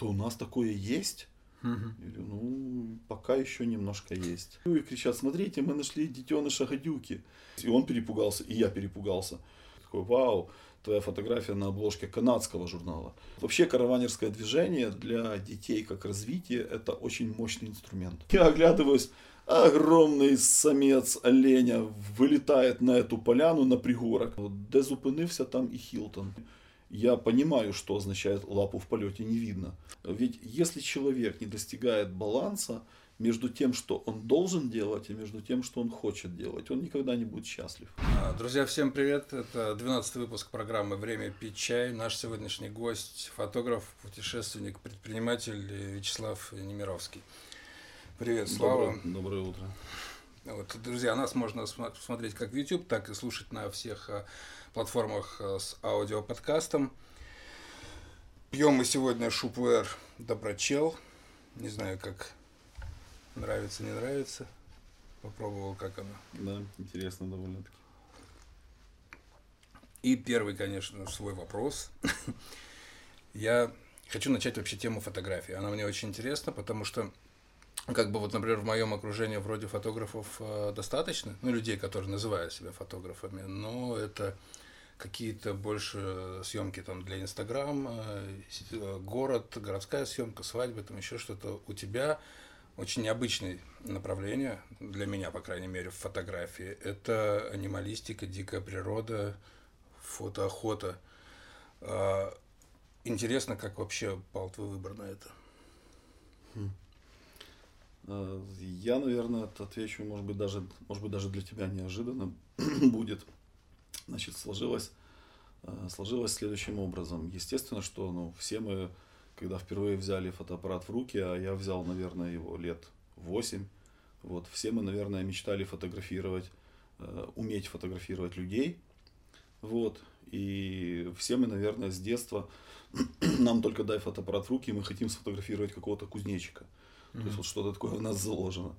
это у нас такое есть? Я говорю, ну, пока еще немножко есть. Ну и кричат, смотрите, мы нашли детеныша гадюки. И он перепугался, и я перепугался. Такой, вау, твоя фотография на обложке канадского журнала. Вообще караванерское движение для детей как развитие это очень мощный инструмент. Я оглядываюсь, огромный самец оленя вылетает на эту поляну, на пригорок. Де зупинився там и Хилтон. Я понимаю, что означает лапу в полете не видно. Ведь если человек не достигает баланса между тем, что он должен делать, и между тем, что он хочет делать, он никогда не будет счастлив. А, друзья, всем привет. Это 12 выпуск программы «Время пить чай». Наш сегодняшний гость – фотограф, путешественник, предприниматель Вячеслав Немировский. Привет, Слава. Доброе, доброе утро. Вот, друзья, нас можно смотреть как в YouTube, так и слушать на всех а, платформах а, с аудиоподкастом. Пьем мы сегодня шупуэр Доброчел. Не знаю, как нравится, не нравится. Попробовал, как оно. Да, интересно довольно-таки. И первый, конечно, свой вопрос. Я хочу начать вообще тему фотографии. Она мне очень интересна, потому что как бы вот, например, в моем окружении вроде фотографов э, достаточно, ну, людей, которые называют себя фотографами, но это какие-то больше съемки там для Инстаграма, э, город, городская съемка, свадьба, там еще что-то. У тебя очень необычное направление, для меня, по крайней мере, в фотографии. Это анималистика, дикая природа, фотоохота. Э, интересно, как вообще пал твой выбор на это? Э, я, наверное, отвечу, может быть, даже, может быть, даже для тебя неожиданно будет. Значит, сложилось, э, сложилось следующим образом. Естественно, что ну, все мы, когда впервые взяли фотоаппарат в руки, а я взял, наверное, его лет 8, вот, все мы, наверное, мечтали фотографировать, э, уметь фотографировать людей. Вот, и все мы, наверное, с детства, нам только дай фотоаппарат в руки, и мы хотим сфотографировать какого-то кузнечика. То есть вот что-то такое у нас заложено.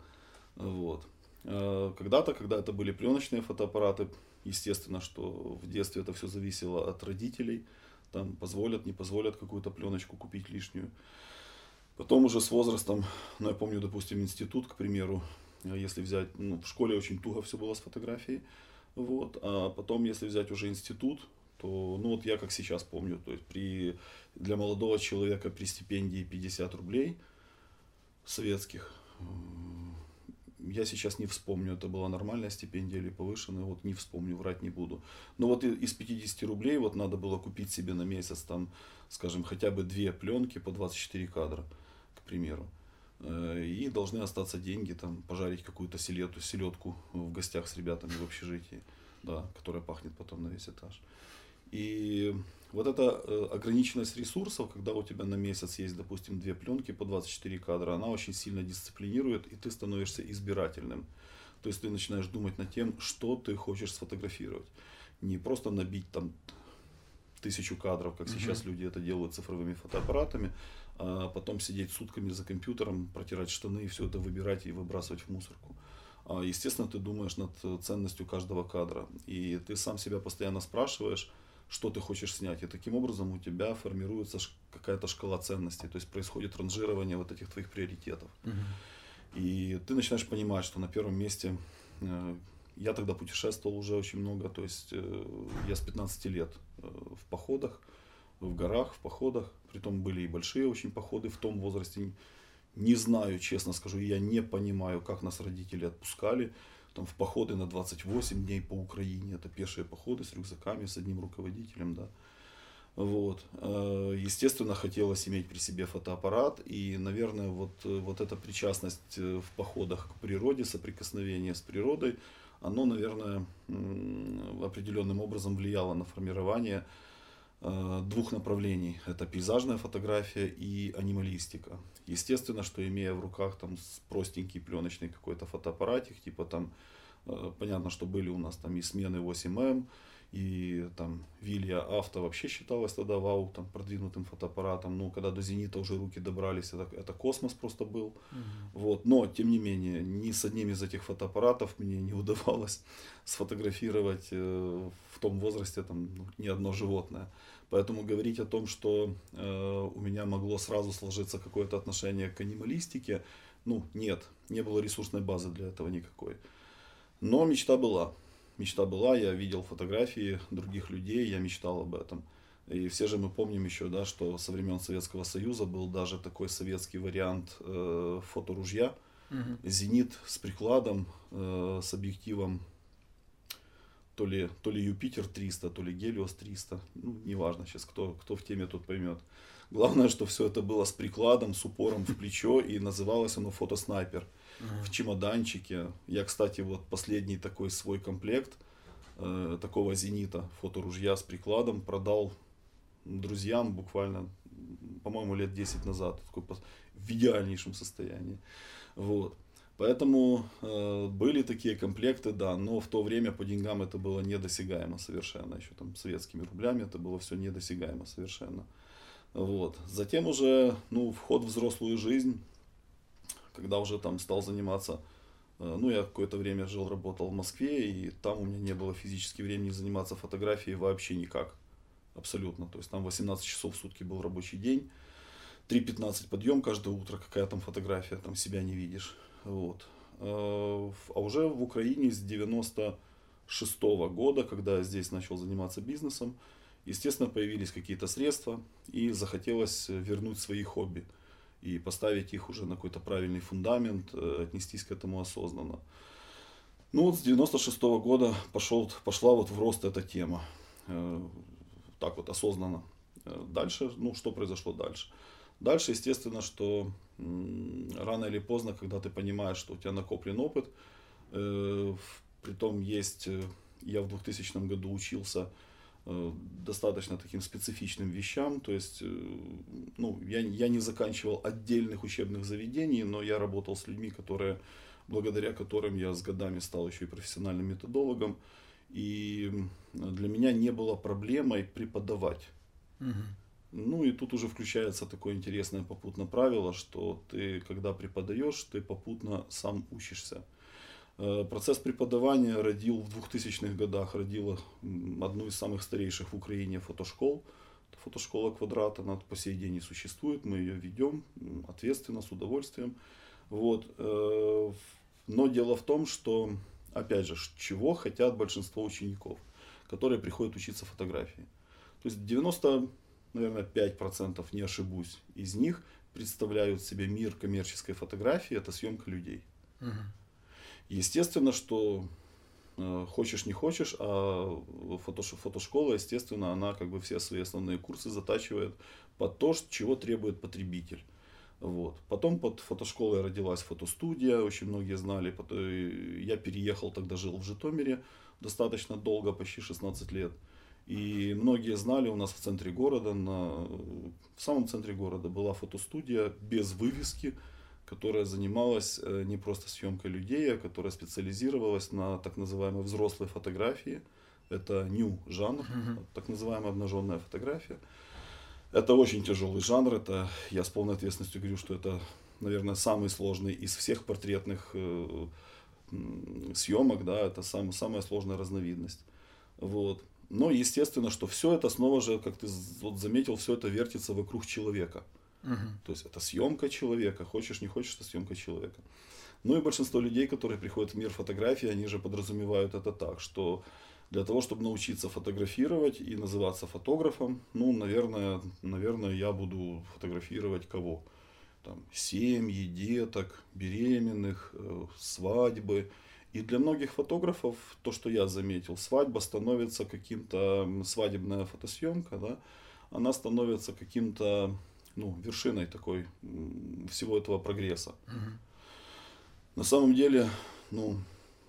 Вот. А, когда-то, когда это были пленочные фотоаппараты, естественно, что в детстве это все зависело от родителей. Там позволят, не позволят какую-то пленочку купить лишнюю. Потом уже с возрастом, ну я помню, допустим, институт, к примеру, если взять, ну в школе очень туго все было с фотографией, вот, а потом, если взять уже институт, то, ну вот я как сейчас помню, то есть при, для молодого человека при стипендии 50 рублей – советских. Я сейчас не вспомню, это была нормальная стипендия или повышенная, вот не вспомню, врать не буду. Но вот из 50 рублей вот надо было купить себе на месяц там, скажем, хотя бы две пленки по 24 кадра, к примеру. Э, и должны остаться деньги, там, пожарить какую-то селету, селедку в гостях с ребятами в общежитии, да, которая пахнет потом на весь этаж. И вот эта э, ограниченность ресурсов, когда у тебя на месяц есть, допустим, две пленки по 24 кадра, она очень сильно дисциплинирует, и ты становишься избирательным. То есть ты начинаешь думать над тем, что ты хочешь сфотографировать. Не просто набить там тысячу кадров, как угу. сейчас люди это делают цифровыми фотоаппаратами, а потом сидеть сутками за компьютером, протирать штаны и все это выбирать и выбрасывать в мусорку. А, естественно, ты думаешь над ценностью каждого кадра. И ты сам себя постоянно спрашиваешь, что ты хочешь снять. И таким образом у тебя формируется какая-то шкала ценностей, то есть происходит ранжирование вот этих твоих приоритетов. Угу. И ты начинаешь понимать, что на первом месте э, я тогда путешествовал уже очень много, то есть э, я с 15 лет э, в походах, в горах, в походах, притом были и большие очень походы в том возрасте. Не знаю, честно скажу, я не понимаю, как нас родители отпускали там, в походы на 28 дней по Украине. Это пешие походы с рюкзаками, с одним руководителем, да. Вот. Э, естественно, хотелось иметь при себе фотоаппарат, и, наверное, вот, вот эта причастность э, в походах к природе, соприкосновение с природой, оно, наверное, определенным образом влияло на формирование э, двух направлений. Это пейзажная фотография и анималистика. Естественно, что имея в руках там простенький пленочный какой-то фотоаппаратик, типа там, э, понятно, что были у нас там и смены 8М, и там Вилья Авто вообще считалось тогда вау, там продвинутым фотоаппаратом. Ну, когда до Зенита уже руки добрались, это, это космос просто был. Угу. Вот. Но, тем не менее, ни с одним из этих фотоаппаратов мне не удавалось сфотографировать э, в том возрасте там, ну, ни одно животное. Поэтому говорить о том, что э, у меня могло сразу сложиться какое-то отношение к анималистике, ну, нет, не было ресурсной базы для этого никакой. Но мечта была. Мечта была, я видел фотографии других людей, я мечтал об этом. И все же мы помним еще, да, что со времен Советского Союза был даже такой советский вариант э, фоторужья. Угу. Зенит с прикладом, э, с объективом то ли, то ли Юпитер 300, то ли Гелиос 300. Ну, неважно сейчас, кто, кто в теме, тот поймет. Главное, что все это было с прикладом, с упором в плечо, и называлось оно фотоснайпер в чемоданчике. Я, кстати, вот последний такой свой комплект э, такого зенита, фоторужья с прикладом, продал друзьям буквально, по-моему, лет 10 назад, такой в идеальнейшем состоянии. Вот. Поэтому э, были такие комплекты, да, но в то время по деньгам это было недосягаемо совершенно, еще там советскими рублями это было все недосягаемо совершенно. Вот. Затем уже, ну, вход в взрослую жизнь, когда уже там стал заниматься, э, ну, я какое-то время жил, работал в Москве, и там у меня не было физически времени заниматься фотографией вообще никак, абсолютно. То есть там 18 часов в сутки был рабочий день, 3.15 подъем каждое утро, какая там фотография, там себя не видишь. Вот. Э, а уже в Украине с 96 -го года, когда я здесь начал заниматься бизнесом, естественно, появились какие-то средства, и захотелось вернуть свои хобби и поставить их уже на какой-то правильный фундамент, э, отнестись к этому осознанно. Ну вот с 96 -го года пошел, пошла вот в рост эта тема, э, так вот осознанно. Дальше, ну что произошло дальше? Дальше, естественно, что рано или поздно, когда ты понимаешь, что у тебя накоплен опыт, э, притом есть, э, я в 2000 году учился э, достаточно таким специфичным вещам, то есть, э, ну, я, я не заканчивал отдельных учебных заведений, но я работал с людьми, которые, благодаря которым я с годами стал еще и профессиональным методологом, и для меня не было проблемой преподавать. Угу. Ну и тут уже включается такое интересное попутно правило, что ты, когда преподаешь, ты попутно сам учишься. Э, процесс преподавания родил в 2000-х годах, родила одну из самых старейших в Украине фотошкол. Фотошкола Квадрат, она по сей день не существует, мы ее ведем ответственно, с удовольствием. Вот. Э, но дело в том, что, опять же, чего хотят большинство учеников, которые приходят учиться фотографии. То есть 90 наверное, 5%, не ошибусь, из них представляют себе мир коммерческой фотографии, это съемка людей. Угу. Естественно, что э, хочешь не хочешь, а фотош, фотошкола, естественно, она как бы все свои основные курсы затачивает под то, чего требует потребитель. Вот. Потом под фотошколой родилась фотостудия, очень многие знали. Я переехал, тогда жил в Житомире достаточно долго, почти 16 лет. И многие знали, у нас в центре города, на, в самом центре города была фотостудия без вывески, которая занималась э, не просто съемкой людей, а которая специализировалась на так называемой взрослой фотографии. Это new жанр, так называемая обнаженная фотография. Это очень тяжелый жанр. Это я с полной ответственностью говорю, что это, наверное, самый сложный из всех портретных э, съемок. Да, это сам, самая сложная разновидность. Вот. Но естественно, что все это снова же, как ты вот заметил, все это вертится вокруг человека. Угу. То есть это съемка человека, хочешь не хочешь, это съемка человека. Ну и большинство людей, которые приходят в мир фотографии, они же подразумевают это так, что для того, чтобы научиться фотографировать и называться фотографом, ну, наверное, наверное, я буду фотографировать кого? Там, семьи, деток, беременных, э, свадьбы и для многих фотографов, то, что я заметил, свадьба становится каким-то, свадебная фотосъемка, да, она становится каким-то, ну, вершиной такой всего этого прогресса. Угу. На самом деле, ну,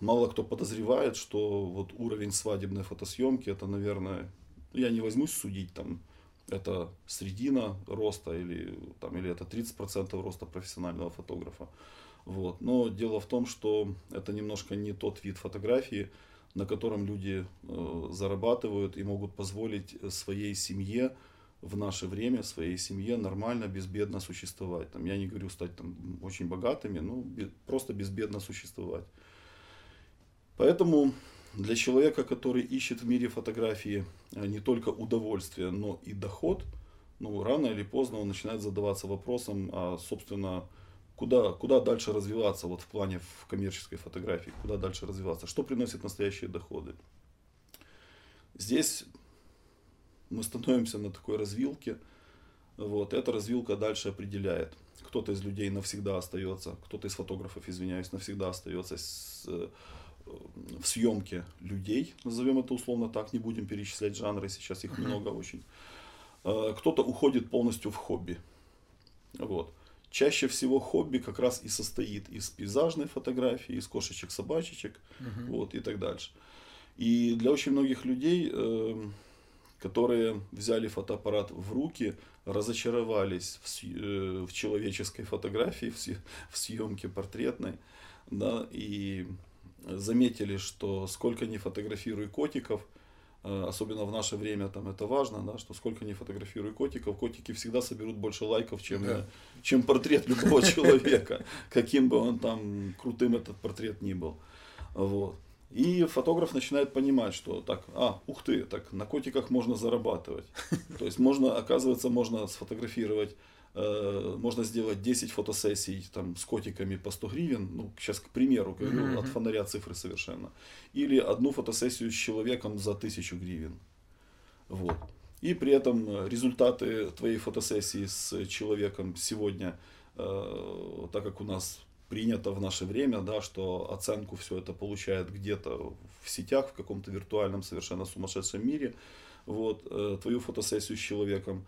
мало кто подозревает, что вот уровень свадебной фотосъемки, это, наверное, я не возьмусь судить там, это средина роста или, там, или это 30% роста профессионального фотографа. Вот. Но дело в том, что это немножко не тот вид фотографии, на котором люди э, зарабатывают и могут позволить своей семье в наше время, своей семье нормально, безбедно существовать. Там, я не говорю стать там, очень богатыми, но просто безбедно существовать. Поэтому для человека, который ищет в мире фотографии э, не только удовольствие, но и доход, ну, рано или поздно он начинает задаваться вопросом, а, собственно, куда, куда дальше развиваться вот в плане в коммерческой фотографии, куда дальше развиваться, что приносит настоящие доходы. Здесь мы становимся на такой развилке, вот, эта развилка дальше определяет. Кто-то из людей навсегда остается, кто-то из фотографов, извиняюсь, навсегда остается с, э, в съемке людей, назовем это условно так, не будем перечислять жанры, сейчас их много очень. Э, кто-то уходит полностью в хобби. Вот. Чаще всего хобби как раз и состоит из пейзажной фотографии, из кошечек, собачечек, uh вот, и так дальше. И для очень многих людей, э, которые взяли фотоаппарат в руки, разочаровались в, э, в человеческой фотографии, в, в съемке портретной, да, и заметили, что сколько не фотографируй котиков, э, особенно в наше время там это важно, да, что сколько не фотографируй котиков, котики всегда соберут больше лайков, чем, да. чем портрет любого человека, каким бы он там крутым этот портрет ни был. Вот. И фотограф начинает понимать, что так, а, ух ты, так на котиках можно зарабатывать. То есть можно, оказывается, можно сфотографировать Э, можно сделать 10 фотосессий там, с котиками по 100 гривен, ну, сейчас к примеру, говорю, mm-hmm. от фонаря цифры совершенно, или одну фотосессию с человеком за 1000 гривен. Вот. И при этом э, результаты твоей фотосессии с человеком сегодня, э, так как у нас принято в наше время, да, что оценку все это получает где-то в сетях, в каком-то виртуальном совершенно сумасшедшем мире, вот, э, твою фотосессию с человеком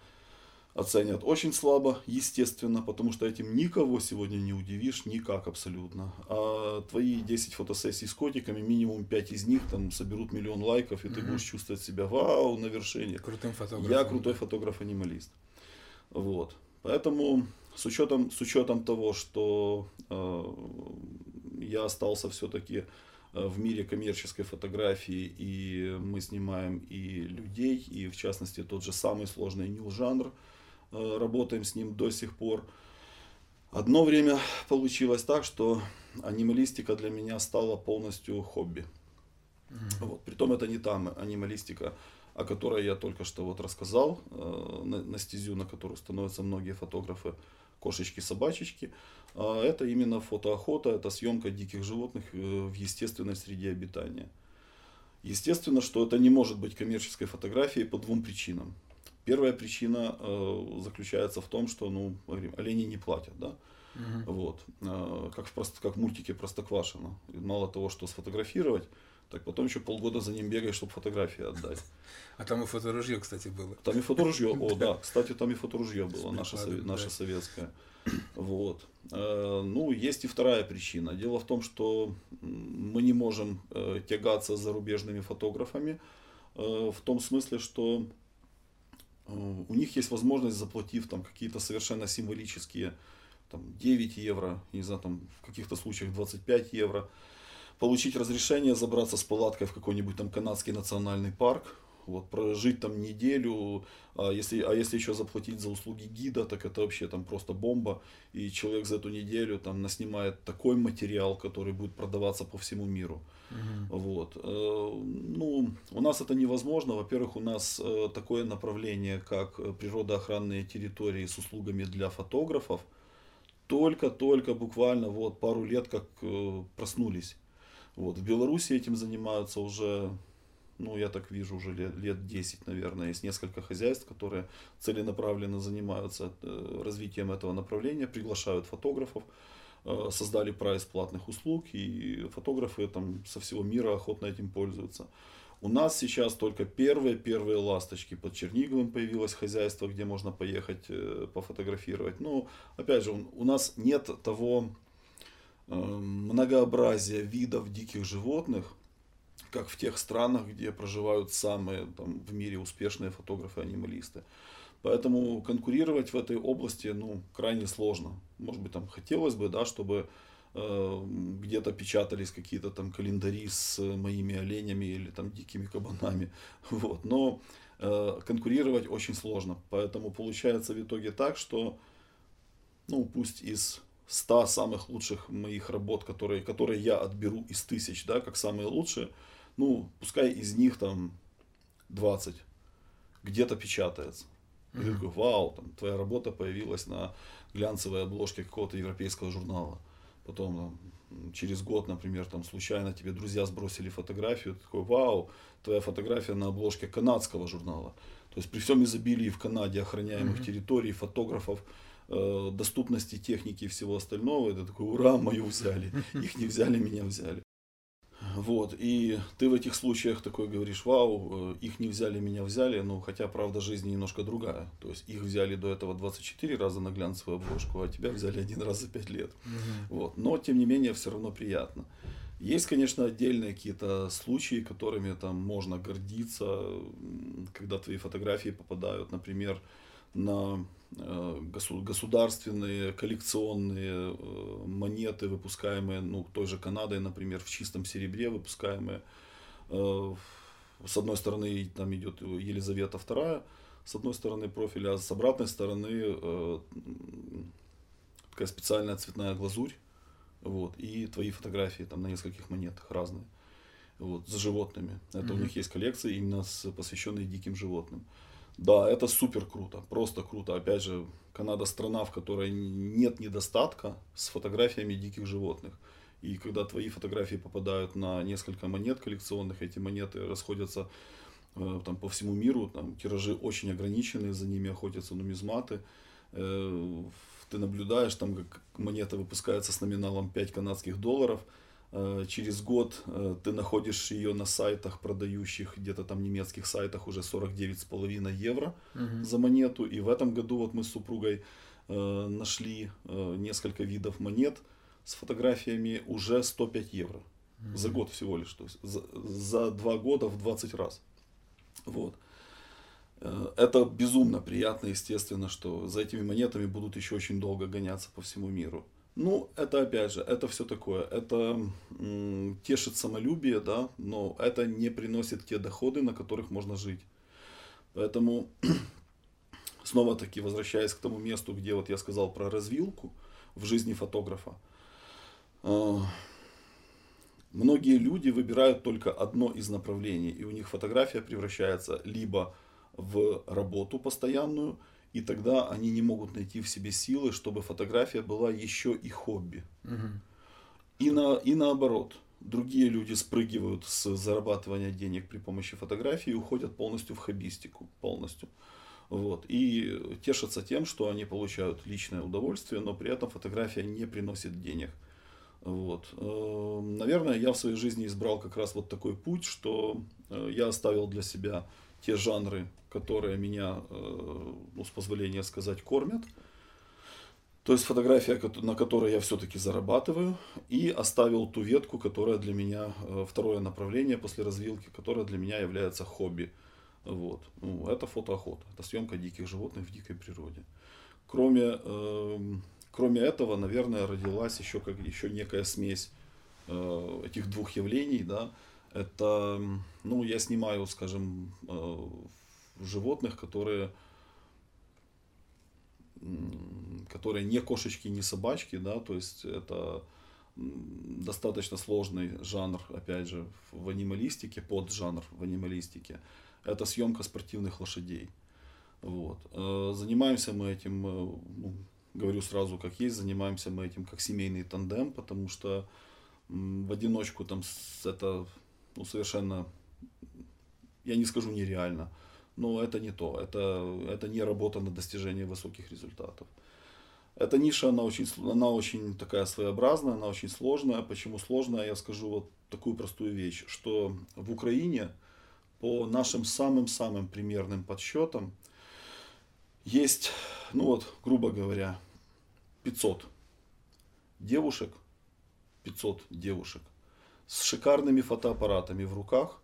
оценят очень слабо, естественно, потому что этим никого сегодня не удивишь, никак абсолютно. А твои 10 фотосессий с котиками, минимум 5 из них там соберут миллион лайков, и ты будешь чувствовать себя, вау, на вершине. Крутым фотографом. Я крутой фотограф-анималист. Вот. Поэтому с учетом, с учетом того, что э, я остался все-таки э, в мире коммерческой фотографии, и мы снимаем и людей, и в частности тот же самый сложный нил-жанр, Э, работаем с ним до сих пор. Одно время получилось так, что анималистика для меня стала полностью хобби. Mm-hmm. Вот. Притом это не та анималистика, о которой я только что вот рассказал, э, на, на стезю, на которую становятся многие фотографы, кошечки-собачечки. А это именно фотоохота, это съемка диких животных э, в естественной среде обитания. Естественно, что это не может быть коммерческой фотографией по двум причинам. Первая причина э, заключается в том, что, ну, говорим, олени не платят, да. Угу. Вот. Э, как, в прост, как в мультике Простоквашино. Мало того, что сфотографировать, так потом еще полгода за ним бегаешь, чтобы фотографии отдать. А там и фоторужье, кстати, было. Там и фоторужье, о, да, кстати, там и фоторужье было, наше, наше советское. Вот. Э, ну, есть и вторая причина. Дело в том, что мы не можем э, тягаться с зарубежными фотографами, э, в том смысле, что у них есть возможность, заплатив там какие-то совершенно символические там, 9 евро, не знаю, там в каких-то случаях 25 евро, получить разрешение забраться с палаткой в какой-нибудь там канадский национальный парк, вот, прожить там неделю, а если, а если еще заплатить за услуги гида, так это вообще там просто бомба, и человек за эту неделю там наснимает такой материал, который будет продаваться по всему миру. Угу. Вот. Э, ну, у нас это невозможно. Во-первых, у нас э, такое направление, как природоохранные территории с услугами для фотографов, только-только буквально вот пару лет как э, проснулись. Вот. В Беларуси этим занимаются уже, ну, я так вижу, уже лет, лет 10, наверное. Есть несколько хозяйств, которые целенаправленно занимаются развитием этого направления, приглашают фотографов. Э, создали прайс платных услуг, и фотографы там со всего мира охотно этим пользуются. У нас сейчас только первые, первые ласточки. Под Черниговым появилось хозяйство, где можно поехать э, пофотографировать. Но, опять же, у нас нет того э, многообразия видов диких животных, как в тех странах, где проживают самые там, в мире успешные фотографы-анималисты. Поэтому конкурировать в этой области ну, крайне сложно. Может быть, там хотелось бы, да, чтобы э, где-то печатались какие-то там календари с моими оленями или там дикими кабанами. Вот. Но э, конкурировать очень сложно. Поэтому получается в итоге так, что ну, пусть из 100 самых лучших моих работ, которые, которые я отберу из тысяч, да, как самые лучшие, ну, пускай из них там 20 где-то печатается. И ты такой, вау, там, твоя работа появилась на глянцевой обложке какого-то европейского журнала. Потом там, через год, например, там случайно тебе друзья сбросили фотографию, ты такой, вау, твоя фотография на обложке канадского журнала. То есть при всем изобилии в Канаде охраняемых mm-hmm. территорий, фотографов, э, доступности техники и всего остального, это такой, ура, мою взяли. Их не взяли, меня взяли. Вот, и ты в этих случаях такой говоришь, вау, э, их не взяли, меня взяли, ну, хотя, правда, жизнь немножко другая. То есть, их взяли до этого 24 раза на глянцевую обложку, а тебя взяли один раз за 5 лет. Угу. Вот, но, тем не менее, все равно приятно. Есть, конечно, отдельные какие-то случаи, которыми там можно гордиться, когда твои фотографии попадают, например, на государственные коллекционные э, монеты, выпускаемые, ну, той же Канадой, например, в чистом серебре выпускаемые. Э, с одной стороны там идет Елизавета II, с одной стороны профиля, а с обратной стороны такая специальная цветная глазурь, вот, и твои фотографии там на нескольких монетах разные, вот, с животными. Это mm-hmm. у них есть коллекции именно с, посвященные диким животным. Да, это супер круто, просто круто. Опять же, Канада страна, в которой нет недостатка с фотографиями диких животных. И когда твои фотографии попадают на несколько монет коллекционных, эти монеты расходятся э, там, по всему миру, там тиражи очень ограниченные, за ними охотятся нумизматы. Э, ты наблюдаешь, там как монета выпускается с номиналом 5 канадских долларов, через год э, ты находишь ее на сайтах, продающих где-то там немецких сайтах уже 49,5 евро угу. за монету. И в этом году вот мы с супругой э, нашли несколько видов монет с фотографиями уже 105 евро. Угу. За год всего лишь. То есть за, за два года в 20 раз. Вот. Э, это безумно приятно, естественно, что за этими монетами будут еще очень долго гоняться по всему миру. Ну, это опять же, это все такое. Это м, тешит самолюбие, да, но это не приносит те доходы, на которых можно жить. Поэтому, снова таки, возвращаясь к тому месту, где вот я сказал про развилку в жизни фотографа, э, многие люди выбирают только одно из направлений, и у них фотография превращается либо в работу постоянную, и тогда они не могут найти в себе силы, чтобы фотография была еще и хобби. Угу. И, на, и наоборот, другие люди спрыгивают с зарабатывания денег при помощи фотографии и уходят полностью в хоббистику, полностью. Вот. И тешатся тем, что они получают личное удовольствие, но при этом фотография не приносит денег. Вот. Эм, наверное, я в своей жизни избрал как раз вот такой путь, что э, я оставил для себя те жанры, которые меня, э, ну, с позволения сказать, кормят. То есть фотография, на которой я все-таки зарабатываю, и оставил ту ветку, которая для меня э, второе направление после развилки, которая для меня является хобби. Вот. Ну, это фотоохота, это съемка диких животных в дикой природе. Кроме, э, кроме этого, наверное, родилась еще, как, еще некая смесь э, этих двух явлений, да, это, ну, я снимаю, скажем, э, животных, которые, которые не кошечки, не собачки, да, то есть это достаточно сложный жанр, опять же, в анималистике, поджанр в анималистике. Это съемка спортивных лошадей. Вот. Э, занимаемся мы этим, э, ну, говорю сразу как есть, занимаемся мы этим как семейный тандем, потому что в одиночку там это ну, совершенно, я не скажу нереально, но это не то, это, это не работа на достижение высоких результатов. Эта ниша, она очень, она очень такая своеобразная, она очень сложная. Почему сложная? Я скажу вот такую простую вещь, что в Украине по нашим самым-самым примерным подсчетам есть, ну вот, грубо говоря, 500 девушек, 500 девушек, с шикарными фотоаппаратами в руках,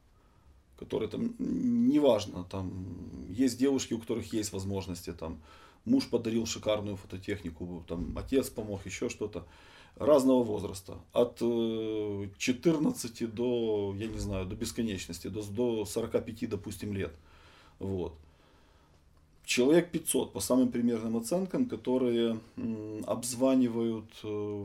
которые там, неважно, там, есть девушки, у которых есть возможности, там, муж подарил шикарную фототехнику, там, отец помог, еще что-то, разного возраста, от 14 э, до, я не знаю, до бесконечности, до, до 45, допустим, лет, вот. Человек 500 по самым примерным оценкам, которые обзванивают э,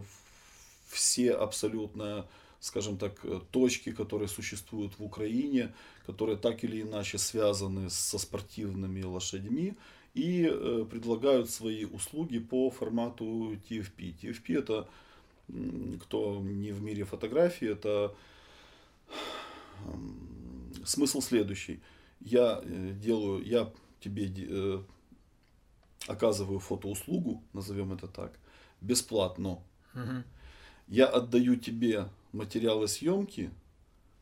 все абсолютно скажем так, э, точки, которые существуют в Украине, которые так или иначе связаны со спортивными лошадьми и э, предлагают свои услуги по формату TFP. TFP это, кто не в мире фотографии, это смысл следующий. Я э, делаю, я тебе оказываю фотоуслугу, назовем это так, бесплатно. Угу. Я отдаю тебе материалы съемки,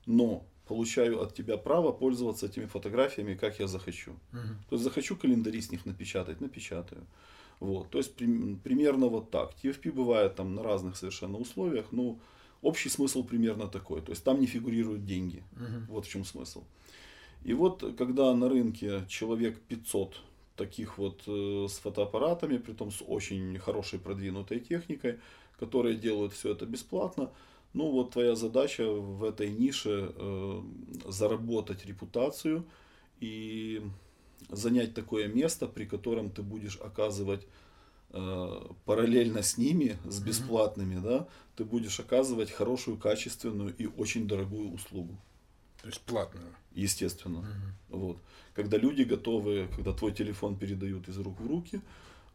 но получаю от тебя право пользоваться этими фотографиями, как я захочу. Угу. То есть захочу календари с них напечатать, напечатаю. Вот. То есть при, примерно вот так. TFP бывает там на разных совершенно условиях, но общий смысл примерно такой. То есть там не фигурируют деньги. Угу. Вот в чем смысл. И вот когда на рынке человек 500 таких вот э, с фотоаппаратами, при том с очень хорошей продвинутой техникой, которые делают все это бесплатно, ну вот твоя задача в этой нише э, заработать репутацию и занять такое место, при котором ты будешь оказывать э, параллельно с ними, с бесплатными, да, ты будешь оказывать хорошую, качественную и очень дорогую услугу. То есть платную. Естественно. Угу. Вот. Когда люди готовы, когда твой телефон передают из рук в руки,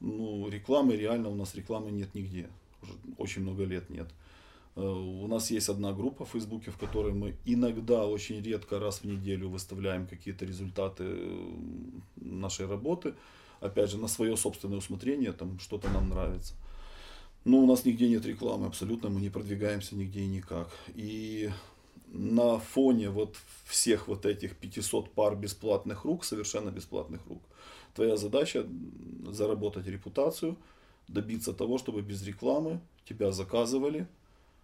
ну, рекламы реально у нас рекламы нет нигде. Уже очень много лет нет. Э, у нас есть одна группа в Фейсбуке, в которой мы иногда, очень редко, раз в неделю выставляем какие-то результаты э, нашей работы. Опять же, на свое собственное усмотрение, там что-то нам нравится. Но у нас нигде нет рекламы, абсолютно мы не продвигаемся нигде и никак. И на фоне вот всех вот этих 500 пар бесплатных рук, совершенно бесплатных рук, твоя задача заработать репутацию, добиться того, чтобы без рекламы тебя заказывали,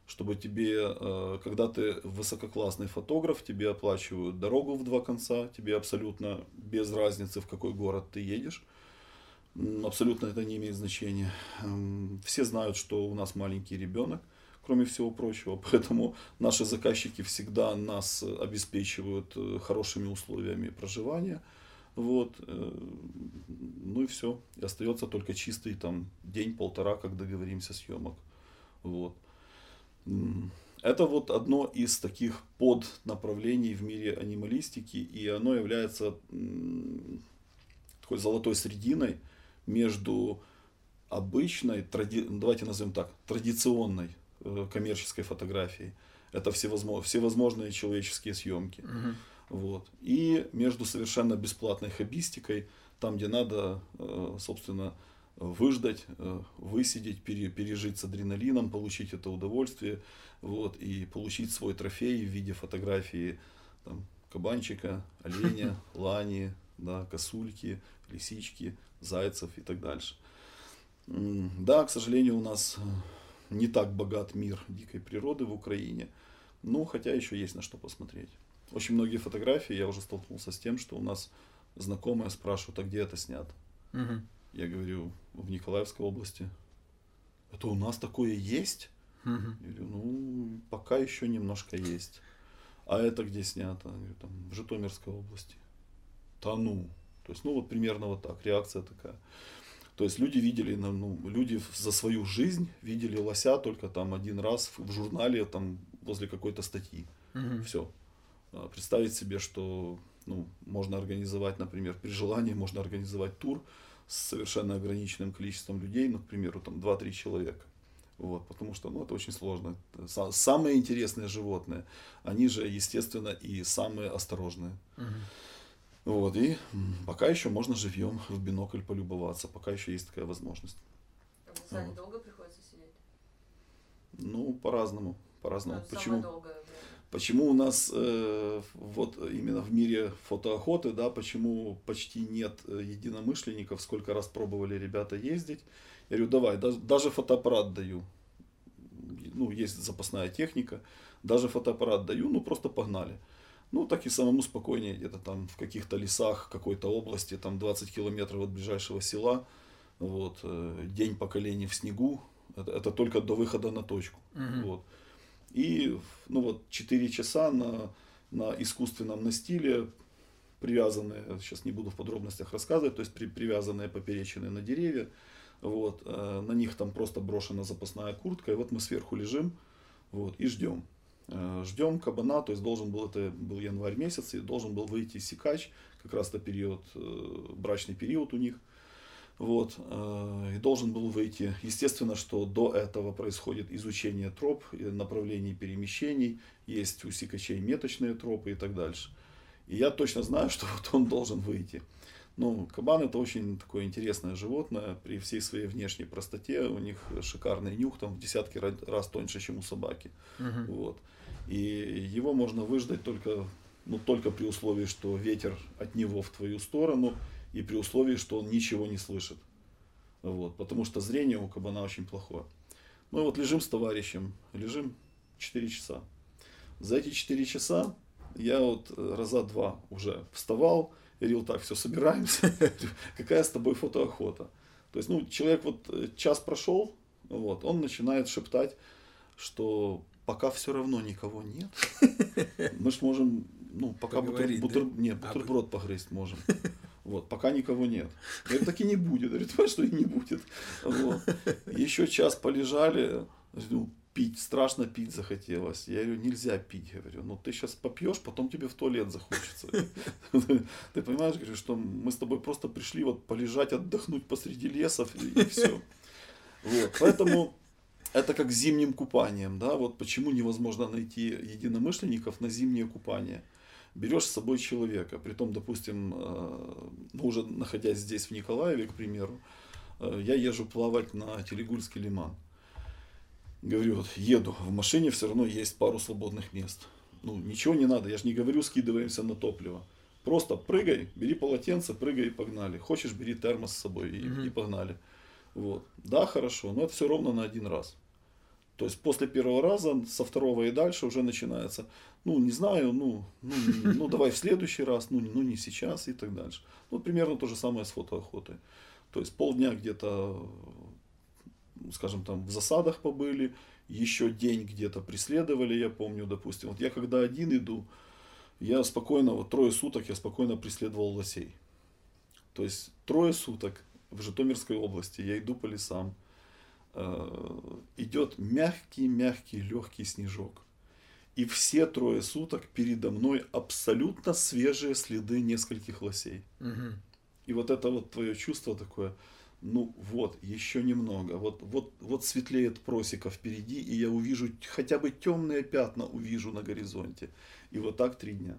чтобы тебе, э, когда ты высококлассный фотограф, тебе оплачивают дорогу в два конца, тебе абсолютно без разницы, в какой город ты едешь. Абсолютно это не имеет значения. Эм, все знают, что у нас маленький ребенок кроме всего прочего. Поэтому наши заказчики всегда нас обеспечивают э, хорошими условиями проживания. Вот. Э, ну и все. И остается только чистый там день-полтора, как договоримся съемок. Вот. Это вот одно из таких поднаправлений в мире анималистики, и оно является такой золотой срединой между обычной, тради... давайте назовем так, традиционной Э, коммерческой фотографии. Это всевозможные, всевозможные человеческие съемки. Угу. Вот. И между совершенно бесплатной хоббистикой, там, где надо, э, собственно, выждать, э, высидеть, пережить с адреналином, получить это удовольствие, вот, и получить свой трофей в виде фотографии там, кабанчика, оленя, лани, да, косульки, лисички, зайцев и так дальше. Да, к сожалению, у нас не так богат мир дикой природы в Украине. Но хотя еще есть на что посмотреть. Очень многие фотографии, я уже столкнулся с тем, что у нас знакомые спрашивают, а где это снято? Угу. Я говорю, в Николаевской области. Это у нас такое есть? Угу. Я говорю, ну, пока еще немножко есть. А это где снято? Я говорю, там, в Житомирской области. Да ну. То есть, ну, вот примерно вот так, реакция такая. То есть люди видели, ну, люди за свою жизнь видели лося только там один раз в журнале, там возле какой-то статьи. Угу. Все. А, представить себе, что ну, можно организовать, например, при желании можно организовать тур с совершенно ограниченным количеством людей, ну, к примеру, там 2-3 человека. Вот, потому что ну, это очень сложно. Самые интересные животные, они же, естественно, и самые осторожные. Угу. Вот, и пока еще можно живьем в бинокль полюбоваться, пока еще есть такая возможность. А в вот. долго приходится сидеть? Ну, по-разному. По-разному. Почему? Долгое Почему у нас э, вот именно в мире фотоохоты, да, почему почти нет э, единомышленников, сколько раз пробовали ребята ездить. Я говорю, давай, даже, даже фотоаппарат даю. Ну, есть запасная техника, даже фотоаппарат даю, ну просто погнали. Ну, так и самому спокойнее, где-то там в каких-то лесах какой-то области, там 20 километров от ближайшего села, вот, э, день поколений в снегу, это, это только до выхода на точку. Угу. Вот. И, ну вот, 4 часа на, на искусственном настиле, привязанные, сейчас не буду в подробностях рассказывать, то есть при, привязанные поперечины на деревья, вот, э, на них там просто брошена запасная куртка, и вот мы сверху лежим, вот, и ждем. Э, ждем кабана, то есть должен был, это был январь месяц, и должен был выйти сикач, как раз это период, э, брачный период у них. Вот, э, и должен был выйти. Естественно, что до этого происходит изучение троп, направлений перемещений, есть у сикачей меточные тропы и так дальше. И я точно знаю, что вот он должен выйти. Ну, кабан это очень такое интересное животное, при всей своей внешней простоте, у них шикарный нюх, там в десятки раз тоньше, чем у собаки. Угу. Вот. И его можно выждать только, ну, только при условии, что ветер от него в твою сторону, и при условии, что он ничего не слышит. Вот, потому что зрение у кабана очень плохое. Ну и вот лежим с товарищем, лежим 4 часа. За эти 4 часа я вот раза два уже вставал, говорил, так, все, собираемся, какая с тобой фотоохота. То есть, ну, человек вот э, час прошел, вот, он начинает шептать, что пока все равно никого нет, мы ж можем, ну, пока бутер, бутер, да? нет, а бутерброд погрызть можем. Вот, пока никого нет. Я говорю, так и не будет. Говорит, что и не будет. Вот. Еще час полежали, ну, пить, страшно пить захотелось. Я говорю, нельзя пить. Говорю, ну ты сейчас попьешь, потом тебе в туалет захочется. Ты понимаешь, говорю, что мы с тобой просто пришли вот полежать, отдохнуть посреди лесов и все. Вот, поэтому это как зимним купанием, да, вот почему невозможно найти единомышленников на зимнее купание. Берешь с собой человека, при том, допустим, э, ну, уже находясь здесь, в Николаеве, к примеру, э, я езжу плавать на Телегульский лиман. Говорю, вот еду, в машине все равно есть пару свободных мест. Ну, ничего не надо, я же не говорю, скидываемся на топливо. Просто прыгай, бери полотенце, прыгай и погнали. Хочешь, бери термос с собой и, угу. и погнали. Вот. Да, хорошо, но это все ровно на один раз. То есть после первого раза, со второго и дальше уже начинается, ну, не знаю, ну, ну, ну давай в следующий раз, ну, ну, не сейчас и так дальше. Ну, примерно то же самое с фотоохотой. То есть полдня где-то, скажем, там в засадах побыли, еще день где-то преследовали, я помню, допустим. Вот я когда один иду, я спокойно, вот трое суток я спокойно преследовал лосей. То есть трое суток в Житомирской области я иду по лесам, идет мягкий-мягкий легкий снежок. И все трое суток передо мной абсолютно свежие следы нескольких лосей. Угу. И вот это вот твое чувство такое, ну вот, еще немного, вот, вот, вот светлеет просека впереди, и я увижу, хотя бы темные пятна увижу на горизонте. И вот так три дня.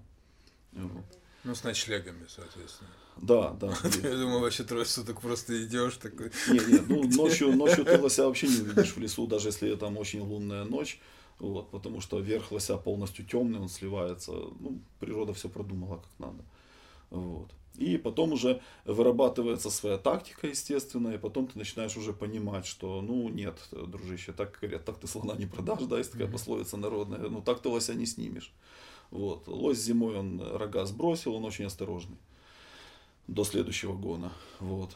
Вот. Ну, с ночлегами, соответственно. Да, да. Я думаю, вообще трое суток просто идешь такой. Не, не, ну ночью, ночью ты лося вообще не увидишь в лесу, даже если там очень лунная ночь. Вот, потому что верх лося полностью темный, он сливается. Ну, природа все продумала как надо. Вот. И потом уже вырабатывается своя тактика, естественно, и потом ты начинаешь уже понимать, что, ну, нет, дружище, так говорят, так ты слона не продашь, да, есть такая пословица народная, ну, так ты лося не снимешь. Вот. Лось зимой он рога сбросил, он очень осторожный до следующего гона. Вот.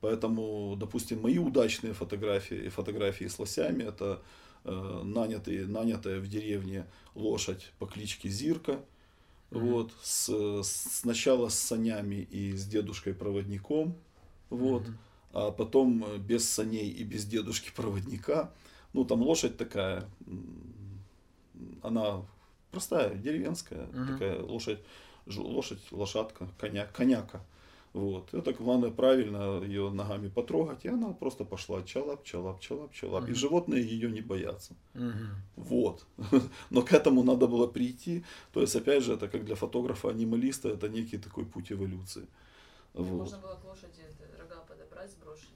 Поэтому, допустим, мои удачные фотографии, фотографии с лосями, это э, нанятые, нанятая в деревне лошадь по кличке Зирка, mm-hmm. вот, с, сначала с санями и с дедушкой-проводником, вот, mm-hmm. а потом без саней и без дедушки-проводника. Ну, там лошадь такая, она простая, деревенская, угу. такая лошадь, лошадь, лошадка, коня, коняка. Вот. Это главное правильно ее ногами потрогать, и она просто пошла чалап, чалап, чалап, чалап. Угу. И животные ее не боятся. Угу. Вот. Но к этому надо было прийти. То есть, опять же, это как для фотографа-анималиста, это некий такой путь эволюции. Вот. Можно было к лошади рога подобрать сброшенные, к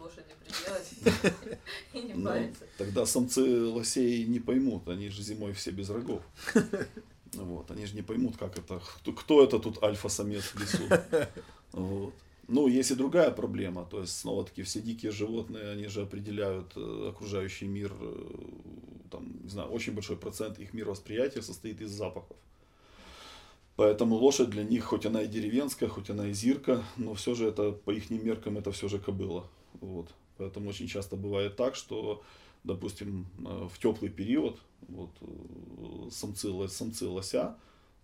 лошади приделать и не ну, париться. Тогда самцы лосей не поймут, они же зимой все без рогов. Вот, они же не поймут, как это, кто, кто это тут альфа-самец в лесу. Вот. Ну, есть и другая проблема, то есть, снова-таки, все дикие животные, они же определяют э, окружающий мир, э, там, не знаю, очень большой процент их мировосприятия состоит из запахов. Поэтому лошадь для них, хоть она и деревенская, хоть она и зирка, но все же это, по их меркам, это все же кобыла. Вот. Поэтому очень часто бывает так, что, допустим, э, в теплый период вот, э, самцы, самцы лося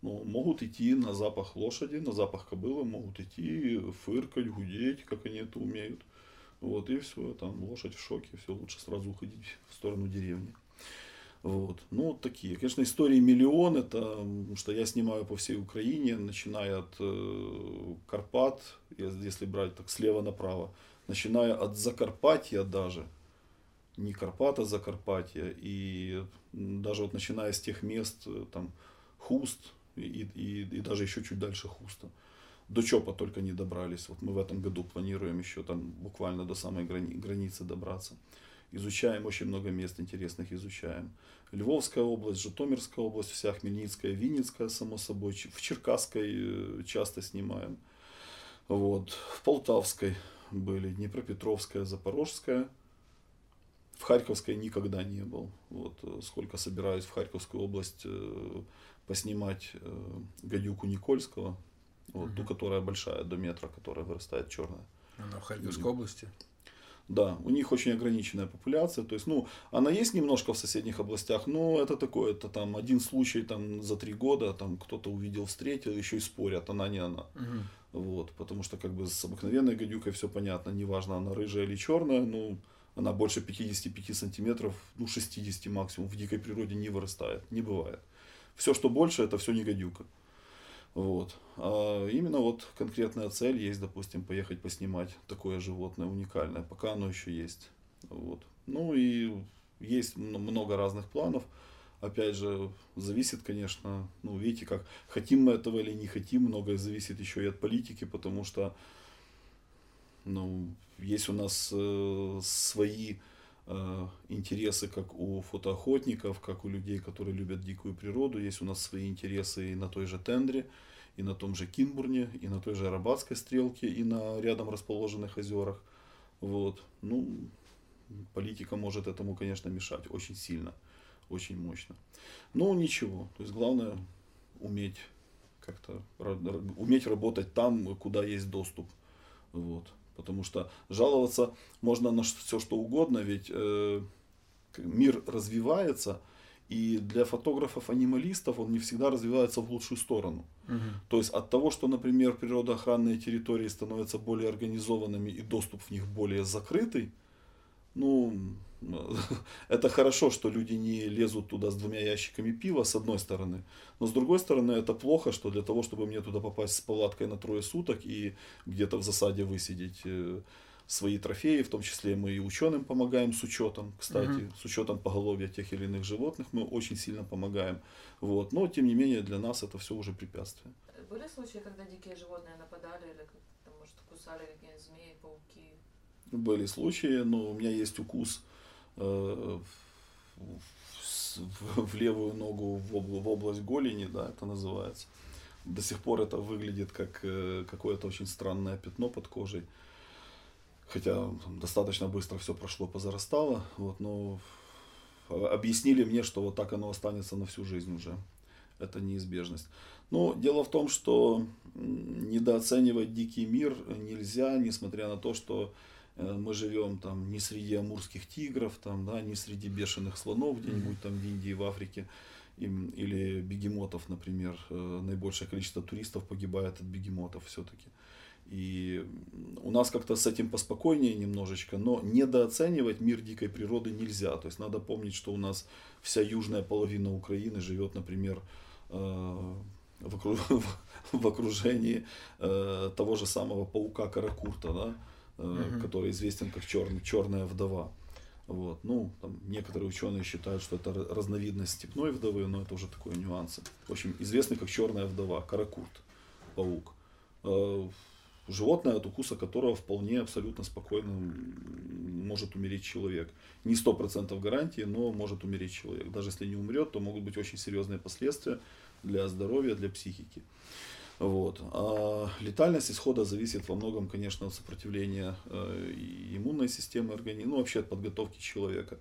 ну, могут идти на запах лошади, на запах кобылы, могут идти, фыркать, гудеть, как они это умеют. Вот, и все, там лошадь в шоке, все, лучше сразу уходить в сторону деревни. Вот. Ну, вот такие. Конечно, истории миллион, это что я снимаю по всей Украине, начиная от э, Карпат, если брать так слева направо, начиная от Закарпатья даже, не Карпата, Закарпатья, и даже вот начиная с тех мест, э, там, Хуст, и, и, и даже еще чуть дальше Хуста. До Чопа только не добрались. Вот мы в этом году планируем еще там буквально до самой грани, границы добраться. Изучаем очень много мест интересных, изучаем. Львовская область, Житомирская область, вся Хмельницкая, Винницкая, само собой. В Черкасской э, часто снимаем. Вот. В Полтавской были, Днепропетровская, Запорожская. В Харьковской никогда не был. Вот э, сколько собираюсь в Харьковскую область э, поснимать гадюку Никольского, вот, угу. ту, которая большая, до метра, которая вырастает черная. Она в Харьковской области? Да, у них очень ограниченная популяция, то есть, ну, она есть немножко в соседних областях, но это такое, это там один случай там за три года, там кто-то увидел, встретил, еще и спорят, она не она. Угу. Вот, потому что как бы с обыкновенной гадюкой все понятно, неважно, она рыжая или черная, ну, она больше 55 сантиметров, ну, 60 максимум в дикой природе не вырастает, не бывает. Все, что больше, это все не гадюка. Вот. А именно вот конкретная цель есть, допустим, поехать поснимать такое животное уникальное, пока оно еще есть. Вот. Ну и есть много разных планов. Опять же, зависит, конечно, ну, видите, как хотим мы этого или не хотим, многое зависит еще и от политики, потому что ну, есть у нас э, свои э, интересы, как у фотоохотников, как у людей, которые любят дикую природу, есть у нас свои интересы и на той же тендре, и на том же Кинбурне, и на той же Арабатской стрелке, и на рядом расположенных озерах. Вот. Ну, политика может этому, конечно, мешать очень сильно, очень мощно. Но ничего. То есть главное уметь как-то уметь работать там, куда есть доступ. Вот. Потому что жаловаться можно на все что угодно, ведь э, мир развивается, и для фотографов-анималистов он не всегда развивается в лучшую сторону. Угу. То есть от того, что, например, природоохранные территории становятся более организованными и доступ в них более закрытый, ну, это хорошо, что люди не лезут туда с двумя ящиками пива, с одной стороны. Но с другой стороны, это плохо, что для того, чтобы мне туда попасть с палаткой на трое суток и где-то в засаде высидеть э, свои трофеи, в том числе мы и ученым помогаем с учетом, кстати, угу. с учетом поголовья тех или иных животных мы очень сильно помогаем. Вот. Но, тем не менее, для нас это все уже препятствие. Были случаи, когда дикие животные нападали или может, кусали какие-нибудь змеи, пауки? Были случаи, но у меня есть укус э, в, в левую ногу в, обла- в область голени, да, это называется. До сих пор это выглядит как э, какое-то очень странное пятно под кожей. Хотя достаточно быстро все прошло, позарастало. Вот, но объяснили мне, что вот так оно останется на всю жизнь уже. Это неизбежность. Но дело в том, что недооценивать дикий мир нельзя, несмотря на то, что мы живем там не среди амурских тигров, там, да, не среди бешеных слонов где-нибудь там в Индии, в Африке, или бегемотов, например. Э, наибольшее количество туристов погибает от бегемотов все-таки. И у нас как-то с этим поспокойнее немножечко, но недооценивать мир дикой природы нельзя. То есть надо помнить, что у нас вся южная половина Украины живет, например, э, в окружении э, того же самого паука Каракурта, да, угу. который известен как черный, черная вдова. Вот. Ну, там некоторые ученые считают, что это разновидность степной вдовы, но это уже такой нюансы. В общем, известный как черная вдова, каракурт, паук животное, от укуса которого вполне абсолютно спокойно может умереть человек. Не сто процентов гарантии, но может умереть человек. Даже если не умрет, то могут быть очень серьезные последствия для здоровья, для психики. Вот. А летальность исхода зависит во многом, конечно, от сопротивления э, иммунной системы организма, ну вообще от подготовки человека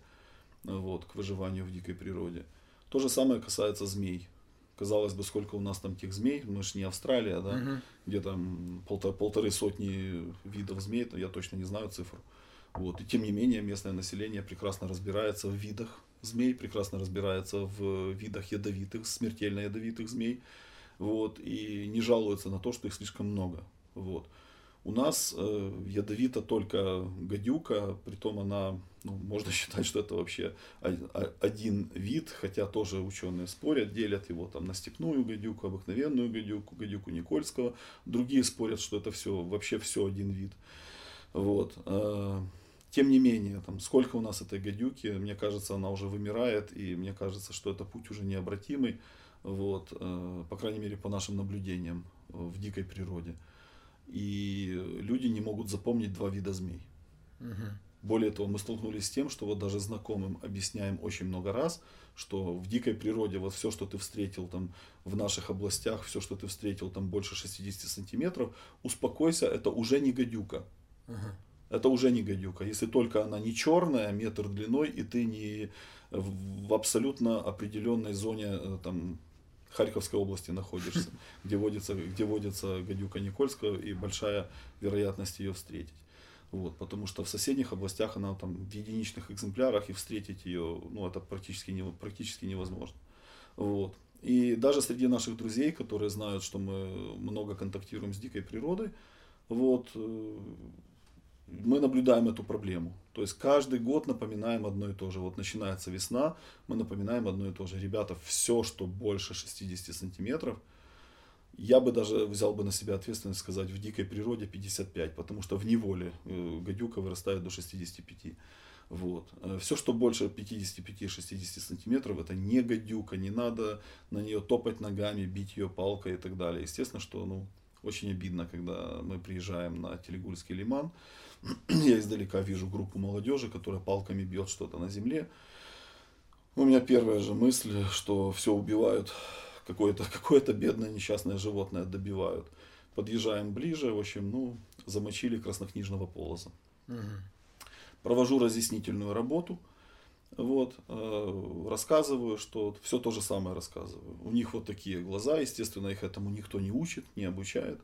вот, к выживанию в дикой природе. То же самое касается змей. Казалось бы, сколько у нас там тех змей, мы же не Австралия, да, угу. где там полтора, полторы сотни видов змей, я точно не знаю цифру. Вот. И тем не менее местное население прекрасно разбирается в видах змей, прекрасно разбирается в видах ядовитых, смертельно ядовитых змей. Вот, и не жалуются на то, что их слишком много. Вот. У нас э, ядовита только гадюка, притом она, ну, можно считать, что это вообще один вид, хотя тоже ученые спорят, делят его там на степную гадюку, обыкновенную гадюку, гадюку Никольского. Другие спорят, что это все вообще все один вид. Вот. Э, тем не менее, там, сколько у нас этой гадюки, мне кажется, она уже вымирает, и мне кажется, что это путь уже необратимый, вот, э, по крайней мере, по нашим наблюдениям в дикой природе. И люди не могут запомнить два вида змей. Угу. Более того, мы столкнулись с тем, что вот даже знакомым объясняем очень много раз, что в дикой природе вот все, что ты встретил там в наших областях, все, что ты встретил там больше 60 сантиметров, успокойся, это уже не гадюка. Угу это уже не гадюка. Если только она не черная, метр длиной, и ты не в абсолютно определенной зоне э, там, Харьковской области находишься, где водится, где водится гадюка Никольская, и большая вероятность ее встретить. Вот, потому что в соседних областях она там в единичных экземплярах, и встретить ее ну, это практически, не, практически невозможно. Вот. И даже среди наших друзей, которые знают, что мы много контактируем с дикой природой, вот, э, мы наблюдаем эту проблему. То есть каждый год напоминаем одно и то же. Вот начинается весна, мы напоминаем одно и то же. Ребята, все, что больше 60 сантиметров, я бы даже взял бы на себя ответственность сказать в дикой природе 55, потому что в неволе э, гадюка вырастает до 65. Вот. Э, все, что больше 55-60 сантиметров, это не гадюка, не надо на нее топать ногами, бить ее палкой и так далее. Естественно, что ну, очень обидно, когда мы приезжаем на Телегульский лиман, я издалека вижу группу молодежи, которая палками бьет что-то на земле. У меня первая же мысль, что все убивают, какое-то какое бедное несчастное животное добивают. Подъезжаем ближе, в общем, ну, замочили краснокнижного полоза. Угу. Провожу разъяснительную работу, вот, э, рассказываю, что все то же самое рассказываю. У них вот такие глаза, естественно, их этому никто не учит, не обучает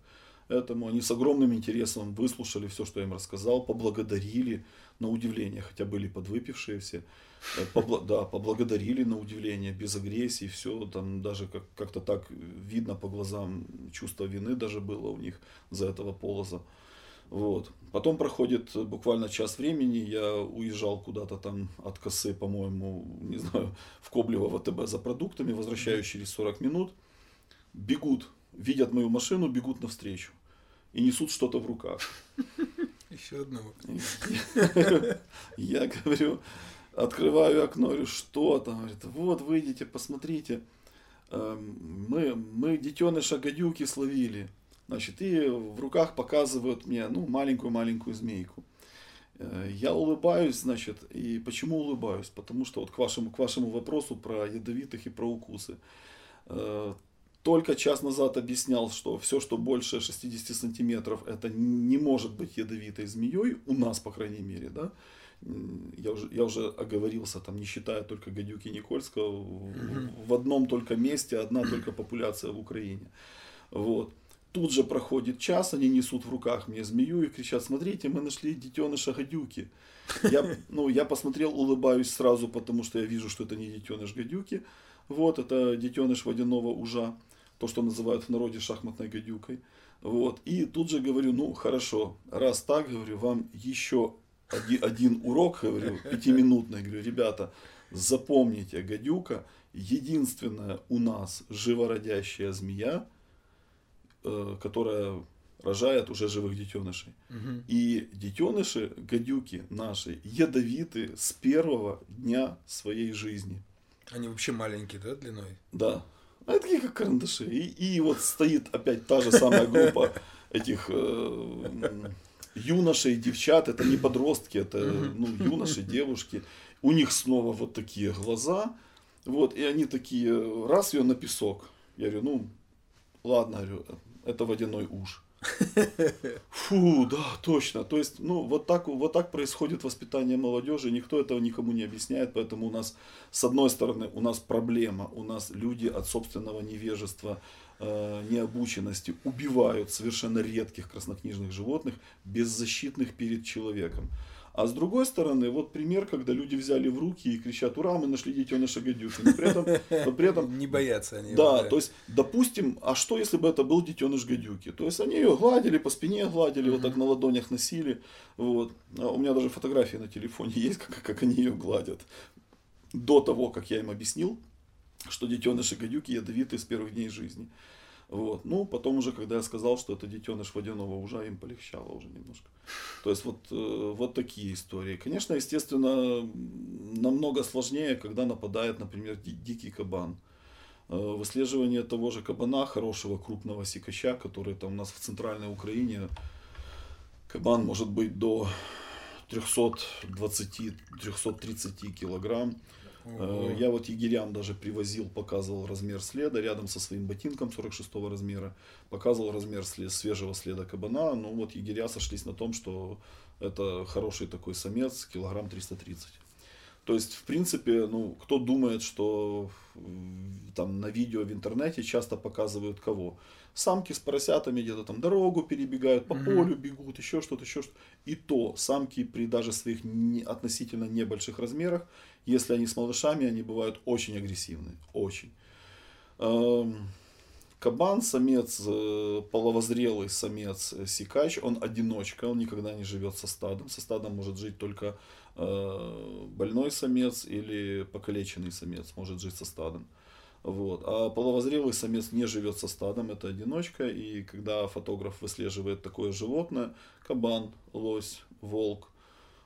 этому. Они с огромным интересом выслушали все, что я им рассказал, поблагодарили на удивление, хотя были подвыпившие все. Э, побла да, поблагодарили на удивление, без агрессии, все, там даже как- как-то так видно по глазам, чувство вины даже было у них за этого полоза. Вот. Потом проходит буквально час времени, я уезжал куда-то там от косы, по-моему, не знаю, в Коблево ВТБ за продуктами, возвращаюсь через 40 минут, бегут, видят мою машину, бегут навстречу и несут что-то в руках. Еще одного. Я говорю, открываю окно, говорю, что там? Говорит, вот, выйдите, посмотрите. Эм, мы, мы детеныша гадюки словили. Значит, и в руках показывают мне, ну, маленькую-маленькую змейку. Э, я улыбаюсь, значит, и почему улыбаюсь? Потому что вот к вашему, к вашему вопросу про ядовитых и про укусы. Только час назад объяснял, что все, что больше 60 сантиметров, это не может быть ядовитой змеей, у нас, по крайней мере, да. Я уже, я уже оговорился, там, не считая только гадюки Никольского, в, в одном только месте, одна только популяция в Украине. Вот. Тут же проходит час, они несут в руках мне змею и кричат, смотрите, мы нашли детеныша гадюки. Я, ну, я посмотрел, улыбаюсь сразу, потому что я вижу, что это не детеныш гадюки. Вот, это детеныш водяного ужа то, что называют в народе шахматной гадюкой. Вот. И тут же говорю, ну хорошо, раз так, говорю, вам еще один, один урок, говорю, пятиминутный, говорю, ребята, запомните, гадюка единственная у нас живородящая змея, э, которая рожает уже живых детенышей. Угу. И детеныши гадюки наши ядовиты с первого дня своей жизни. Они вообще маленькие, да, длиной? Да. А это такие как карандаши. И, и вот стоит опять та же самая группа этих э, юношей, девчат, это не подростки, это ну, юноши, девушки. У них снова вот такие глаза. Вот, и они такие, раз ее на песок. Я говорю, ну, ладно, говорю, это водяной уж. Фу, да, точно. То есть, ну, вот так, вот так происходит воспитание молодежи, никто этого никому не объясняет, поэтому у нас, с одной стороны, у нас проблема, у нас люди от собственного невежества, э, необученности убивают совершенно редких краснокнижных животных, беззащитных перед человеком. А с другой стороны, вот пример, когда люди взяли в руки и кричат, ура, мы нашли детеныша гадюки. Но при этом, но при этом Не боятся они. да, его, то есть, допустим, а что если бы это был детеныш гадюки? То есть они ее гладили, по спине гладили, вот так на ладонях носили. Вот. А у меня даже фотографии на телефоне есть, как, как они ее гладят. До того, как я им объяснил, что детеныши гадюки ядовиты с первых дней жизни. Вот. Ну, потом уже, когда я сказал, что это детеныш водяного ужа, им полегчало уже немножко. То есть вот, э, вот такие истории. Конечно, естественно, намного сложнее, когда нападает, например, ди- дикий кабан. Э, Выслеживание того же кабана, хорошего крупного сикача, который там у нас в центральной Украине, кабан может быть до 320-330 килограмм. Э, Я вот егерям даже привозил, показывал размер следа рядом со своим ботинком 46 размера, показывал размер сле- свежего следа кабана. Ну вот егеря сошлись на том, что это хороший такой самец, килограмм 330. То есть, в принципе, ну, кто думает, что там на видео в интернете часто показывают кого? Самки с поросятами где-то там дорогу перебегают, по Мгм. полю бегут, еще что-то, еще что-то. И то самки при даже своих не- относительно небольших размерах, если они с малышами, они бывают очень агрессивны, очень. Эм, Кабан, самец, э, половозрелый самец, э, сикач, он одиночка, он никогда не живет со стадом. Со стадом может жить только больной самец или покалеченный самец может жить со стадом. Вот. А половозрелый самец не живет со стадом, это одиночка. И когда фотограф выслеживает такое животное, кабан, лось, волк,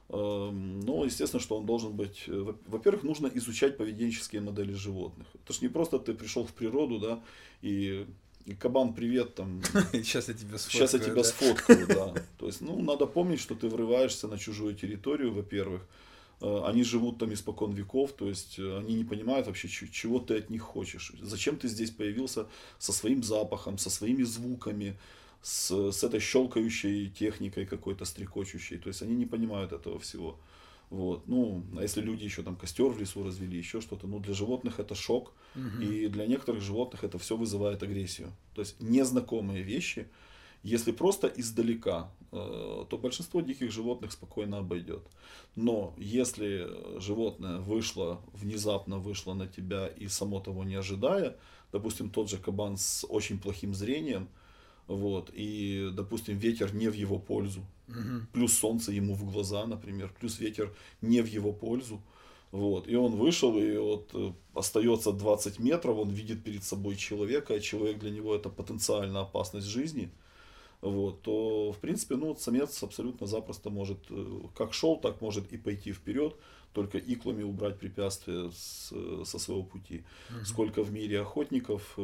эм, ну, естественно, что он должен быть... э, во- Во-первых, нужно изучать поведенческие модели животных. Это ж не просто ты пришел в природу, да, и, и кабан, привет, там, Сейчас я тебя Сейчас я сфоткаю, тебя да? сфоткаю, да. То есть, ну, надо помнить, что ты врываешься на чужую территорию, во-первых. Э, Они живут там испокон веков, то есть э, они не понимают вообще, чего ты от них хочешь. Зачем ты здесь появился со своим запахом, со своими звуками, с, с этой щелкающей техникой какой-то стрекочущей. То есть они не понимают этого всего. Вот. Ну, а если люди еще там костер в лесу развели, еще что-то, ну, для животных это шок. Мгм. И для некоторых животных это все вызывает агрессию. То есть незнакомые вещи, если просто издалека, э, то большинство диких животных спокойно обойдет. Но если животное вышло, внезапно вышло на тебя и само того не ожидая, допустим, тот же кабан с очень плохим зрением, вот, и, допустим, ветер не в его пользу, Мгм. плюс солнце ему в глаза, например, плюс ветер не в его пользу. Вот. И он вышел, и вот э, остается 20 метров, он видит перед собой человека, а человек для него это потенциальная опасность жизни. Вот, то, в принципе, ну, самец абсолютно запросто может, э, как шел, так может и пойти вперед, только иклами убрать препятствия с, э, со своего пути. Сколько в мире охотников,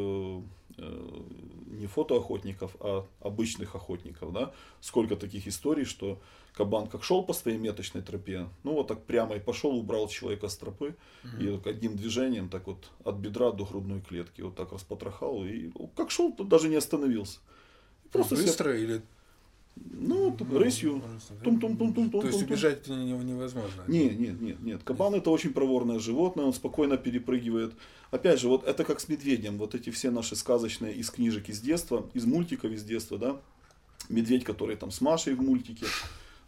не фотоохотников, а обычных охотников, да, сколько таких историй, что кабан как шел по своей меточной тропе, ну вот так прямо и пошел, убрал человека с тропы, и вот одним движением так вот от бедра до грудной клетки вот так распотрохал, и ну, как шел, тут даже не остановился. Просто себе- Быстро или... ну, т- рысью, тум-тум-тум-тум-тум. То есть убежать не- не- невозможно. Не, нет, нет, нет. Кабан это очень проворное животное, он спокойно перепрыгивает. Опять же, вот это как с медведем. Вот эти все наши сказочные из книжек из детства, из мультиков из детства, да. Медведь, который там с Машей в мультике.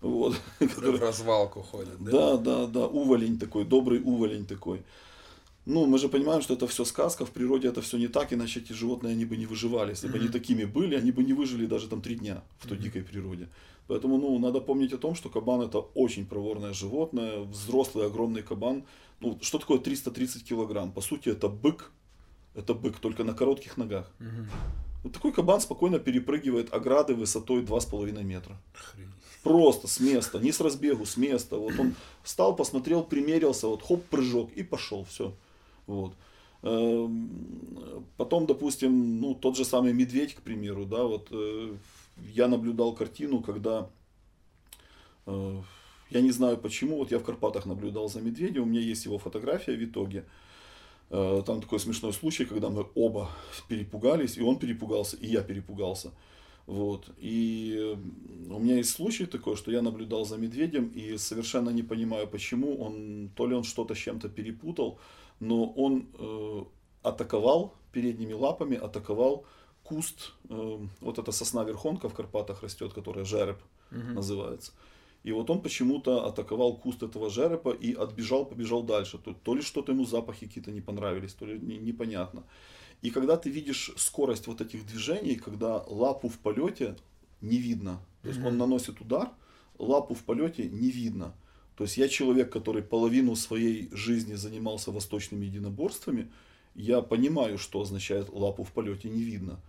Вот. В который- развалку ходят, да? Да, да, да, уволень такой, добрый уволень такой. Ну, мы же понимаем, что это все сказка, в природе это все не так, иначе эти животные, они бы не выживали. Если бы они такими были, они бы не выжили даже там три дня в той дикой природе. Поэтому, ну, надо помнить о том, что кабан это очень проворное животное, взрослый огромный кабан. Ну, что такое 330 килограмм? По сути, это бык, это бык, только на коротких ногах. Вот такой кабан спокойно перепрыгивает ограды высотой 2,5 метра. Охренеть. Просто с места, не с разбегу, с места. Вот он встал, посмотрел, примерился, вот хоп, прыжок и пошел, все. Вот. Эм, Потом, допустим, ну, тот же самый медведь, к примеру, да, вот э, я наблюдал картину, когда э, я не знаю почему, вот я в Карпатах наблюдал за медведем, у меня есть его фотография в итоге. Э, Там такой смешной случай, когда мы оба перепугались, и он перепугался, и я перепугался. Вот. И у меня есть случай такой, что я наблюдал за медведем и совершенно не понимаю, почему он, то ли он что-то с чем-то перепутал, но он э, атаковал передними лапами, атаковал куст, э, вот эта сосна верхонка в Карпатах растет, которая жереб Мгм. называется. И вот он почему-то атаковал куст этого жерепа и отбежал, побежал дальше. То, то ли что-то ему запахи какие-то не понравились, то ли не, непонятно. И когда ты видишь скорость вот этих движений, когда лапу в полете не видно, то есть mm-hmm. он наносит удар, лапу в полете не видно. То есть я человек, который половину своей жизни занимался восточными единоборствами, я понимаю, что означает лапу в полете не видно.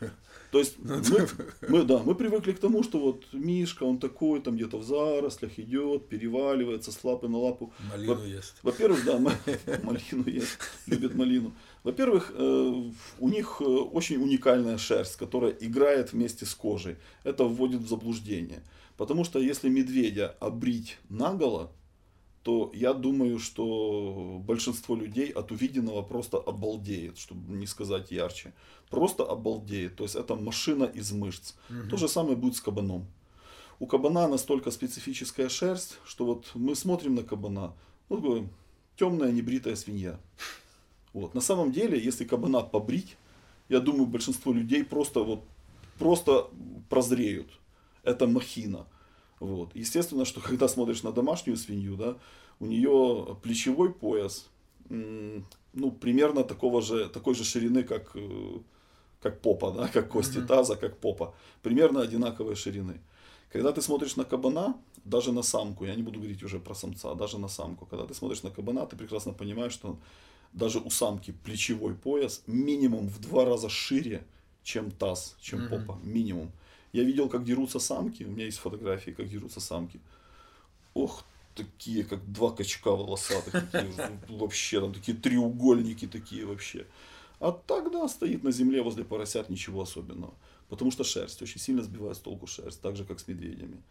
То есть ну, мы, мы, да, мы привыкли к тому, что вот Мишка, он такой, там где-то в зарослях идет, переваливается с лапы на лапу. Малину Во- ест. Во-первых, да, малину ест, любит малину. Во-первых, э, у них э, очень уникальная шерсть, которая играет вместе с кожей. Это вводит в заблуждение. Потому что если медведя обрить наголо, то я думаю, что большинство людей от увиденного просто обалдеет, чтобы не сказать ярче. Просто обалдеет. То есть это машина из мышц. Угу. То же самое будет с кабаном. У кабана настолько специфическая шерсть, что вот мы смотрим на кабана, ну, такое темная небритая свинья. Вот. На самом деле, если кабана побрить, я думаю, большинство людей просто вот просто прозреют. Это махина. Вот. Естественно, что когда смотришь на домашнюю свинью, да, у нее плечевой пояс, ну, примерно такого же, такой же ширины, как, э, как попа, да, как кости mm-hmm. таза, как попа. Примерно одинаковой ширины. Когда ты смотришь на кабана, даже на самку, я не буду говорить уже про самца, даже на самку, когда ты смотришь на кабана, ты прекрасно понимаешь, что даже у самки плечевой пояс минимум в два раза шире, чем таз, чем mm-hmm. попа, минимум. Я видел, как дерутся самки. У меня есть фотографии, как дерутся самки. Ох, такие, как два качка волосатых. Такие, вообще, там такие треугольники такие вообще. А тогда стоит на земле возле поросят ничего особенного. Потому что шерсть очень сильно сбивает с толку шерсть, так же, как с медведями.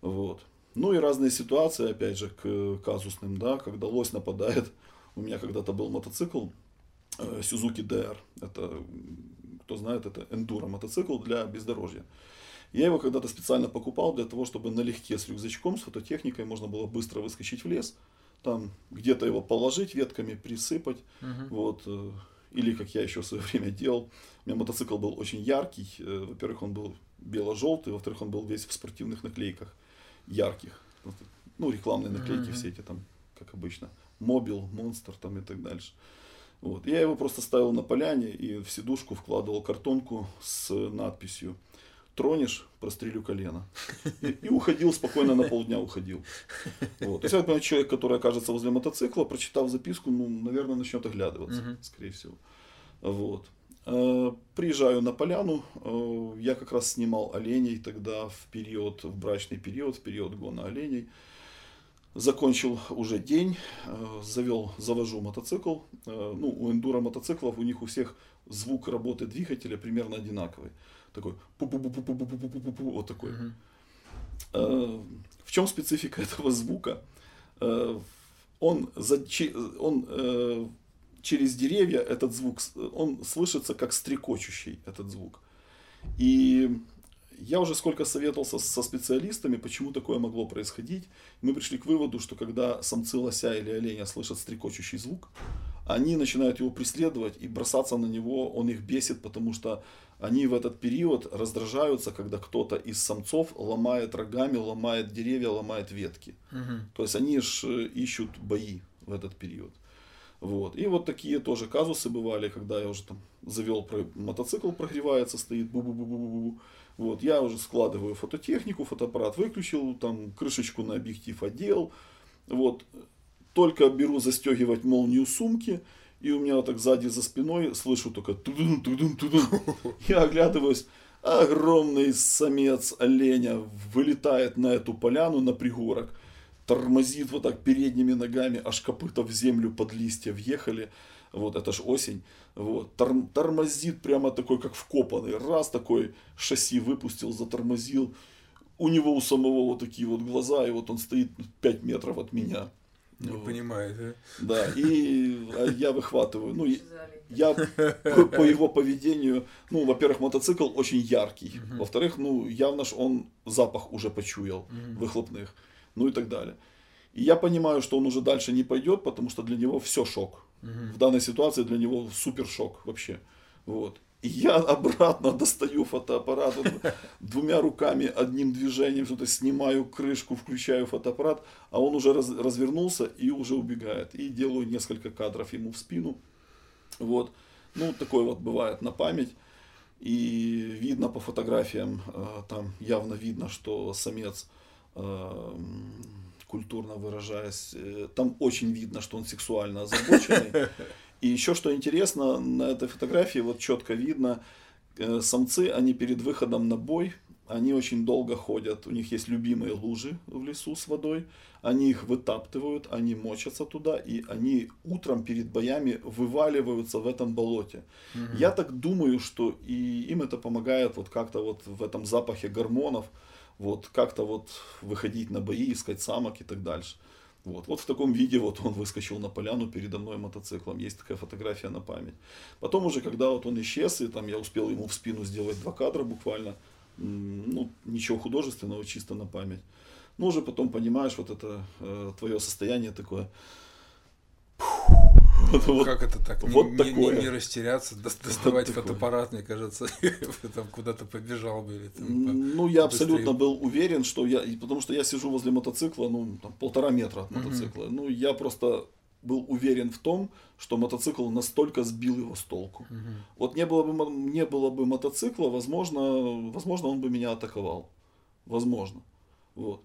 Вот. Ну и разные ситуации, опять же, к казусным, да, когда лось нападает. У меня когда-то был мотоцикл э, Suzuki DR. Это, кто знает, это эндуро мотоцикл для бездорожья. Я его когда-то специально покупал для того, чтобы налегке с рюкзачком, с фототехникой можно было быстро выскочить в лес, там где-то его положить ветками, присыпать. Uh-huh. Вот, э, или как я еще в свое время делал. У меня мотоцикл был очень яркий. Э, во-первых, он был бело-желтый, во-вторых, он был весь в спортивных наклейках ярких. Ну, рекламные наклейки uh-huh. все эти там, как обычно. Мобил, Монстр там и так дальше. Вот. Я его просто ставил на поляне и в сидушку вкладывал картонку с надписью тронешь, прострелю колено. И, и уходил спокойно, на полдня уходил. Вот. То есть, я человек, который окажется возле мотоцикла, прочитав записку, ну, наверное, начнет оглядываться, угу. скорее всего. Вот. Э, приезжаю на поляну, э, я как раз снимал оленей тогда в период, в брачный период, в период гона оленей. Закончил уже день, э, завел, завожу мотоцикл. Ну, у эндуро мотоциклов, у них у всех звук работы двигателя примерно одинаковый такой пу-пу-пу-пу-пу-пу-пу-пу, вот такой. В чем специфика этого звука? Он, за, он через деревья этот звук, он слышится как стрекочущий этот звук. И я уже сколько советовался со специалистами, почему такое могло происходить. Мы пришли к выводу, что когда самцы лося или оленя слышат стрекочущий звук, они начинают его преследовать и бросаться на него, он их бесит, потому что они в этот период раздражаются, когда кто-то из самцов ломает рогами, ломает деревья, ломает ветки. Угу. То есть они же э, ищут бои в этот период. Вот. И вот такие тоже казусы бывали, когда я уже там завел про... мотоцикл, прогревается, стоит бу-бу-бу-бу-бу. Вот. Я уже складываю фототехнику, фотоаппарат выключил, там крышечку на объектив одел. Вот. Только беру застегивать молнию сумки, и у меня вот так сзади за спиной слышу только тудун, тудун, тудун. Я оглядываюсь, огромный самец оленя вылетает на эту поляну, на пригорок, тормозит вот так передними ногами, аж копыта в землю под листья въехали. Вот, это ж осень. Вот, тор- тормозит прямо такой, как вкопанный. Раз такой шасси выпустил, затормозил. У него у самого вот такие вот глаза, и вот он стоит 5 метров от меня. Не вот. понимает, да? Да, и а я выхватываю. Ну, я по, по его поведению, ну, во-первых, мотоцикл очень яркий. Угу. Во-вторых, ну, явно ж он запах уже почуял угу. выхлопных, ну и так далее. И я понимаю, что он уже дальше не пойдет, потому что для него все шок. Угу. В данной ситуации для него супер шок вообще. Вот. Я обратно достаю фотоаппарат вот, двумя руками, одним движением, что-то снимаю крышку, включаю фотоаппарат, а он уже раз, развернулся и уже убегает. И делаю несколько кадров ему в спину. Вот. Ну, такое вот бывает на память. И видно по фотографиям, э, там явно видно, что самец э, культурно выражаясь, э, там очень видно, что он сексуально озабоченный. И еще что интересно, на этой фотографии вот четко видно, э, самцы, они перед выходом на бой, они очень долго ходят, у них есть любимые лужи в лесу с водой, они их вытаптывают, они мочатся туда, и они утром перед боями вываливаются в этом болоте. Угу. Я так думаю, что и им это помогает вот как-то вот в этом запахе гормонов, вот как-то вот выходить на бои, искать самок и так дальше. Вот. вот в таком виде вот он выскочил на поляну передо мной мотоциклом. Есть такая фотография на память. Потом уже, когда вот он исчез, и там я успел ему в спину сделать два кадра буквально, ну, ничего художественного, чисто на память. Ну, уже потом понимаешь, вот это э, твое состояние такое, вот, как это так? Вот не, такое. Не, не растеряться, доставать вот фотоаппарат, мне кажется, там куда-то побежал бы. Или, там, ну, я абсолютно был уверен, что я, потому что я сижу возле мотоцикла, ну, там, полтора метра от мотоцикла. Угу. Ну, я просто был уверен в том, что мотоцикл настолько сбил его с толку. Угу. Вот не было бы, не было бы мотоцикла, возможно, возможно, он бы меня атаковал. Возможно. Вот.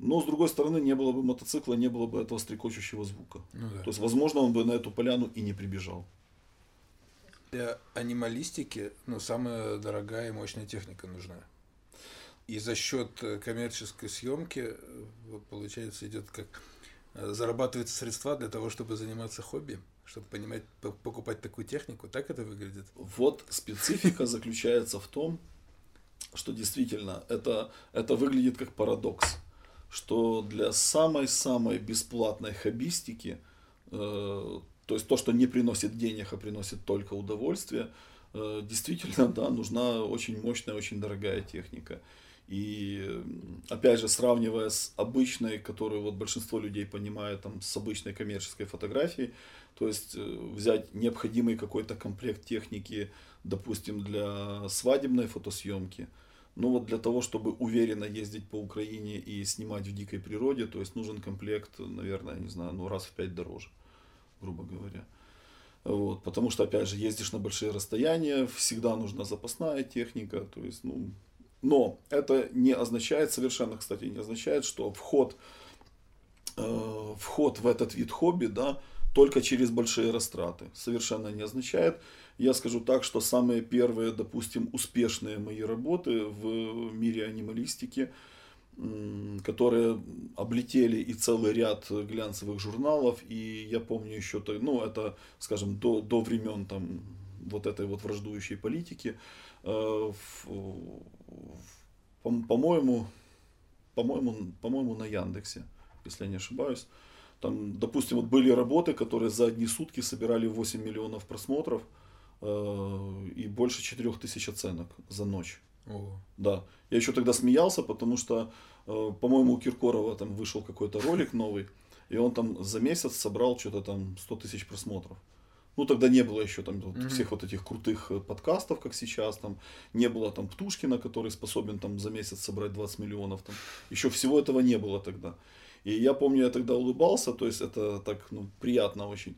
Но, с другой стороны, не было бы мотоцикла, не было бы этого стрекочущего звука. Ну, да. То есть, возможно, он бы на эту поляну и не прибежал. Для анималистики ну, самая дорогая и мощная техника нужна. И за счет э, коммерческой съемки, э, получается, идет как э, зарабатываются средства для того, чтобы заниматься хобби, чтобы понимать, покупать такую технику. Так это выглядит? Вот специфика заключается в том, что действительно это, это выглядит как парадокс что для самой-самой бесплатной хоббистики, э, то есть то, что не приносит денег, а приносит только удовольствие, э, действительно, да, нужна очень мощная, очень дорогая техника. И опять же, сравнивая с обычной, которую вот большинство людей понимает, там, с обычной коммерческой фотографией, то есть э, взять необходимый какой-то комплект техники, допустим, для свадебной фотосъемки – но вот для того, чтобы уверенно ездить по Украине и снимать в дикой природе, то есть нужен комплект, наверное, не знаю, ну раз в пять дороже, грубо говоря. Вот, потому что, опять же, ездишь на большие расстояния, всегда нужна запасная техника, то есть, ну, но это не означает, совершенно, кстати, не означает, что вход, э, вход в этот вид хобби, да, только через большие растраты. Совершенно не означает. Я скажу так, что самые первые, допустим, успешные мои работы в мире анималистики, которые облетели и целый ряд глянцевых журналов, и я помню еще, ну, это, скажем, до, до времен там вот этой вот враждующей политики, э, по-моему, по-моему, по-моему, на Яндексе, если я не ошибаюсь. Там, допустим, вот были работы, которые за одни сутки собирали 8 миллионов просмотров, и больше 4000 оценок за ночь. О. Да. Я еще тогда смеялся, потому что, э, по-моему, у Киркорова там вышел какой-то ролик новый, и он там за месяц собрал что-то там 100 тысяч просмотров. Ну, тогда не было еще там mm-hmm. всех вот этих крутых э, подкастов, как сейчас, там, не было там Птушкина, который способен там за месяц собрать 20 миллионов, там, еще всего этого не было тогда. И я помню, я тогда улыбался, то есть это так, ну, приятно очень.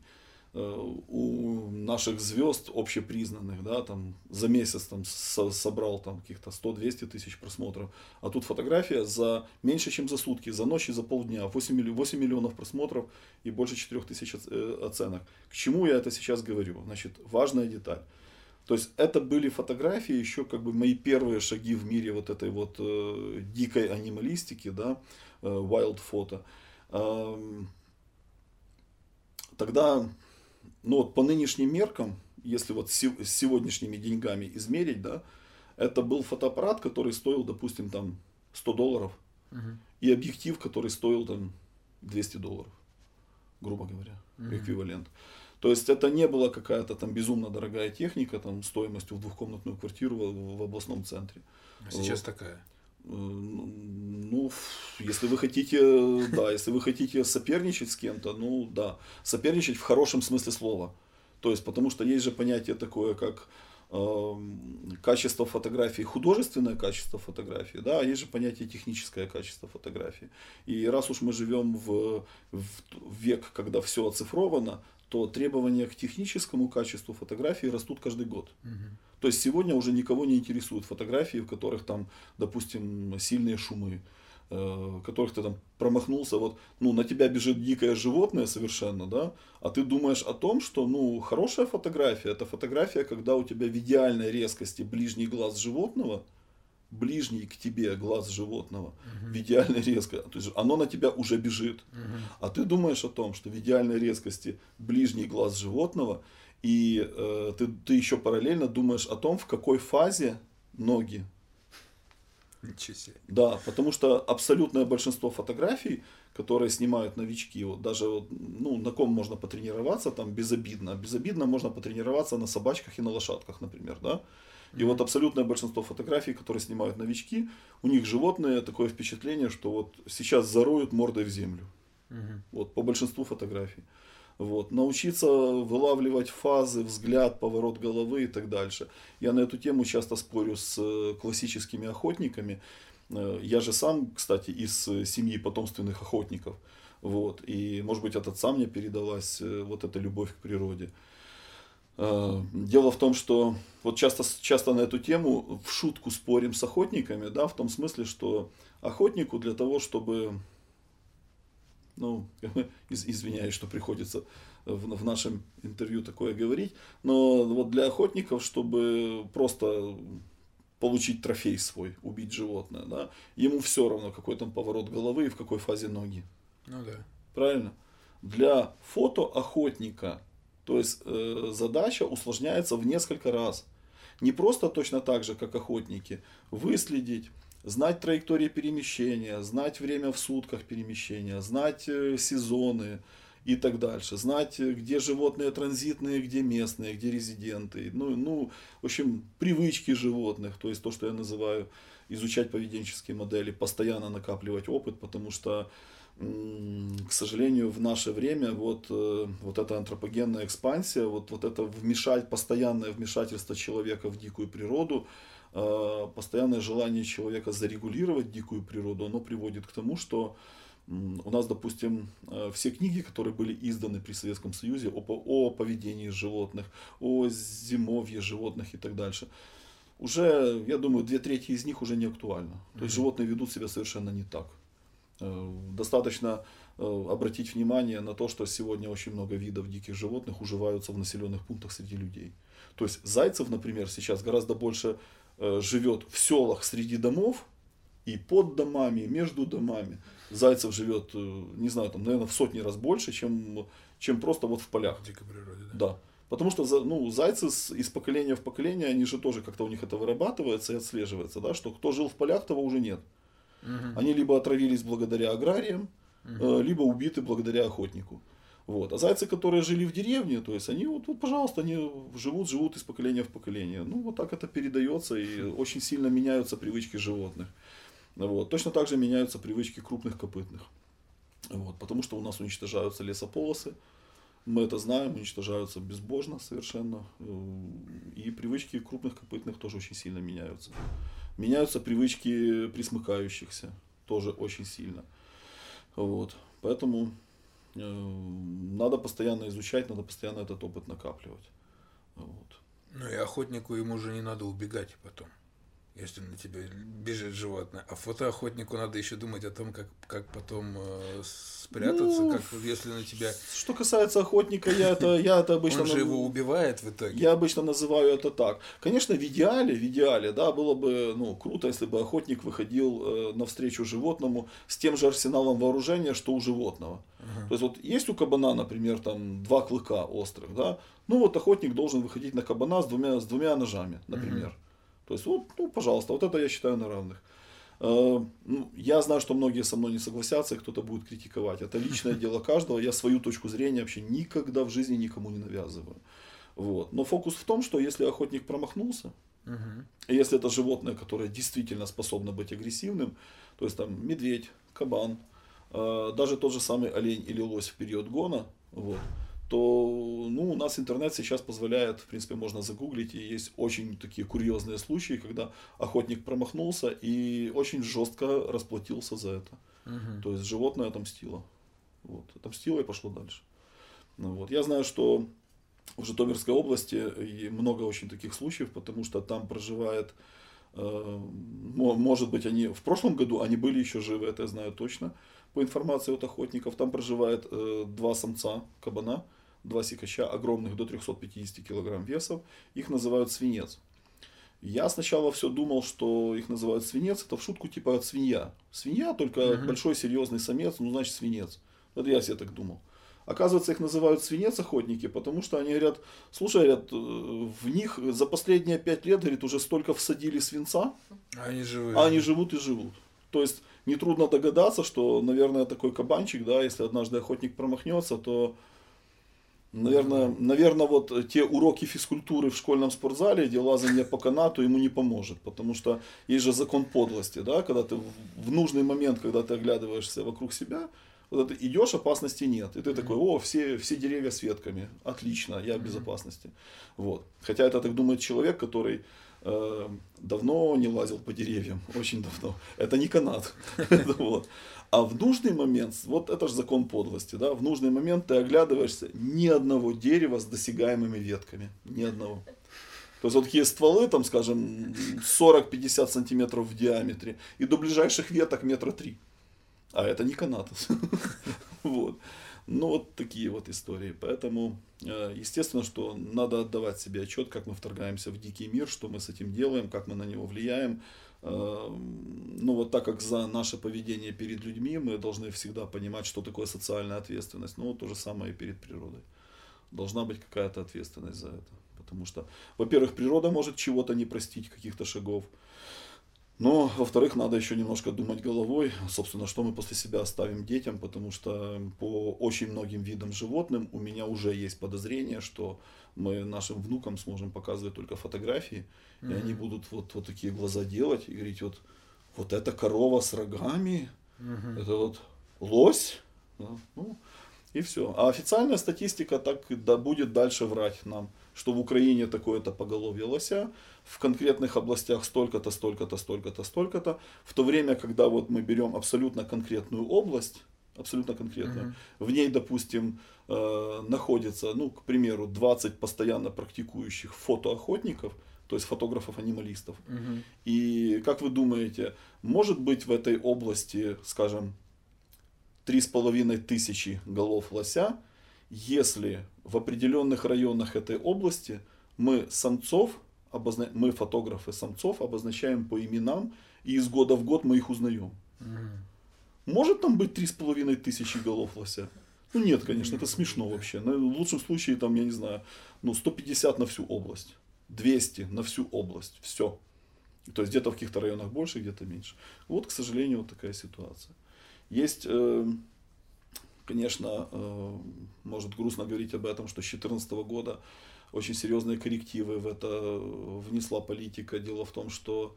Э, у наших звезд общепризнанных, да, там за месяц там со собрал там каких-то 100-200 тысяч просмотров, а тут фотография за меньше, чем за сутки, за ночь и за полдня, 8, милли, 8 миллионов просмотров и больше 4 тысяч э, оценок. К чему я это сейчас говорю? Значит, важная деталь. То есть это были фотографии, еще как бы мои первые шаги в мире вот этой вот э, дикой анималистики, да, э, wild photo. Э, тогда но вот по нынешним меркам, если вот с сегодняшними деньгами измерить, да, это был фотоаппарат, который стоил, допустим, там 100 долларов, угу. и объектив, который стоил там 200 долларов, грубо говоря, угу. эквивалент. То есть это не была какая-то там безумно дорогая техника, там стоимостью в двухкомнатную квартиру в, в областном центре. А сейчас вот. такая? Э, ну, если вы хотите, да, если вы хотите соперничать с кем-то, ну да, соперничать в хорошем смысле слова. То есть, потому что есть же понятие такое, как эм, качество фотографии, художественное качество фотографии, да, а есть же понятие техническое качество фотографии. И раз уж мы живем в, в век, когда все оцифровано, то требования к техническому качеству фотографии растут каждый год. Угу. То есть сегодня уже никого не интересуют фотографии, в которых там, допустим, сильные шумы, э, которых ты там промахнулся, вот, ну, на тебя бежит дикое животное совершенно, да, а ты думаешь о том, что, ну, хорошая фотография, это фотография, когда у тебя в идеальной резкости ближний глаз животного – ближний к тебе глаз животного угу. в идеальной резкости, то есть оно на тебя уже бежит, угу. а ты думаешь о том, что в идеальной резкости ближний глаз животного, и э, ты, ты еще параллельно думаешь о том, в какой фазе ноги. Ничего себе. Да, потому что абсолютное большинство фотографий, которые снимают новички, вот даже ну, на ком можно потренироваться, там безобидно. Безобидно можно потренироваться на собачках и на лошадках, например, да. И вот абсолютное большинство фотографий, которые снимают новички, у них животные такое впечатление, что вот сейчас зароют мордой в землю. Угу. Вот по большинству фотографий. Вот. Научиться вылавливать фазы, взгляд, поворот головы и так дальше. Я на эту тему часто спорю с э, классическими охотниками. Э, я же сам, кстати, из э, семьи потомственных охотников. Вот. И, может быть, от отца мне передалась вот эта любовь к природе. Дело в том, что вот часто, часто на эту тему в шутку спорим с охотниками, да, в том смысле, что охотнику для того, чтобы, ну, из, извиняюсь, что приходится в, в нашем интервью такое говорить, но вот для охотников, чтобы просто получить трофей свой, убить животное, да, ему все равно, какой там поворот головы и в какой фазе ноги. Ну да. Правильно? Для фотоохотника то есть э, задача усложняется в несколько раз. Не просто точно так же, как охотники, выследить, знать траектории перемещения, знать время в сутках перемещения, знать э, сезоны и так дальше, знать, э, где животные транзитные, где местные, где резиденты, ну, ну, в общем, привычки животных, то есть то, что я называю изучать поведенческие модели, постоянно накапливать опыт, потому что к сожалению, в наше время вот, э, вот эта антропогенная экспансия, вот, вот это вмешать, постоянное вмешательство человека в дикую природу, постоянное желание человека зарегулировать дикую природу, оно приводит к тому, что у нас, допустим, э, все книги, которые были изданы при Советском Союзе о, о поведении животных, о зимовье животных и так дальше, уже, я думаю, две трети из них уже не актуально. То есть животные ведут себя совершенно не так. Э, достаточно э, обратить внимание на то, что сегодня очень много видов диких животных уживаются в населенных пунктах среди людей. То есть зайцев, например, сейчас гораздо больше э, живет в селах среди домов и под домами, между домами. Зайцев живет, не знаю, там, наверное, в сотни раз больше, чем, чем просто вот в полях. В дикой природе, да. Да. Потому что ну, зайцы из поколения в поколение, они же тоже как-то у них это вырабатывается и отслеживается, да, что кто жил в полях, того уже нет. Угу. Они либо отравились благодаря аграриям, угу. либо убиты благодаря охотнику. Вот. А зайцы, которые жили в деревне, то есть они вот, вот, пожалуйста, они живут, живут из поколения в поколение. Ну, вот так это передается, и очень сильно меняются привычки животных. Вот. Точно так же меняются привычки крупных копытных. Вот. Потому что у нас уничтожаются лесополосы, мы это знаем, уничтожаются безбожно совершенно. Э, и привычки крупных копытных тоже очень сильно меняются. Меняются привычки присмыкающихся тоже очень сильно. Вот. Поэтому надо постоянно изучать, надо постоянно этот опыт накапливать. Вот. Ну и охотнику ему уже не надо убегать потом если на тебя бежит животное. А фотоохотнику надо еще думать о том, как, как потом э, спрятаться, ну, как если на тебя. Что касается охотника, я это, я это обычно. Он же его убивает в итоге. Я обычно называю это так. Конечно, в идеале, в идеале, да, было бы ну, круто, если бы охотник выходил э, навстречу животному с тем же арсеналом вооружения, что у животного. uh То есть вот есть у кабана, например, там два клыка острых, да. Ну вот охотник должен выходить на кабана с двумя, с двумя ножами, например. uh то есть, вот, ну, пожалуйста, вот это я считаю на равных. Э, ну, я знаю, что многие со мной не согласятся, и кто-то будет критиковать. Это личное дело каждого. Я свою точку зрения вообще никогда в жизни никому не навязываю. Вот. Но фокус в том, что если охотник промахнулся, угу. и если это животное, которое действительно способно быть агрессивным, то есть там медведь, кабан, э, даже тот же самый олень или лось в период гона, вот, то ну, у нас интернет сейчас позволяет, в принципе, можно загуглить, и есть очень такие курьезные случаи, когда охотник промахнулся и очень жестко расплатился за это. Угу. То есть животное отомстило. Вот, отомстило и пошло дальше. Ну, вот. Я знаю, что в Житомирской области много очень таких случаев, потому что там проживает, э, может быть, они в прошлом году они были еще живы, это я знаю точно, по информации от охотников. Там проживает э, два самца кабана, два сикача, огромных до 350 килограмм весов. Их называют свинец. Я сначала все думал, что их называют свинец, это в шутку типа свинья. Свинья, только uh большой серьезный самец, ну значит свинец. Вот я себе так думал. Оказывается, их называют свинец охотники, потому что они говорят, слушай, говорят, э, в них за последние пять лет, говорит, уже столько всадили свинца, они, живые. а они живут и живут. То есть нетрудно догадаться, что, наверное, такой кабанчик, да, если однажды охотник промахнется, то, наверное, наверное, вот те уроки физкультуры в школьном спортзале, где лазание по канату ему не поможет, потому что есть же закон подлости, да, когда ты в нужный момент, когда ты оглядываешься вокруг себя, вот ты идешь, опасности нет. И ты такой, о, все, все деревья с ветками, отлично, я в безопасности. Вот. Хотя это так думает человек, который э, давно не лазил по деревьям, очень давно. Это не канат. вот. А в нужный момент, вот это же закон подлости, да, в нужный момент ты оглядываешься, ни одного дерева с досягаемыми ветками, ни одного. То есть вот такие стволы, там, скажем, 40-50 сантиметров в диаметре, и до ближайших веток метра три. А это не канатус. вот. Ну, вот такие вот истории. Поэтому, э, естественно, что надо отдавать себе отчет, как мы вторгаемся в дикий мир, что мы с этим делаем, как мы на него влияем. Э, ну, вот так как за наше поведение перед людьми мы должны всегда понимать, что такое социальная ответственность. Ну, то же самое и перед природой. Должна быть какая-то ответственность за это. Потому что, во-первых, природа может чего-то не простить, каких-то шагов. Но, во-вторых, надо еще немножко думать головой, собственно, что мы после себя оставим детям, потому что по очень многим видам животным у меня уже есть подозрение, что мы нашим внукам сможем показывать только фотографии, mm-hmm. и они будут вот, вот такие глаза делать и говорить, вот, вот это корова с рогами, mm-hmm. это вот лось, да, ну, и все. А официальная статистика так да, будет дальше врать нам что в Украине такое-то поголовье лося, в конкретных областях столько-то, столько-то, столько-то, столько-то, в то время, когда вот мы берем абсолютно конкретную область, абсолютно конкретную, uh-huh. в ней, допустим, э, находится, ну, к примеру, 20 постоянно практикующих фотоохотников, то есть фотографов-анималистов. Uh-huh. И как вы думаете, может быть в этой области, скажем, три с половиной тысячи голов лося, если в определенных районах этой области мы самцов, обозна... мы фотографы самцов обозначаем по именам, и из года в год мы их узнаем. Может там быть три с половиной тысячи голов лося? Ну нет, конечно, это смешно вообще. в лучшем случае, там, я не знаю, ну 150 на всю область, 200 на всю область, все. То есть где-то в каких-то районах больше, где-то меньше. Вот, к сожалению, вот такая ситуация. Есть э, Конечно, э, может грустно говорить об этом, что с 2014 года очень серьезные коррективы в это внесла политика. Дело в том, что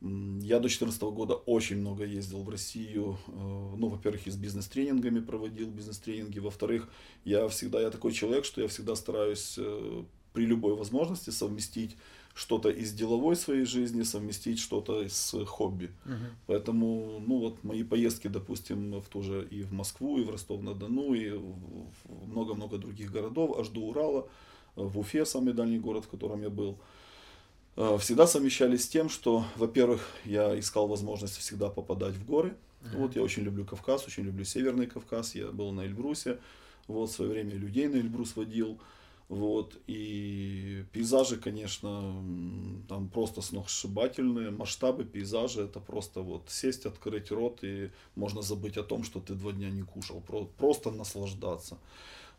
я до 2014 года очень много ездил в Россию. Э, ну, во-первых, и с бизнес-тренингами проводил бизнес-тренинги. Во-вторых, я всегда, я такой человек, что я всегда стараюсь э, при любой возможности совместить что-то из деловой своей жизни, совместить что-то с хобби. Угу. Поэтому, ну вот мои поездки, допустим, в ту же и в Москву, и в Ростов-на-Дону, и в много-много других городов, аж до Урала, в Уфе, самый дальний город, в котором я был, э, всегда совмещались с тем, что, во-первых, я искал возможность всегда попадать в горы. uh Вот я очень люблю Кавказ, очень люблю Северный Кавказ. Я был на Эльбрусе, вот в свое время людей на Эльбрус водил. Вот, и пейзажи, конечно, там просто сногсшибательные, масштабы пейзажа, это просто вот сесть, открыть рот, и можно забыть о том, что ты два дня не кушал, просто наслаждаться.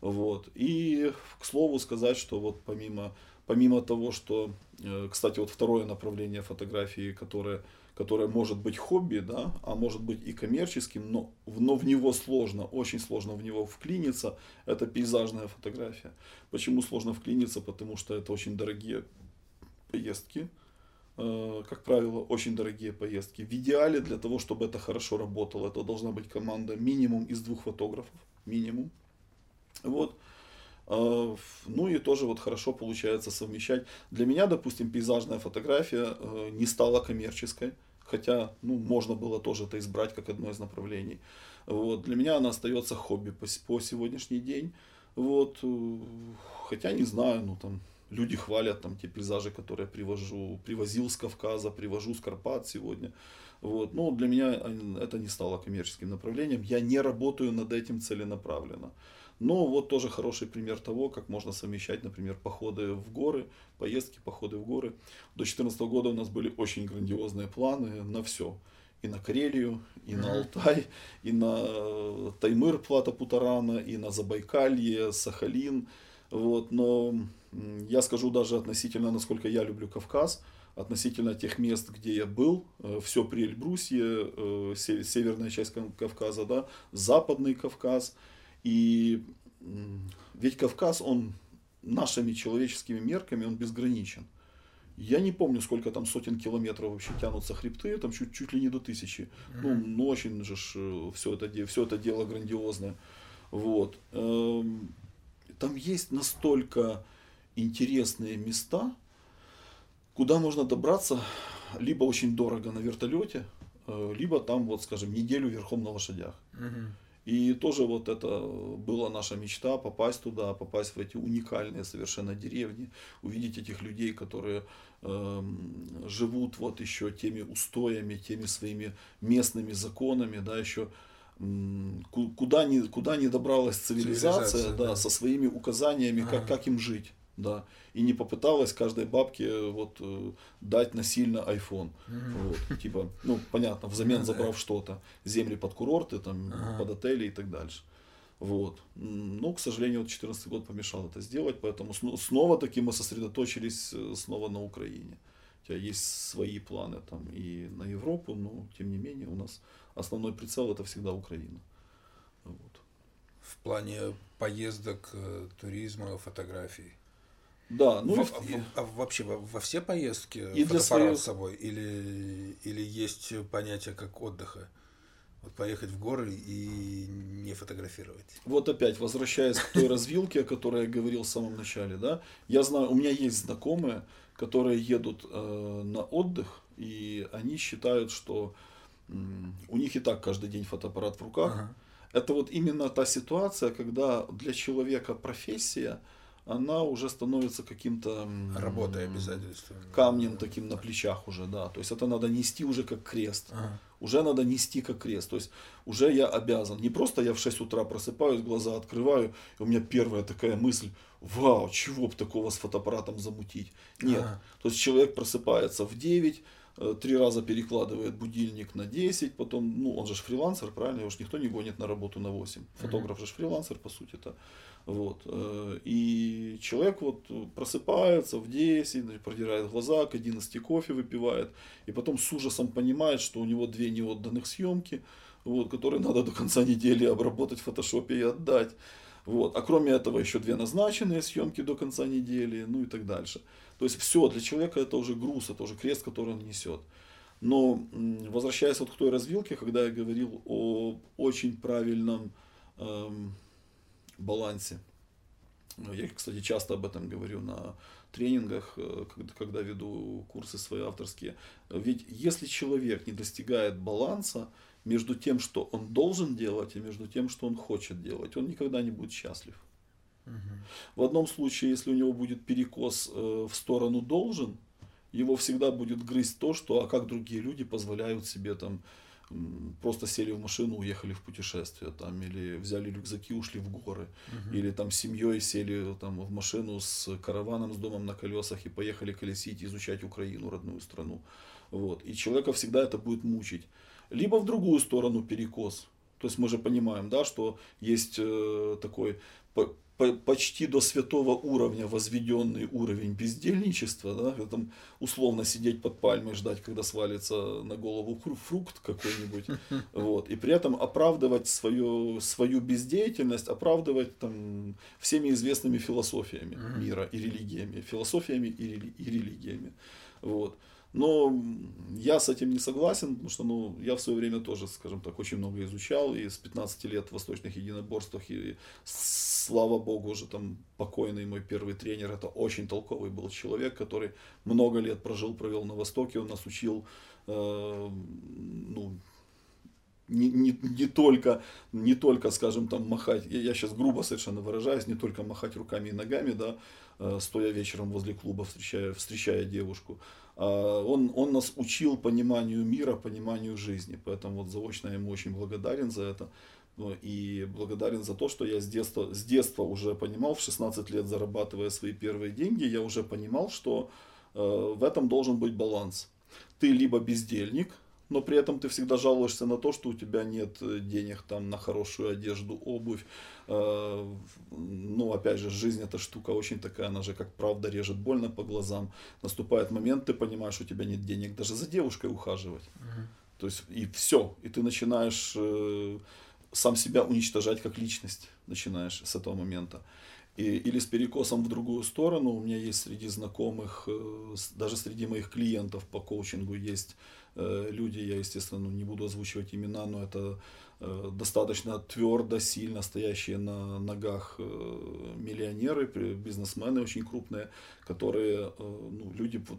Вот. И, к слову сказать, что вот помимо, помимо того, что, э, кстати, вот второе направление фотографии, которое которое может быть хобби, да, а может быть и коммерческим, но, но в него сложно, очень сложно в него вклиниться, это пейзажная фотография. Почему сложно вклиниться? Потому что это очень дорогие поездки, э, как правило, очень дорогие поездки. В идеале для того, чтобы это хорошо работало, это должна быть команда минимум из двух фотографов, минимум. Вот. Ф- Ну и тоже вот хорошо получается совмещать. Для меня, допустим, пейзажная фотография э, не стала коммерческой, хотя, ну, можно было тоже это избрать как одно из направлений. Вот. Для меня она остается хобби по, по сегодняшний день. Вот. э, Хотя не знаю, ну там люди хвалят там те пейзажи, которые я привожу, привозил с Кавказа, привожу с Карпат сегодня. Вот. Но для меня это не стало коммерческим направлением. Я не работаю над этим целенаправленно. Но вот тоже хороший пример того, как можно совмещать, например, походы в горы, поездки, походы в горы. До 2014 года у нас были очень грандиозные планы на все. И на Карелию, и на. Алтай, и на э, Таймыр, Плата Путарана, и на Забайкалье, Сахалин. Вот. Но я скажу даже относительно, насколько я люблю Кавказ, относительно тех мест, где я был, все при Эльбрусье, э, се- северная часть Кав- Кавказа, да, западный Кавказ. И ведь Кавказ, он нашими человеческими мерками, он безграничен. Я не помню, сколько там сотен километров вообще тянутся хребты, там чуть, чуть ли не до тысячи. Ну, ну, очень же все это, все это дело грандиозное. Вот. Эм, Там есть настолько интересные места, куда можно добраться либо очень дорого на вертолете, э, либо там, вот, скажем, неделю верхом на лошадях. Мгм. И тоже вот это была наша мечта, попасть туда, попасть в эти уникальные совершенно деревни, увидеть этих людей, которые эм, живут вот еще теми устоями, теми своими местными законами, да, еще куда не, куда не добралась цивилизация, Цивилизация, да, да. со своими указаниями, как, Ага. как им жить. Да, и не попыталась каждой бабке э, вот э, дать насильно iPhone. Мгм. Вот, типа, ну, понятно, взамен Ну забрав что-то, земли под курорты, там, Ага. под отели и так дальше. Вот. Но, к сожалению, вот 14 год помешал это сделать, поэтому сно- снова таки мы сосредоточились э, снова на Украине. У тебя есть свои планы там и на Европу, но тем не менее у нас основной прицел это всегда Украина. Вот. В плане поездок, туризма, фотографий. Да, ну и Во- в- а вообще во, во все поездки И для фотоаппарат своих- с собой? Или, или есть понятие как отдыха? Вот поехать в горы и не фотографировать. Вот опять, возвращаясь к той развилке, о которой я говорил в самом начале, да, я знаю, у меня есть знакомые, которые едут э, на отдых, и они считают, что м, у них и так каждый день фотоаппарат в руках. Ага. Это вот именно та ситуация, когда для человека профессия, она уже становится каким-то... м, Работа и обязательства. Камнем таким на плечах уже, да. То есть это надо нести уже как крест Ага. уже надо нести как крест. То есть уже я обязан. Не просто я в 6 утра просыпаюсь, глаза открываю, и у меня первая такая мысль, вау, чего бы такого с фотоаппаратом замутить. Нет. Ага. То есть человек просыпается в 9, э, три раза перекладывает будильник на 10, потом, ну, он же фрилансер, правильно, его же никто не гонит на работу на 8. Фотограф же фрилансер, по сути-то. Вот. э, И человек вот просыпается в 10, значит, продирает глаза, к 11 кофе выпивает, и потом с ужасом понимает, что у него две неотданных съемки, вот, которые надо до конца недели обработать в фотошопе и отдать. Вот. А кроме этого еще две назначенные съемки до конца недели, ну и так дальше. То есть все, для человека это уже груз, это уже крест, который он несет. Но возвращаясь вот к той развилке, когда я говорил о очень правильном эм, балансе. Я, кстати, часто об этом говорю на тренингах, э, когда веду курсы свои авторские. Ведь если человек не достигает баланса между тем, что он должен делать, и между тем, что он хочет делать, он никогда не будет счастлив. В одном случае, если у него будет перекос э, в сторону должен, его всегда будет грызть то, что а как другие люди позволяют себе там просто сели в машину, уехали в путешествие, там, или взяли рюкзаки, ушли в горы, Мгм. или там семьей сели там, в машину с караваном, с домом на колесах и поехали колесить, изучать Украину, родную страну. Вот. И человека всегда это будет мучить. Либо в другую сторону перекос. То есть мы же понимаем, да, что есть э, такой почти до святого уровня возведенный уровень бездельничества, да, там условно сидеть под пальмой, ждать, когда свалится на голову фру- фрукт какой-нибудь, вот, и при этом оправдывать свою, свою бездеятельность, оправдывать там всеми известными философиями мира и религиями, философиями и, рели- и религиями, вот. Но я с этим не согласен, потому что ну, я в свое время тоже, скажем так, очень много изучал, и с 15 лет в восточных единоборствах, и слава богу, уже там покойный мой первый тренер, это очень толковый был человек, который много лет прожил, провел на Востоке, он нас учил, э, ну, не, не, не, только, не только, скажем, там махать, я, я сейчас грубо совершенно выражаюсь, не только махать руками и ногами, да, э, стоя вечером возле клуба, встречая, встречая девушку. А он, он нас учил пониманию мира, пониманию жизни, поэтому вот заочно я ему очень благодарен за это. Ну, и благодарен за то, что я с детства, с детства уже понимал, в 16 лет зарабатывая свои первые деньги, я уже понимал, что э, в этом должен быть баланс. Ты либо бездельник, но при этом ты всегда жалуешься на то, что у тебя нет э, денег там на хорошую одежду, обувь. Э, ну, опять же, жизнь эта штука очень такая, она же, как правда, режет больно по глазам. Наступает момент, ты понимаешь, у тебя нет денег даже за девушкой ухаживать. Угу. То есть, и все, и ты начинаешь э, сам себя уничтожать как личность, начинаешь с этого момента. И, или с перекосом в другую сторону. У меня есть среди знакомых, даже среди моих клиентов по коучингу есть Э, люди, я, естественно, не буду озвучивать имена, но это э, достаточно твердо, сильно стоящие на ногах э, миллионеры, бизнесмены очень крупные, которые, ну, люди, вот,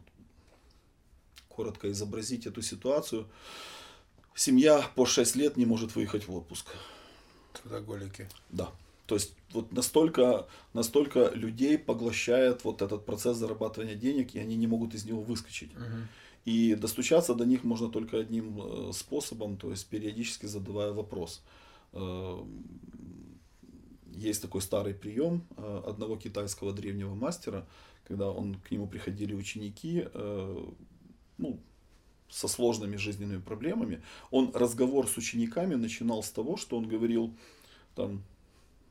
коротко изобразить эту ситуацию, семья по 6 лет не может выехать в отпуск. Трудоголики. Да. То есть вот настолько, настолько людей поглощает вот этот процесс зарабатывания денег, и они не могут из него выскочить. Угу. И достучаться до них можно только одним э, способом, то есть периодически задавая вопрос. Э, есть такой старый прием э, одного китайского древнего мастера, когда он, к нему приходили ученики, ну, со сложными жизненными проблемами, он разговор с учениками начинал с того, что он говорил, там,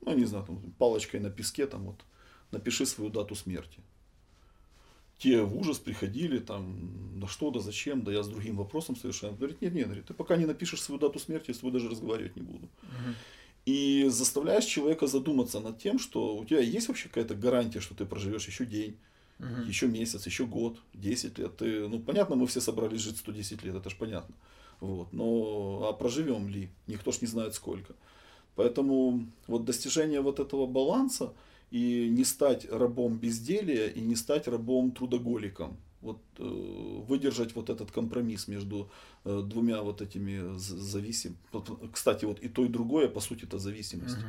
ну, не знаю, там, палочкой на песке, там, вот, напиши свою дату смерти те в ужас приходили, там, да что, да зачем, да я с другим вопросом совершенно. Говорит, нет, нет, ты пока не напишешь свою дату смерти, я с тобой даже разговаривать не буду. Угу. И заставляешь человека задуматься над тем, что у тебя есть вообще какая-то гарантия, что ты проживешь еще день, угу. еще месяц, еще год, 10 лет. Ты, ну, понятно, мы все собрались жить 110 лет, это же понятно. Вот. Но а проживем ли? Никто ж не знает сколько. Поэтому вот достижение вот этого баланса, и не стать рабом безделия и не стать рабом трудоголиком. Вот э, выдержать вот этот компромисс между э, двумя вот этими зависимыми. Кстати, вот и то, и другое, по сути, это зависимость. Угу.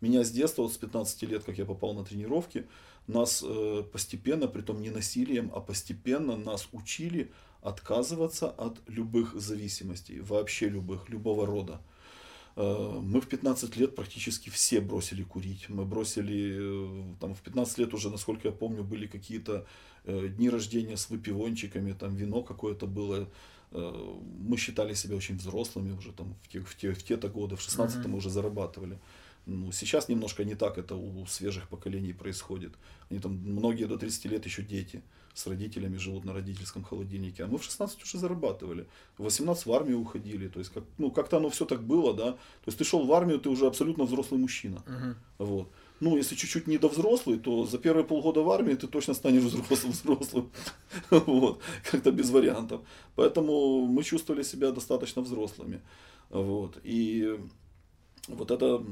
Меня с детства, вот с 15 лет, как я попал на тренировки, нас э, постепенно, притом не насилием, а постепенно нас учили отказываться от любых зависимостей, вообще любых, любого рода. Э, мы в 15 лет практически все бросили курить. Мы бросили, э, там в 15 лет уже, насколько я помню, были какие-то э, дни рождения с выпивончиками, там вино какое-то было. Мы считали себя очень взрослыми уже там в те, в те, в те-то годы, в 16 mm-hmm. мы уже зарабатывали. Ну, сейчас немножко не так это у свежих поколений происходит. Они там, многие до 30 лет еще дети с родителями живут на родительском холодильнике. А мы в 16 уже зарабатывали. В 18 в армию уходили. То есть, как, ну, как-то оно все так было, да. То есть, ты шел в армию, ты уже абсолютно взрослый мужчина. Uh-huh. Вот. Ну, если чуть-чуть не до взрослый, то за первые полгода в армии ты точно станешь взрослым взрослым. вот. Как-то без вариантов. Поэтому мы чувствовали себя достаточно взрослыми. Вот. И вот это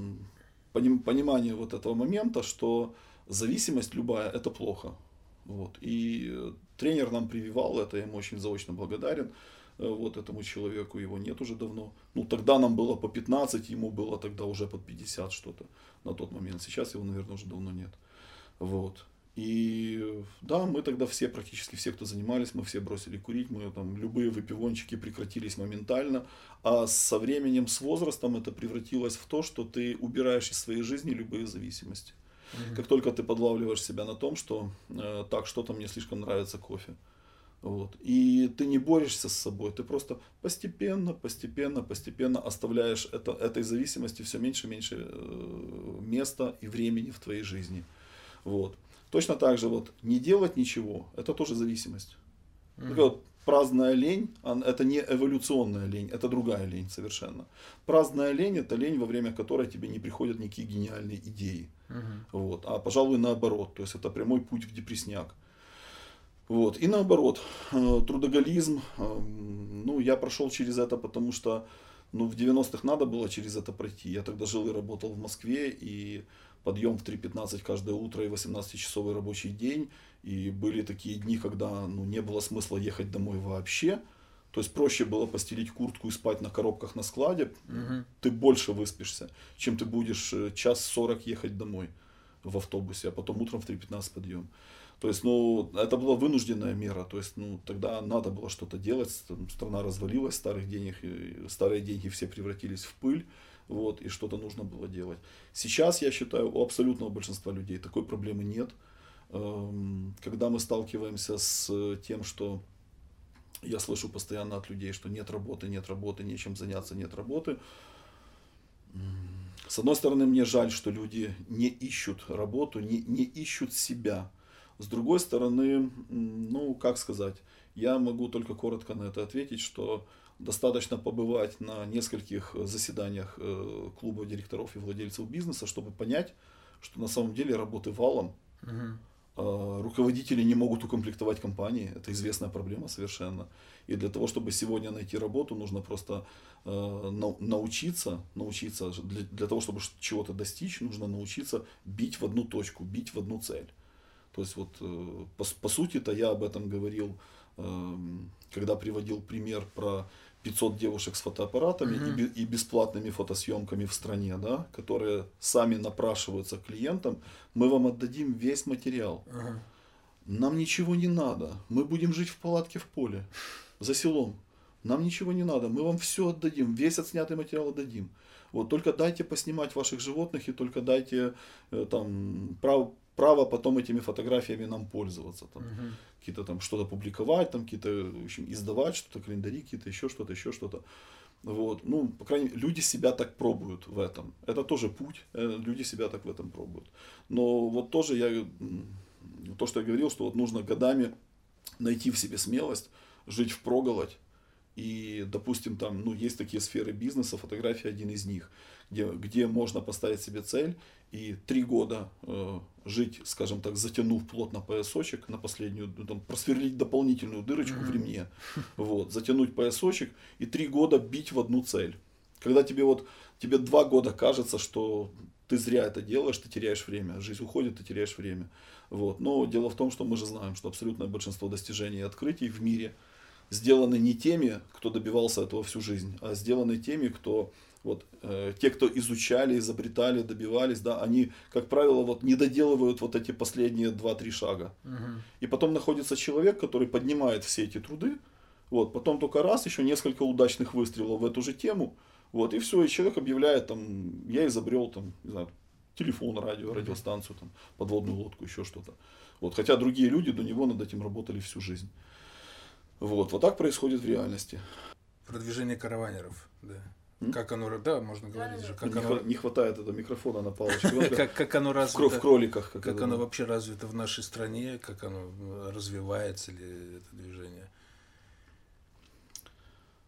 понимание вот этого момента, что зависимость любая это плохо. Вот. И э, тренер нам прививал это, я ему очень заочно благодарен. Э, вот этому человеку его нет уже давно. Ну, тогда нам было по 15, ему было тогда уже под 50 что-то на тот момент. Сейчас его, наверное, уже давно нет. Вот. И да, мы тогда все, практически все, кто занимались, мы все бросили курить, мы там любые выпивончики прекратились моментально, а со временем, с возрастом это превратилось в то, что ты убираешь из своей жизни любые зависимости. Угу. Как только ты подлавливаешь себя на том, что э, так, что-то мне слишком нравится кофе. Вот. И ты не борешься с собой, ты просто постепенно, постепенно, постепенно оставляешь это, этой зависимости все меньше и меньше э, места и времени в твоей жизни. Вот. Точно так же вот не делать ничего, это тоже зависимость. Mm-hmm. Вот, праздная лень, это не эволюционная лень, это другая лень совершенно. Праздная лень это лень, во время которой тебе не приходят никакие гениальные идеи. Угу. Вот. А пожалуй наоборот, то есть это прямой путь в депресняк. Вот. И наоборот, э, трудоголизм, э, ну, я прошел через это, потому что, ну, в 90-х надо было через это пройти. Я тогда жил и работал в Москве, и подъем в 3.15 каждое утро и 18-часовой рабочий день. И были такие дни, когда, ну, не было смысла ехать домой вообще. То есть проще было постелить куртку и спать на коробках на складе. Мгм. Ты больше выспишься, чем ты будешь э, час сорок ехать домой в автобусе, а потом утром в 3.15 подъем. То есть, ну, это была вынужденная мера. То есть, ну, тогда надо было что-то делать. Страна развалилась, старых денег, старые деньги все превратились в пыль. Вот, и что-то нужно было делать. Сейчас, я считаю, у абсолютного большинства людей такой проблемы нет. Эм, Когда мы сталкиваемся с э, тем, что я слышу постоянно от людей, что нет работы, нет работы, нечем заняться, нет работы. С одной стороны, мне жаль, что люди не ищут работу, не, не ищут себя. С другой стороны, ну, как сказать, я могу только коротко на это ответить, что достаточно побывать на нескольких заседаниях э, клуба директоров и владельцев бизнеса, чтобы понять, что на самом деле работы валом, а, руководители не могут укомплектовать компании. Это известная проблема совершенно. И для того, чтобы сегодня найти работу, нужно просто э, нау- научиться, научиться для, для того, чтобы чего-то достичь, нужно научиться бить в одну точку, бить в одну цель. То есть вот э, по, по сути-то я об этом говорил, эм, когда приводил пример про 500 девушек с фотоаппаратами и, Мгм. бе- и бесплатными фотосъемками в стране, да, которые сами напрашиваются к клиентам, мы вам отдадим весь материал. Ага. Нам ничего не надо. Мы будем жить в палатке в поле, за селом. Нам ничего не надо. Мы вам все отдадим. Весь отснятый материал отдадим. Вот только дайте поснимать ваших животных и только дайте э, там право, право потом этими фотографиями нам пользоваться. Там, Мгм. какие-то там что-то публиковать, там какие-то, в общем, издавать что-то, календари какие-то, еще что-то, еще что-то. Вот, ну, по крайней мере, люди себя так пробуют в этом. Это тоже путь, э, люди себя так в этом пробуют. Но вот тоже я, то, что я говорил, что вот нужно годами найти в себе смелость, жить в проголодь. И, допустим, там, ну, есть такие сферы бизнеса, фотография один из них, где, где можно поставить себе цель и три года э, жить, скажем так, затянув плотно поясочек на последнюю, ну, там, просверлить дополнительную дырочку в Мгм. ремне, вот, затянуть поясочек и три года бить в одну цель. Когда тебе вот, тебе два года кажется, что ты зря это делаешь, ты теряешь время, жизнь уходит, ты теряешь время. Вот. Но дело в том, что мы же знаем, что абсолютное большинство достижений и открытий в мире сделаны не теми, кто добивался этого всю жизнь, а сделаны теми, кто вот э, те, кто изучали, изобретали, добивались, да, они, как правило, вот не доделывают вот эти последние 2-3 шага. Мгм. И потом находится человек, который поднимает все эти труды, вот, потом только раз, еще несколько удачных выстрелов в эту же тему, вот, и все, и человек объявляет, там, я изобрел, там, не знаю, телефон, радио, радиостанцию, там, подводную лодку, еще что-то. Вот, хотя другие люди до него над этим работали всю жизнь. Вот, вот так происходит в реальности. Продвижение караванеров, да. Как оно, да, можно говорить же, как не, оно, не хватает этого микрофона на палочке. Вот как, как оно кро- в развито, кроликах. Как, как оно вообще развито в нашей стране, как оно э, развивается ли это движение.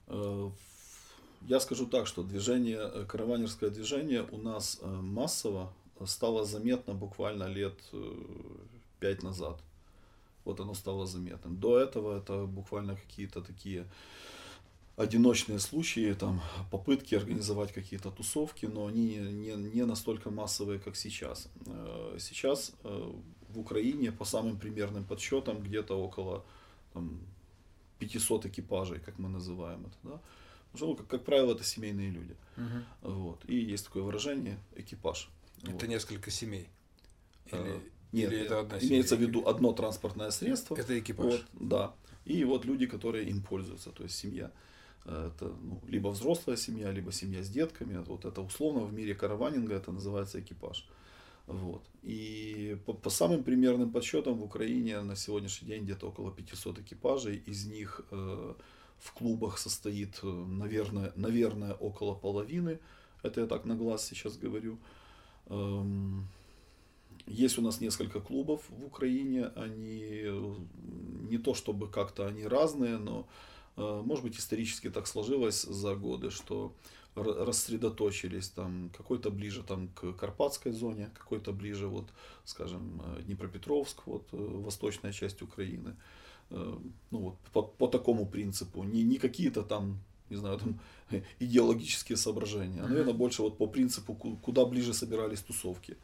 Э, Я скажу так, что движение, э, караванерское движение у нас массово стало заметно буквально лет пять назад. Вот оно стало заметным. До этого это буквально какие-то такие одиночные случаи, там, попытки организовать какие-то тусовки, но они не, не настолько массовые, как сейчас. Э, Сейчас э, в Украине, по самым примерным подсчетам, где-то около там, 500 экипажей, как мы называем это. Да? Потому что, ну, как, как правило, это семейные люди. Мгм. Вот. И есть такое выражение экипаж. Это Вот. несколько семей. Или, Э, Нет, или это одна имеется в семья? виду одно транспортное средство. Это экипаж. Вот, да. И вот люди, которые им пользуются, то есть семья. Это ну, либо взрослая семья, либо семья с детками. Вот это условно в мире караванинга это называется экипаж. Вот. И по, по самым примерным подсчетам в Украине на сегодняшний день где-то около 500 экипажей. Из них э, в клубах состоит, э, наверное, наверное, около половины. Это я так на глаз сейчас говорю. Эм, есть у нас несколько клубов в Украине, они э, не то чтобы как-то они разные, но может быть исторически так сложилось за годы, что рассредоточились, там какой-то ближе там к Карпатской зоне, какой-то ближе вот, скажем, э, Днепропетровск, вот э, восточная часть Украины. Э, ну вот по, по такому принципу, не, не какие-то там не знаю, там идеологические соображения, а, наверное, больше вот по принципу, куда ближе собирались тусовки.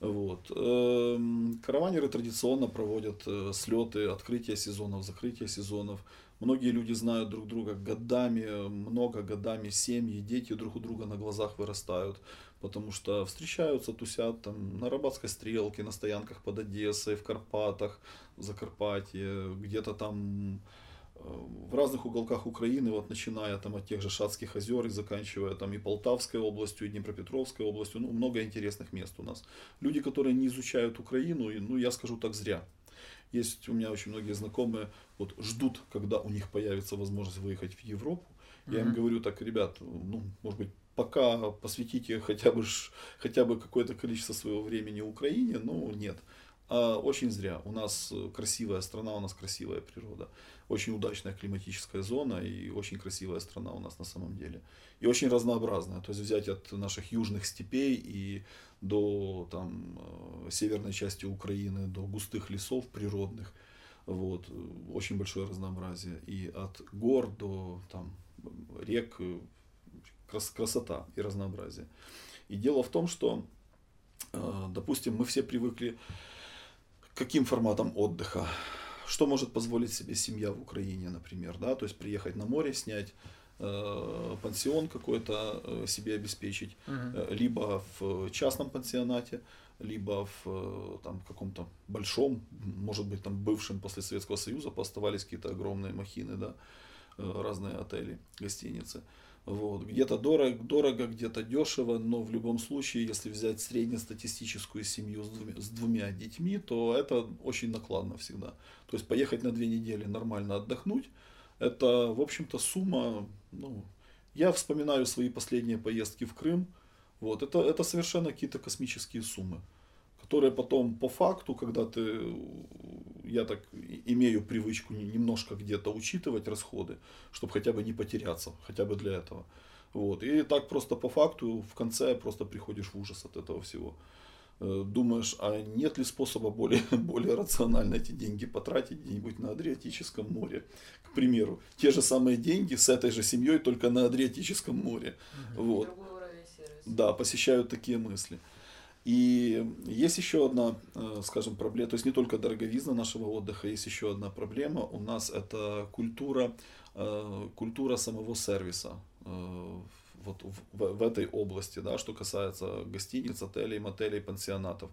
Вот. Эм, караванеры традиционно проводят слеты, открытие сезонов, закрытие сезонов. Многие люди знают друг друга годами, много годами, семьи, дети друг у друга на глазах вырастают, потому что встречаются, тусят там на Рыбацкой стрелке, на стоянках под Одессой, в Карпатах, в Закарпатье, где-то там э, в разных уголках Украины, вот начиная там от тех же Шацких озер и заканчивая там и Полтавской областью, и Днепропетровской областью, ну, много интересных мест у нас. Люди, которые не изучают Украину, ну, я скажу так, зря. Есть у меня очень многие знакомые, вот ждут, когда у них появится возможность выехать в Европу. Я mm-hmm. им говорю так, ребят, ну, может быть, пока посвятите хотя бы, хотя бы какое-то количество своего времени Украине, но нет. А очень зря. У нас красивая страна, у нас красивая природа. Очень удачная климатическая зона и очень красивая страна у нас на самом деле. И очень разнообразная. То есть взять от наших южных степей и до там, э, северной части Украины, до густых лесов природных. Вот, очень большое разнообразие. И от гор до там, рек э, крас красота и разнообразие. И дело в том, что, э, допустим, мы все привыкли каким форматам отдыха. Что может позволить себе семья в Украине, например, да, то есть приехать на море, снять Э, пансион какой-то э, себе обеспечить, uh либо в частном пансионате, либо в там, каком-то большом, может быть, там бывшем после Советского Союза поставались какие-то огромные махины, да, разные отели, гостиницы. Вот. Где-то дорого, дорого, где-то дешево, но в любом случае, если взять среднестатистическую семью с двумя, с двумя детьми, то это очень накладно всегда. То есть поехать на две недели нормально отдохнуть, это, в общем-то, сумма, ну, я вспоминаю свои последние поездки в Крым, вот, это, это совершенно какие-то космические суммы, которые потом по факту, когда ты, я так имею привычку немножко где-то учитывать расходы, чтобы хотя бы не потеряться, хотя бы для этого. Вот. И так просто по факту в конце просто приходишь в ужас от этого всего. Э, думаешь, а нет ли способа более, более рационально эти деньги потратить где-нибудь на Адриатическом море, к примеру. Те же самые деньги с этой же семьей, только на Адриатическом море. Вот. Да, посещают такие мысли. И есть еще одна, э, скажем, проблема, то есть не только дороговизна нашего отдыха, есть еще одна проблема. У нас это культура, э, культура самого сервиса вот в, в этой области, да, что касается гостиниц, отелей, мотелей, пансионатов.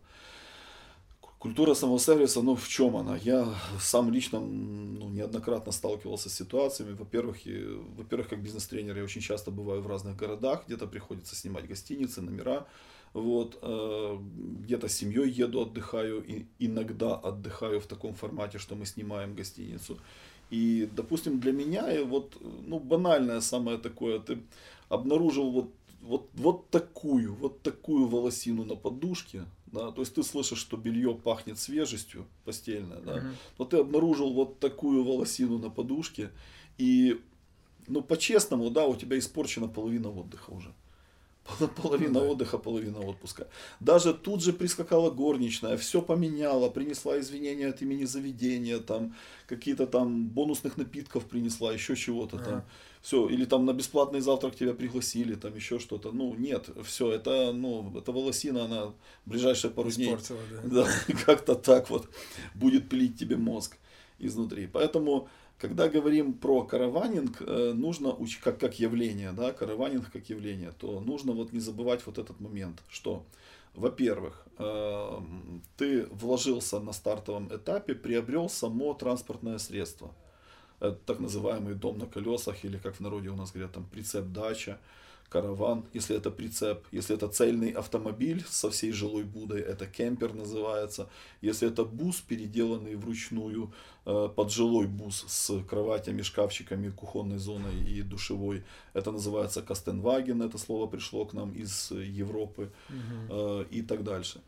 Культура самого сервиса, ну в чем она? Я сам лично ну, неоднократно сталкивался с ситуациями. Во-первых, и, во-первых, как бизнес-тренер я очень часто бываю в разных городах, где-то приходится снимать гостиницы, номера. Вот, э, где-то с семьей еду, отдыхаю, и иногда отдыхаю в таком формате, что мы снимаем гостиницу. И, допустим, для меня, вот, ну, банальное самое такое, ты обнаружил вот, вот, вот такую, вот такую волосину на подушке, да, то есть ты слышишь, что белье пахнет свежестью постельное, да, uh но ты обнаружил вот такую волосину на подушке, и, ну, по-честному, да, у тебя испорчена половина отдыха уже. Половина отдыха, половина отпуска. Даже тут же прискакала горничная, все поменяла, принесла извинения от имени заведения, там какие-то там бонусных напитков принесла, еще чего-то там. Ага. Все, или там на бесплатный завтрак тебя пригласили, там еще что-то. Ну, нет, все, это, ну, эта волосина, она в ближайшие пару дней. да. да как-то так вот будет пилить тебе мозг изнутри. Поэтому когда говорим про караванинг, э, нужно, как, как явление, да, караванинг как явление, то нужно вот не забывать вот этот момент, что, во-первых, э, ты вложился на стартовом этапе, приобрел само транспортное средство. Это так называемый дом на колесах, или как в народе у нас говорят, там прицеп дача караван, если это прицеп, если это цельный автомобиль со всей жилой будой, это кемпер называется, если это бус, переделанный вручную э, под жилой бус с кроватями, шкафчиками, кухонной зоной и душевой, это называется Кастенваген, это слово пришло к нам из Европы угу. и так дальше.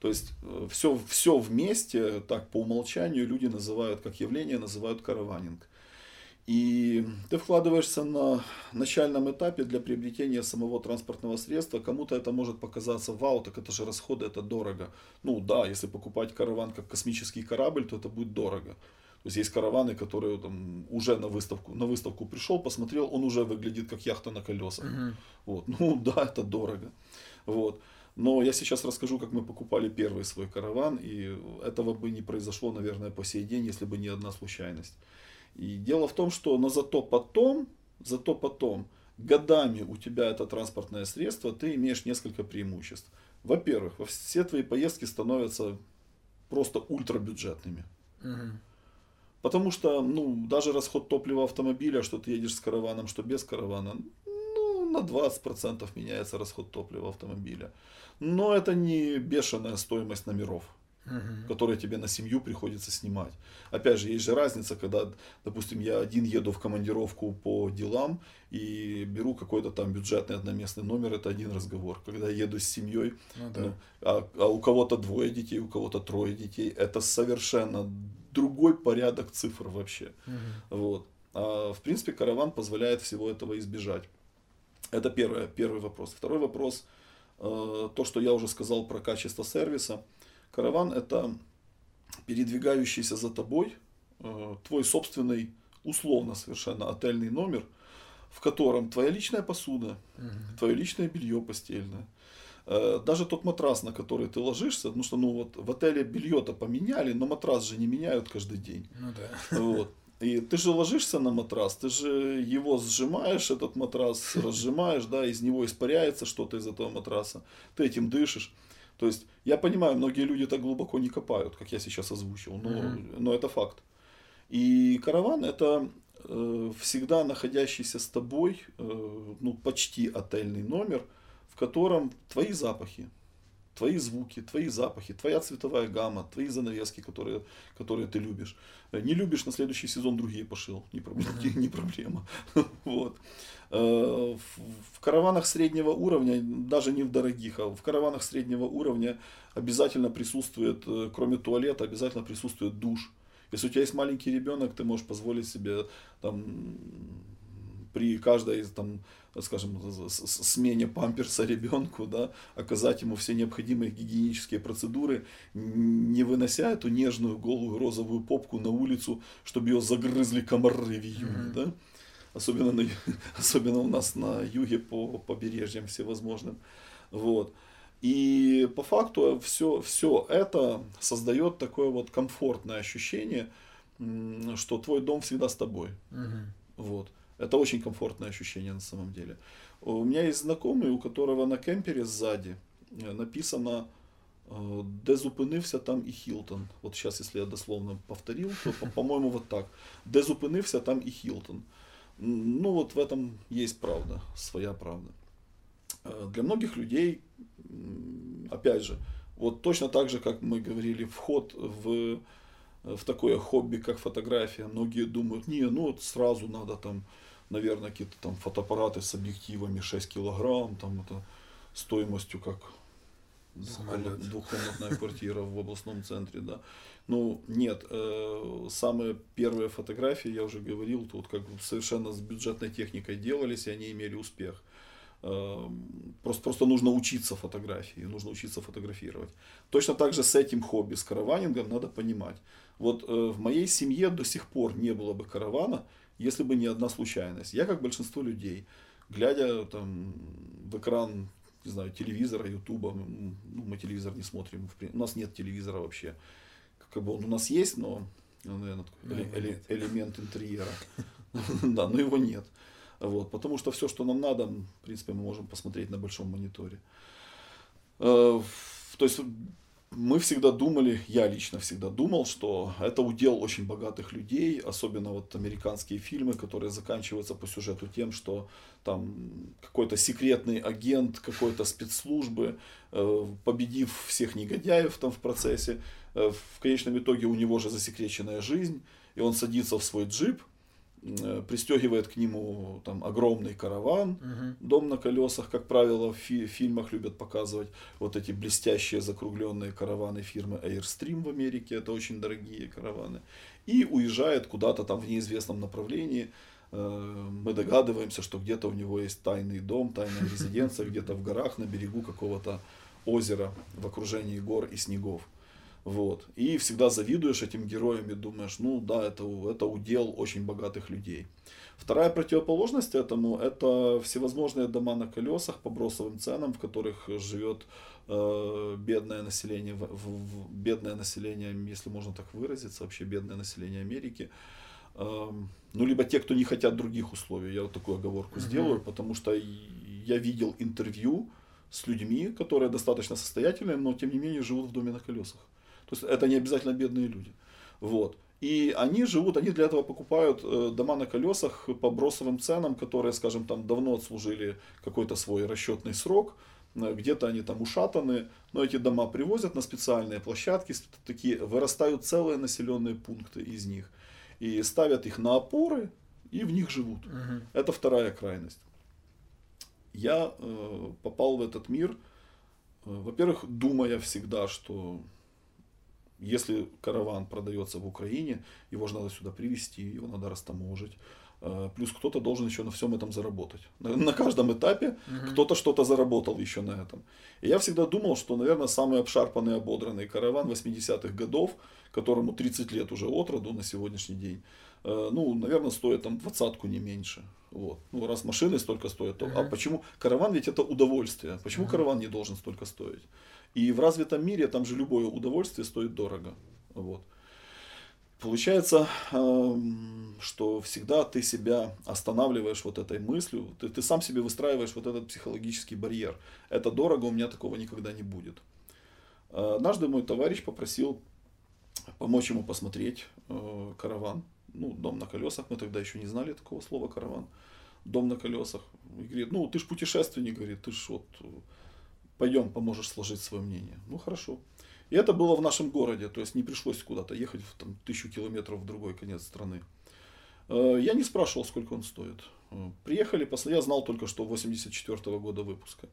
То есть все, э, все вместе, так по умолчанию люди называют, как явление, называют караванинг. И ты вкладываешься на начальном этапе для приобретения самого транспортного средства. Кому-то это может показаться, вау, так это же расходы, это дорого. Ну да, если покупать караван как космический корабль, то это будет дорого. То есть есть караваны, которые там, уже на выставку, на выставку пришел, посмотрел, он уже выглядит как яхта на колесах. Мгм. Вот. Ну да, это дорого. Вот. Но я сейчас расскажу, как мы покупали первый свой караван, и этого бы не произошло, наверное, по сей день, если бы не одна случайность. И дело в том, что но зато потом, зато потом, годами у тебя это транспортное средство, ты имеешь несколько преимуществ. Во-первых, во- все твои поездки становятся просто ультрабюджетными. Мгм. Потому что, ну, даже расход топлива автомобиля, что ты едешь с караваном, что без каравана, ну, на 20% меняется расход топлива автомобиля. Но это не бешеная стоимость номеров, Мгм. которые тебе на семью приходится снимать. Опять же, есть же разница, когда, допустим, я один еду в командировку по делам и беру какой-то там бюджетный одноместный номер, это один разговор. Когда я еду с семьей, Ну да. ну, а, а у кого-то двое детей, у кого-то трое детей, это совершенно другой порядок цифр вообще. Мгм. Вот. А, в принципе, караван позволяет всего этого избежать. Это первое, первый вопрос. Второй вопрос, э, то, что я уже сказал про качество сервиса. Караван это передвигающийся за тобой э, твой собственный, условно совершенно, отельный номер, в котором твоя личная посуда, твое личное белье постельное. Э, Даже тот матрас, на который ты ложишься, потому что ну вот в отеле белье-то поменяли, но матрас же не меняют каждый день. Ну да. Вот. И ты же ложишься на матрас, ты же его сжимаешь, этот матрас разжимаешь, да, из него испаряется что-то из этого матраса, ты этим дышишь. То есть, я понимаю, многие люди так глубоко не копают, как я сейчас озвучил, но, Мгм. но это факт. И караван это э, всегда находящийся с тобой, э, ну, почти отельный номер, в котором твои запахи, твои звуки, твои запахи, твоя цветовая гамма, твои занавески, которые, которые ты любишь. Э, Не любишь, на следующий сезон другие пошил, не проблема. Не проблема. Вот. Э, В караванах среднего уровня, даже не в дорогих, а в караванах среднего уровня обязательно присутствует, э, кроме туалета, обязательно присутствует душ. Если у тебя есть маленький ребенок, ты можешь позволить себе там, при каждой там, скажем, смене памперса ребенку, да, оказать ему все необходимые гигиенические процедуры, не вынося эту нежную голую розовую попку на улицу, чтобы ее загрызли комары в июне, Мгм. да? Особенно, на, ю- особенно у нас на юге по побережьям всевозможным. Вот. И по факту все, все это создает такое вот комфортное ощущение, м, что твой дом всегда с тобой. Мгм. Вот. Это очень комфортное ощущение на самом деле. У меня есть знакомый, у которого на кемпере сзади э, написано э, «Де зупинився там і Хілтон». Вот сейчас, если я дословно повторил, то, по- по-моему, вот так. «Де зупинився там і Хілтон». М, Ну, вот в этом есть правда, своя правда. Э, Для многих людей, опять же, вот точно так же, как мы говорили, вход в, в такое хобби, как фотография, многие думают, не, ну вот сразу надо там, наверное, какие-то там фотоаппараты с объективами 6 килограмм, там это стоимостью как Самолет. двухкомнат- двухкомнатная квартира в областном центре, да. Ну, нет, э, самые первые фотографии, я уже говорил, тут как бы совершенно с бюджетной техникой делались, и они имели успех. Э, Просто, просто нужно учиться фотографии, нужно учиться фотографировать. Точно так же с этим хобби, с караванингом, надо понимать. Вот э, в моей семье до сих пор не было бы каравана, если бы не одна случайность. Я, как большинство людей, глядя там в экран, не знаю, телевизора, ютуба, ну, мы телевизор не смотрим, у нас нет телевизора вообще. Как бы он у нас есть, но, ну, наверное, такой эле- эле- элемент интерьера. Да, но его нет. Вот, потому что все, что нам надо, в принципе, мы можем посмотреть на большом мониторе. Э, То есть мы всегда думали, я лично всегда думал, что это удел очень богатых людей, особенно вот американские фильмы, которые заканчиваются по сюжету тем, что там какой-то секретный агент какой-то спецслужбы, э, победив всех негодяев там в процессе, в конечном итоге у него же засекреченная жизнь, и он садится в свой джип, э, пристегивает к нему там огромный караван, Мгм. дом на колесах, как правило, в фи- фильмах любят показывать вот эти блестящие закругленные караваны фирмы Airstream в Америке, это очень дорогие караваны, и уезжает куда-то там в неизвестном направлении. Э, Мы догадываемся, что где-то у него есть тайный дом, тайная резиденция, где-то в горах на берегу какого-то озера в окружении гор и снегов. Вот. И всегда завидуешь этим героям и думаешь, ну да, это, это удел очень богатых людей. Вторая противоположность этому – это всевозможные дома на колесах по бросовым ценам, в которых живет э, бедное население, в- в- бедное население, если можно так выразиться, вообще бедное население Америки. Эм, Ну, либо те, кто не хотят других условий. Я вот такую оговорку Мгм. сделаю, потому что я видел интервью с людьми, которые достаточно состоятельные, но тем не менее живут в доме на колесах. То есть это не обязательно бедные люди. Вот. И они живут, они для этого покупают э, дома на колесах по бросовым ценам, которые, скажем, там давно отслужили какой-то свой расчетный срок, э, где-то они там ушатаны, но эти дома привозят на специальные площадки, такие вырастают целые населенные пункты из них, и ставят их на опоры, и в них живут. Мгм. Это вторая крайность. Я э, попал в этот мир, э, во-первых, думая всегда, что если караван продается в Украине, его же надо сюда привезти, его надо растаможить. Э, Плюс кто-то должен еще на всем этом заработать. На, на каждом этапе Мгм. кто-то что-то заработал еще на этом. И я всегда думал, что, наверное, самый обшарпанный, ободранный караван 80-х годов, которому 30 лет уже от роду на сегодняшний день, э, ну, наверное, стоит там двадцатку не меньше. Вот. Ну, раз машины столько стоят, то а Мгм. почему? Караван ведь это удовольствие. Почему Мгм. караван не должен столько стоить? И в развитом мире там же любое удовольствие стоит дорого. Вот. Получается, эм, что всегда ты себя останавливаешь вот этой мыслью, ты, ты сам себе выстраиваешь вот этот психологический барьер. Это дорого, у меня такого никогда не будет. Э, Однажды мой товарищ попросил помочь ему посмотреть э, караван. Ну, дом на колесах, мы тогда еще не знали такого слова караван. Дом на колесах. И говорит, ну, ты ж путешественник, говорит, ты ж вот, пойдем, поможешь сложить свое мнение. Ну, хорошо. И это было в нашем городе, то есть не пришлось куда-то ехать в там, тысячу километров в другой конец страны. Э, Я не спрашивал, сколько он стоит. Э, Приехали, я знал только, что 84 года выпуска.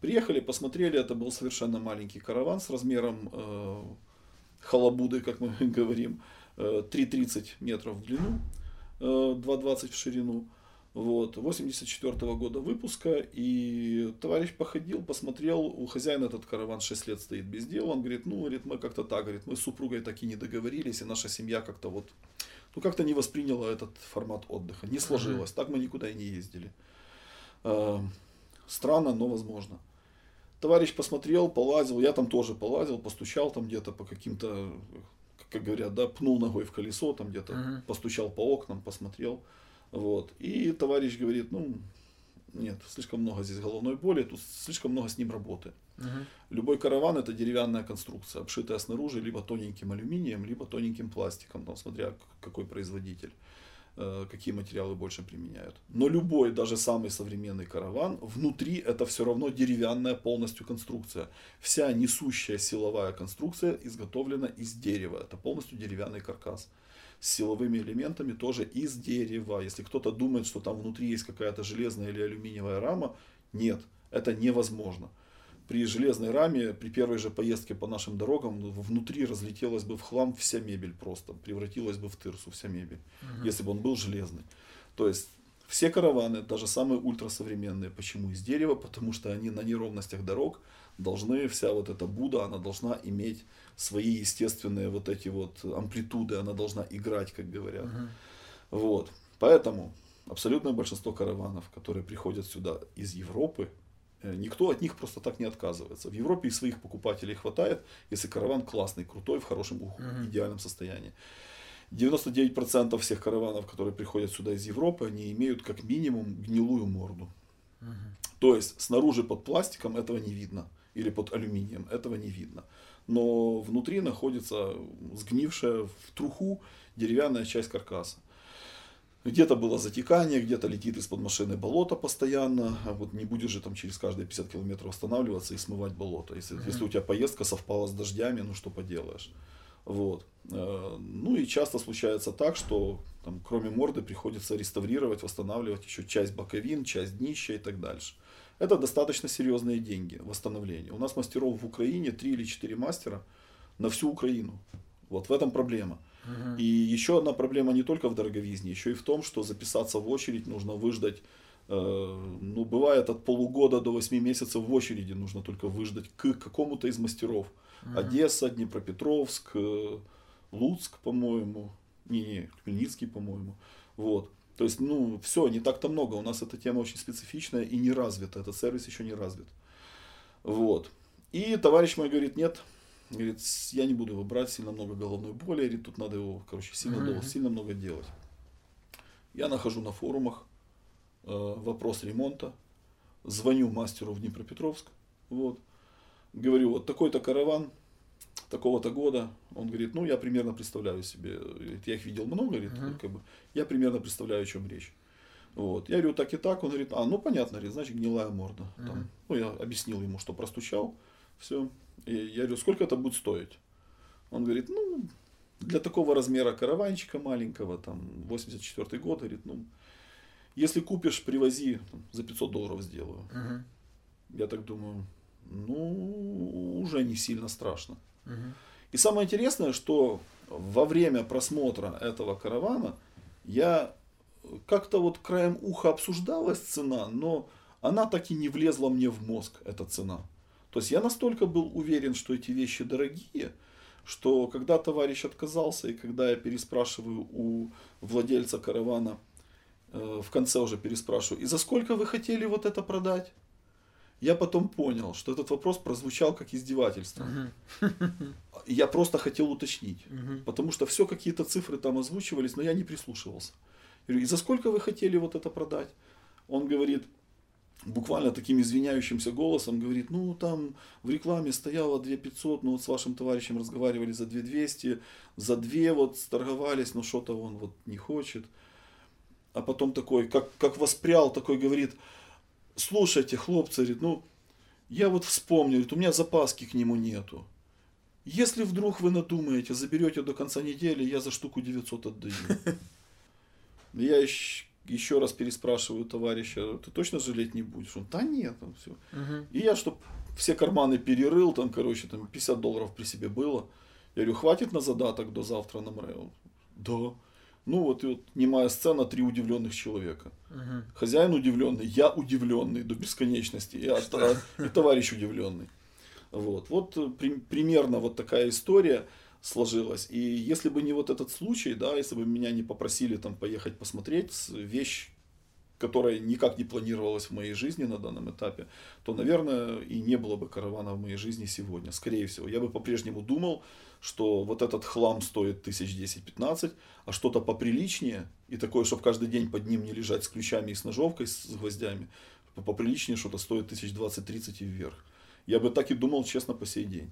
Приехали, посмотрели, это был совершенно маленький караван с размером э, халабуды, как мы говорим, э, 3,30 метров в длину, э, 2,20 в ширину. Вот, 84 года выпуска, и товарищ походил, посмотрел, у хозяина этот караван 6 лет стоит без дела, он говорит, ну, говорит, мы как-то так, говорит, мы с супругой так и не договорились, и наша семья как-то вот, ну, как-то не восприняла этот формат отдыха, не сложилось, так мы никуда и не ездили. Э, Странно, но возможно. Товарищ посмотрел, полазил, я там тоже полазил, постучал там где-то по каким-то, как говорят, да, пнул ногой в колесо, там где-то постучал по окнам, посмотрел. Вот. И товарищ говорит, ну, нет, слишком много здесь головной боли, тут слишком много с ним работы. Мгм. Любой караван это деревянная конструкция, обшитая снаружи либо тоненьким алюминием, либо тоненьким пластиком, там, смотря какой производитель, э, какие материалы больше применяют. Но любой, даже самый современный караван, внутри это все равно деревянная полностью конструкция. Вся несущая силовая конструкция изготовлена из дерева. Это полностью деревянный каркас. С силовыми элементами тоже из дерева. Если кто-то думает, что там внутри есть какая-то железная или алюминиевая рама, нет, это невозможно при железной раме, при первой же поездке по нашим дорогам, ну, внутри разлетелась бы в хлам вся мебель просто, превратилась бы в тырсу вся мебель, Мгм. если бы он был железный. То есть все караваны, даже самые ультрасовременные, почему из дерева? Потому что они на неровностях дорог должны, вся вот эта Будда, она должна иметь свои естественные вот эти вот амплитуды, она должна играть, как говорят. Мгм. Вот. Поэтому абсолютное большинство караванов, которые приходят сюда из Европы, э, никто от них просто так не отказывается. В Европе и своих покупателей хватает, если караван классный, крутой, в хорошем, Мгм. идеальном состоянии. 99% всех караванов, которые приходят сюда из Европы, они имеют как минимум гнилую морду. Мгм. То есть снаружи под пластиком этого не видно. Или под алюминием этого не видно. Но внутри находится сгнившая в труху деревянная часть каркаса. Где-то было затекание, где-то летит из-под машины болото постоянно. А вот не будешь же там через каждые 50 километров останавливаться и смывать болото. Если, Мгм. если у тебя поездка совпала с дождями, ну что поделаешь. Вот. Э, Ну и часто случается так, что там, кроме морды приходится реставрировать, восстанавливать еще часть боковин, часть днища и так дальше. Это достаточно серьезные деньги восстановления. У нас мастеров в Украине 3 или 4 мастера на всю Украину. Вот в этом проблема. И еще одна проблема не только в дороговизне, еще и в том, что записаться в очередь нужно выждать, э, ну, бывает от полугода до 8 месяцев в очереди нужно только выждать к какому-то из мастеров. Одесса, Днепропетровск, э, Луцк, по-моему, не, не, Хмельницкий, по-моему. Вот. То есть, ну, все, не так-то много. У нас эта тема очень специфичная и не развита. Этот сервис еще не развит. Вот. И товарищ мой говорит, нет, Говорит, я не буду его брать, сильно много головной боли. Говорит, тут надо его, короче, сильно, mm-hmm. долго, сильно много делать. Я нахожу на форумах э, вопрос ремонта. Звоню мастеру в Днепропетровск. Вот. Говорю, вот такой-то караван, такого-то года. Он говорит, ну, я примерно представляю себе. Я их видел много, говорит, mm-hmm. как бы, я примерно представляю, о чем речь. Вот. Я говорю, так и так. Он говорит, а, ну, понятно, говорит, значит, гнилая морда. Mm-hmm. Там. Ну, я объяснил ему, что простучал. Все. И я говорю, сколько это будет стоить? Он говорит, ну, для такого размера караванчика маленького, там, 84 год, говорит, ну, если купишь, привози, там, за 500 долларов сделаю. Угу. Я так думаю, ну, уже не сильно страшно. И самое интересное, что во время просмотра этого каравана я как-то вот краем уха обсуждалась цена, но она так и не влезла мне в мозг, эта цена. То есть я настолько был уверен, что эти вещи дорогие, что когда товарищ отказался, и когда я переспрашиваю у владельца каравана, э, в конце уже переспрашиваю, и за сколько вы хотели вот это продать? Я потом понял, что этот вопрос прозвучал как издевательство. Uh-huh. Я просто хотел уточнить, uh-huh. потому что все какие-то цифры там озвучивались, но я не прислушивался. Я говорю, и за сколько вы хотели вот это продать? Он говорит, буквально таким извиняющимся голосом говорит, ну там в рекламе стояло 2 500, ну вот с вашим товарищем разговаривали за 2 200, за 2 вот торговались, но что-то он вот не хочет. А потом такой, как, как воспрял, такой говорит, слушайте, хлопцы, говорит, ну я вот вспомнил, говорит, у меня запаски к нему нету. Если вдруг вы надумаете, заберете до конца недели, я за штуку 900 отдаю. Я еще еще раз переспрашиваю товарища, ты точно жалеть не будешь? Он, да нет, там все. Угу. И я, чтобы все карманы перерыл, там, короче, там 50 долларов при себе было. Я говорю, хватит на задаток до завтра на МРЭО? Да. Ну вот, и вот немая сцена, три удивленных человека. Угу. Хозяин удивленный, я удивленный до бесконечности, и, а, и товарищ удивленный. Вот, вот э, при, примерно вот такая история сложилось. И если бы не вот этот случай, да, если бы меня не попросили там поехать посмотреть вещь, которая никак не планировалась в моей жизни на данном этапе, то, наверное, и не было бы каравана в моей жизни сегодня. Скорее всего, я бы по-прежнему думал, что вот этот хлам стоит тысяч 10-15, а что-то поприличнее, и такое, чтобы каждый день под ним не лежать с ключами и с ножовкой, с гвоздями, поприличнее что-то стоит тысяч 20-30 и вверх. Я бы так и думал, честно, по сей день.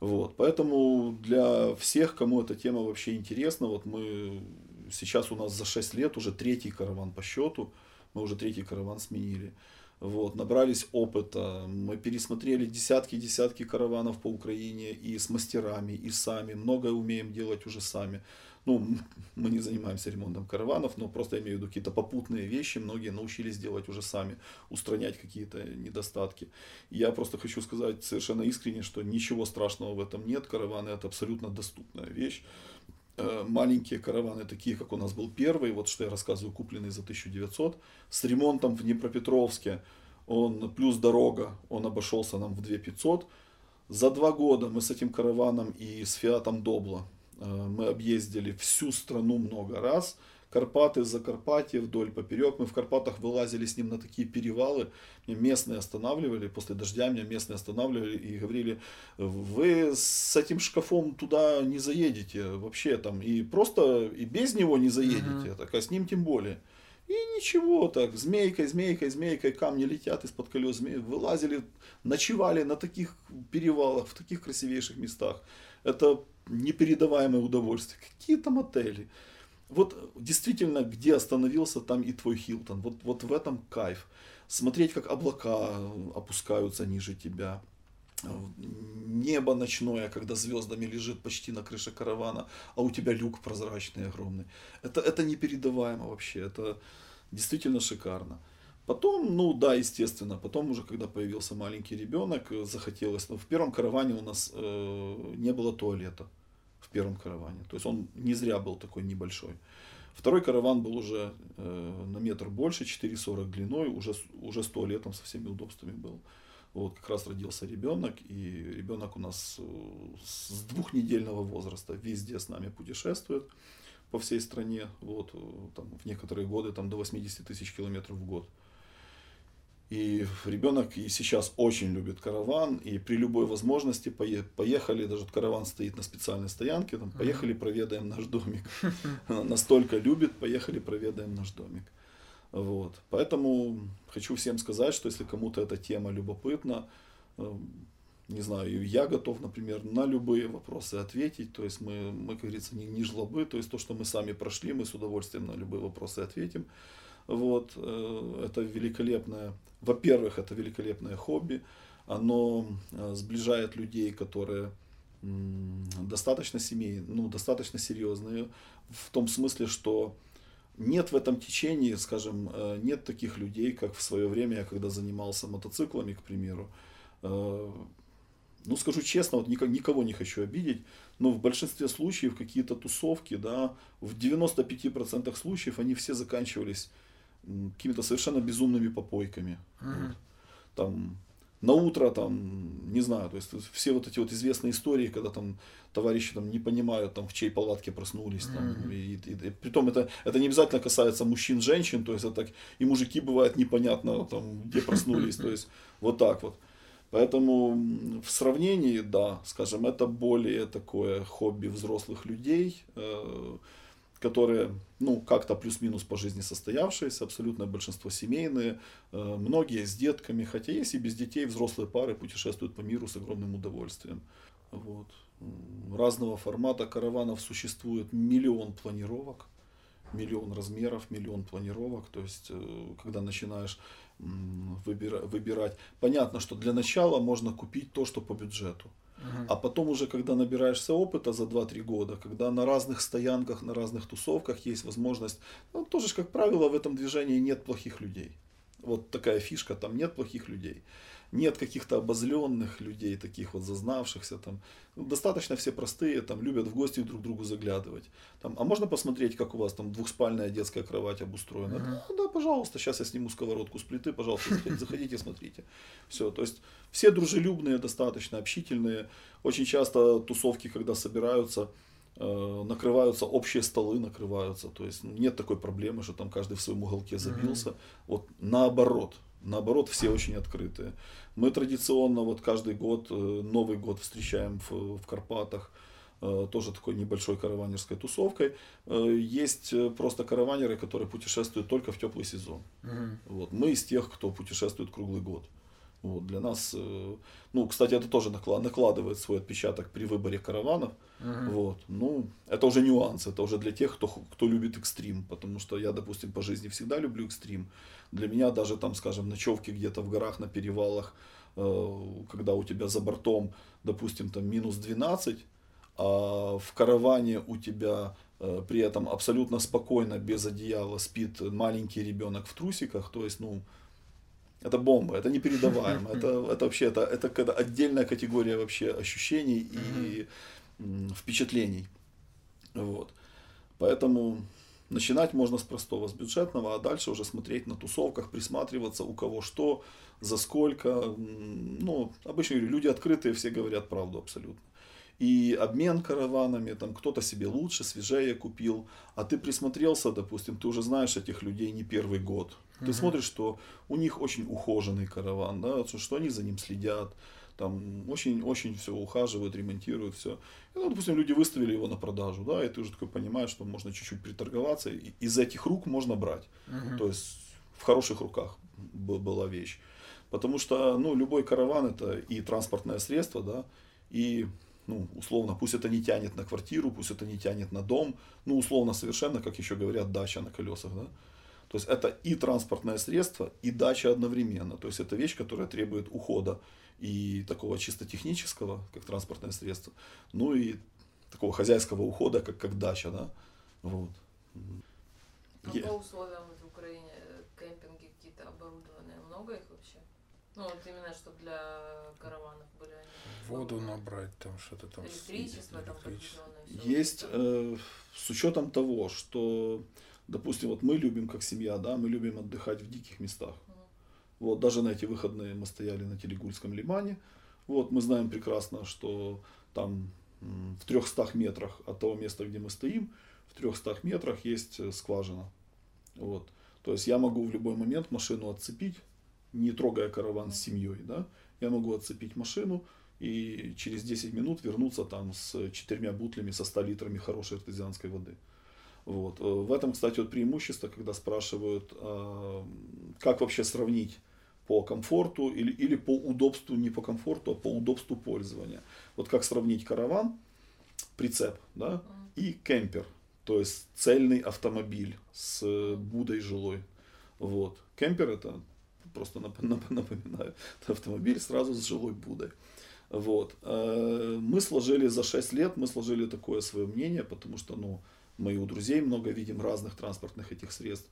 Вот, поэтому для всех, кому эта тема вообще интересна, вот мы сейчас у нас за 6 лет уже третий караван по счету, мы уже третий караван сменили. Вот, набрались опыта, мы пересмотрели десятки-десятки караванов по Украине и с мастерами, и сами, многое умеем делать уже сами ну, мы не занимаемся ремонтом караванов, но просто имею в виду какие-то попутные вещи, многие научились делать уже сами, устранять какие-то недостатки. Я просто хочу сказать совершенно искренне, что ничего страшного в этом нет, караваны это абсолютно доступная вещь. Э, маленькие караваны, такие как у нас был первый, вот что я рассказываю, купленный за 1900, с ремонтом в Днепропетровске, он плюс дорога, он обошелся нам в 2500. За два года мы с этим караваном и с Фиатом Добла Э, мы объездили всю страну много раз. Карпаты, Закарпатье, вдоль, поперек. Мы в Карпатах вылазили с ним на такие перевалы. Меня местные останавливали, после дождя меня местные останавливали и говорили, вы с этим шкафом туда не заедете вообще там. И просто и без него не заедете, так, а с ним тем более. И ничего так, змейкой, змейкой, змейкой, камни летят из-под колес, змей, вылазили, ночевали на таких перевалах, в таких красивейших местах. Это непередаваемое удовольствие. Какие там отели? Вот действительно, где остановился, там и твой Хилтон. Вот, вот в этом кайф. Смотреть, как облака опускаются ниже тебя. небо ночное, когда звездами лежит почти на крыше каравана, а у тебя люк прозрачный огромный. Это, это непередаваемо вообще, это действительно шикарно. Потом, ну да, естественно, потом уже, когда появился маленький ребенок, захотелось, но в первом караване у нас э, не было туалета, в первом караване, то есть он не зря был такой небольшой. Второй караван был уже э, на метр больше, 4,40 длиной, уже, уже с туалетом, со всеми удобствами был. Вот как раз родился ребенок, и ребенок у нас э, с двухнедельного возраста везде с нами путешествует по всей стране, вот, э, там, в некоторые годы там, до 80 тысяч километров в год. И ребенок и сейчас очень любит караван, и при любой возможности поехали, даже караван стоит на специальной стоянке, там, поехали проведаем наш домик. Настолько любит, поехали проведаем наш домик. Вот. Поэтому хочу всем сказать, что если кому-то эта тема любопытна, эм, не знаю, я готов, например, на любые вопросы ответить. То есть мы, мы как говорится, не, не жлобы. То есть то, что мы сами прошли, мы с удовольствием на любые вопросы ответим. Вот. Э, это великолепное, во-первых, это великолепное хобби. Оно э, сближает людей, которые достаточно семейные, ну, достаточно серьезные, в том смысле, что нет в этом течении, скажем, э, нет таких людей, как в свое время я когда занимался мотоциклами, к примеру. Ну, скажу честно, вот никого не хочу обидеть, но в большинстве случаев какие-то тусовки, да, в 95% случаев они все заканчивались какими-то совершенно безумными попойками. Uh-huh. Вот. Там на утро там, не знаю, то есть все вот эти вот известные истории, когда там товарищи там не понимают, там в чьей палатке проснулись, там, mm-hmm. и, и, и, притом это, это не обязательно касается мужчин, женщин, то есть это так, и мужики бывает непонятно, там, где проснулись, то есть вот так вот. Поэтому в сравнении, да, скажем, это более такое хобби взрослых людей, э, которые, ну, как-то плюс-минус по жизни состоявшиеся, абсолютное большинство семейные, э, многие с детками, хотя есть и без детей взрослые пары путешествуют по миру с огромным удовольствием. Вот. Разного формата караванов существует миллион планировок, миллион размеров, миллион планировок. То есть, э, когда начинаешь выбирать, понятно, что для начала можно купить то, что по бюджету. А потом уже, когда набираешься опыта за 2-3 года, когда на разных стоянках, на разных тусовках есть возможность, ну, тоже, как правило, в этом движении нет плохих людей. Вот такая фишка, там нет плохих людей. Нет каких-то обозленных людей, таких вот зазнавшихся там. Ну, достаточно все простые, там любят в гости друг к другу заглядывать. Там, а можно посмотреть, как у вас там двухспальная детская кровать обустроена? Uh-huh. Да, да, пожалуйста, сейчас я сниму сковородку с плиты, пожалуйста, заходите, смотрите. Все, то есть все дружелюбные, достаточно общительные. Очень часто тусовки, когда собираются, э, накрываются общие столы накрываются то есть нет такой проблемы что там каждый в своем уголке забился mm-hmm. вот наоборот Наоборот, все очень открытые. Мы традиционно вот каждый год, э, Новый год встречаем в, в Карпатах, э, тоже такой небольшой караванерской тусовкой. Э, есть просто караванеры, которые путешествуют только в теплый сезон. Угу. Вот. Мы из тех, кто путешествует круглый год. Вот, для нас, ну, кстати, это тоже накладывает свой отпечаток при выборе караванов. Uh-huh. Вот, ну, это уже нюанс, это уже для тех, кто, кто любит экстрим, потому что я, допустим, по жизни всегда люблю экстрим. Для меня даже там, скажем, ночевки где-то в горах, на перевалах, э, когда у тебя за бортом, допустим, там минус 12, а в караване у тебя э, при этом абсолютно спокойно, без одеяла спит маленький ребенок в трусиках, то есть, ну, это бомба, это непередаваемо, это, это вообще, это, это когда отдельная категория вообще ощущений и впечатлений. Вот. Поэтому начинать можно с простого, с бюджетного, а дальше уже смотреть на тусовках, присматриваться, у кого что, за сколько. Ну, обычно люди открытые, все говорят правду абсолютно. И обмен караванами, там кто-то себе лучше, свежее купил, а ты присмотрелся, допустим, ты уже знаешь этих людей не первый год. Ты угу. смотришь, что у них очень ухоженный караван, да, что они за ним следят, там очень-очень все ухаживают, ремонтируют все. И, ну, допустим, люди выставили его на продажу, да, и ты уже такой понимаешь, что можно чуть-чуть приторговаться, и из этих рук можно брать. Uh-huh. То есть в хороших руках была вещь. Потому что, ну, любой караван это и транспортное средство, да, и, ну, условно, пусть это не тянет на квартиру, пусть это не тянет на дом, ну, условно, совершенно, как еще говорят, дача на колесах, да. То есть это и транспортное средство, и дача одновременно. То есть это вещь, которая требует ухода и такого чисто технического, как транспортное средство, ну и такого хозяйского ухода, как, как дача, да. Вот. А по условиям в Украине кемпинги какие-то оборудованные, много их вообще? Ну, вот именно, чтобы для караванов. Воду набрать, там что-то там. Электричество там электричество. Есть, э, с учетом того, что, допустим, вот мы любим как семья, да, мы любим отдыхать в диких местах. Вот, даже на эти выходные мы стояли на Телегульском лимане. Вот, мы знаем прекрасно, что там в 300 метрах от того места, где мы стоим, в 300 метрах есть э, скважина. Вот. То есть я могу в любой момент машину отцепить, не трогая караван с семьей, да, я могу отцепить машину и через 10 минут вернуться там с четырьмя бутлями, со 100 литрами хорошей артезианской воды. Вот. Э, в этом, кстати, вот преимущество, когда спрашивают, а, как вообще сравнить по комфорту или, или по удобству, не по комфорту, а по удобству пользования. Вот как сравнить караван, прицеп, да, и кемпер, то есть цельный автомобиль с будой жилой. Вот. Кемпер это, просто напоминаю, это автомобиль сразу с жилой будой. Вот. Э, мы сложили за 6 лет, мы сложили такое свое мнение, потому что, ну, мы у друзей много видим разных транспортных этих средств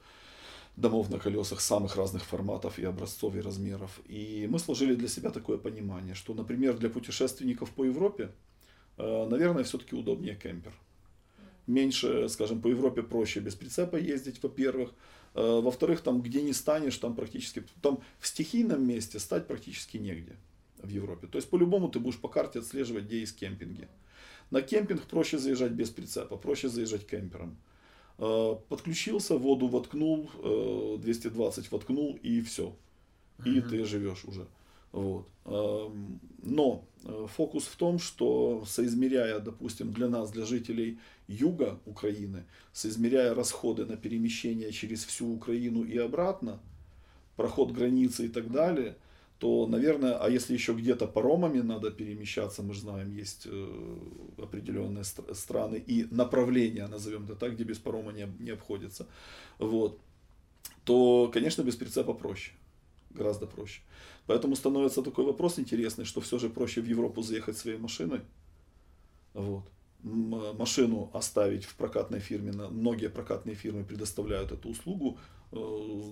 домов на колесах самых разных форматов и образцов и размеров. И мы сложили для себя такое понимание, что, например, для путешественников по Европе, э, наверное, все-таки удобнее кемпер. Меньше, скажем, по Европе проще без прицепа ездить, во-первых. Э, во-вторых, там, где не станешь, там практически, там в стихийном месте стать практически негде в Европе. То есть, по-любому ты будешь по карте отслеживать, где есть кемпинги. На кемпинг проще заезжать без прицепа, проще заезжать кемпером. Э, подключился, воду воткнул, 220 э, воткнул и все. И угу. ты живешь уже. Вот. Эм, но э, фокус в том, что соизмеряя, допустим, для нас, для жителей юга Украины, соизмеряя расходы на перемещение через всю Украину и обратно, проход границы и так далее, то, наверное, а если еще где-то паромами надо перемещаться, мы же знаем, есть э, определенные страны и направления, назовем это так, где без парома не, не обходится, вот, то, конечно, без прицепа проще, гораздо проще. Поэтому становится такой вопрос интересный, что все же проще в Европу заехать своей машиной, вот, машину оставить в прокатной фирме, многие прокатные фирмы предоставляют эту услугу э,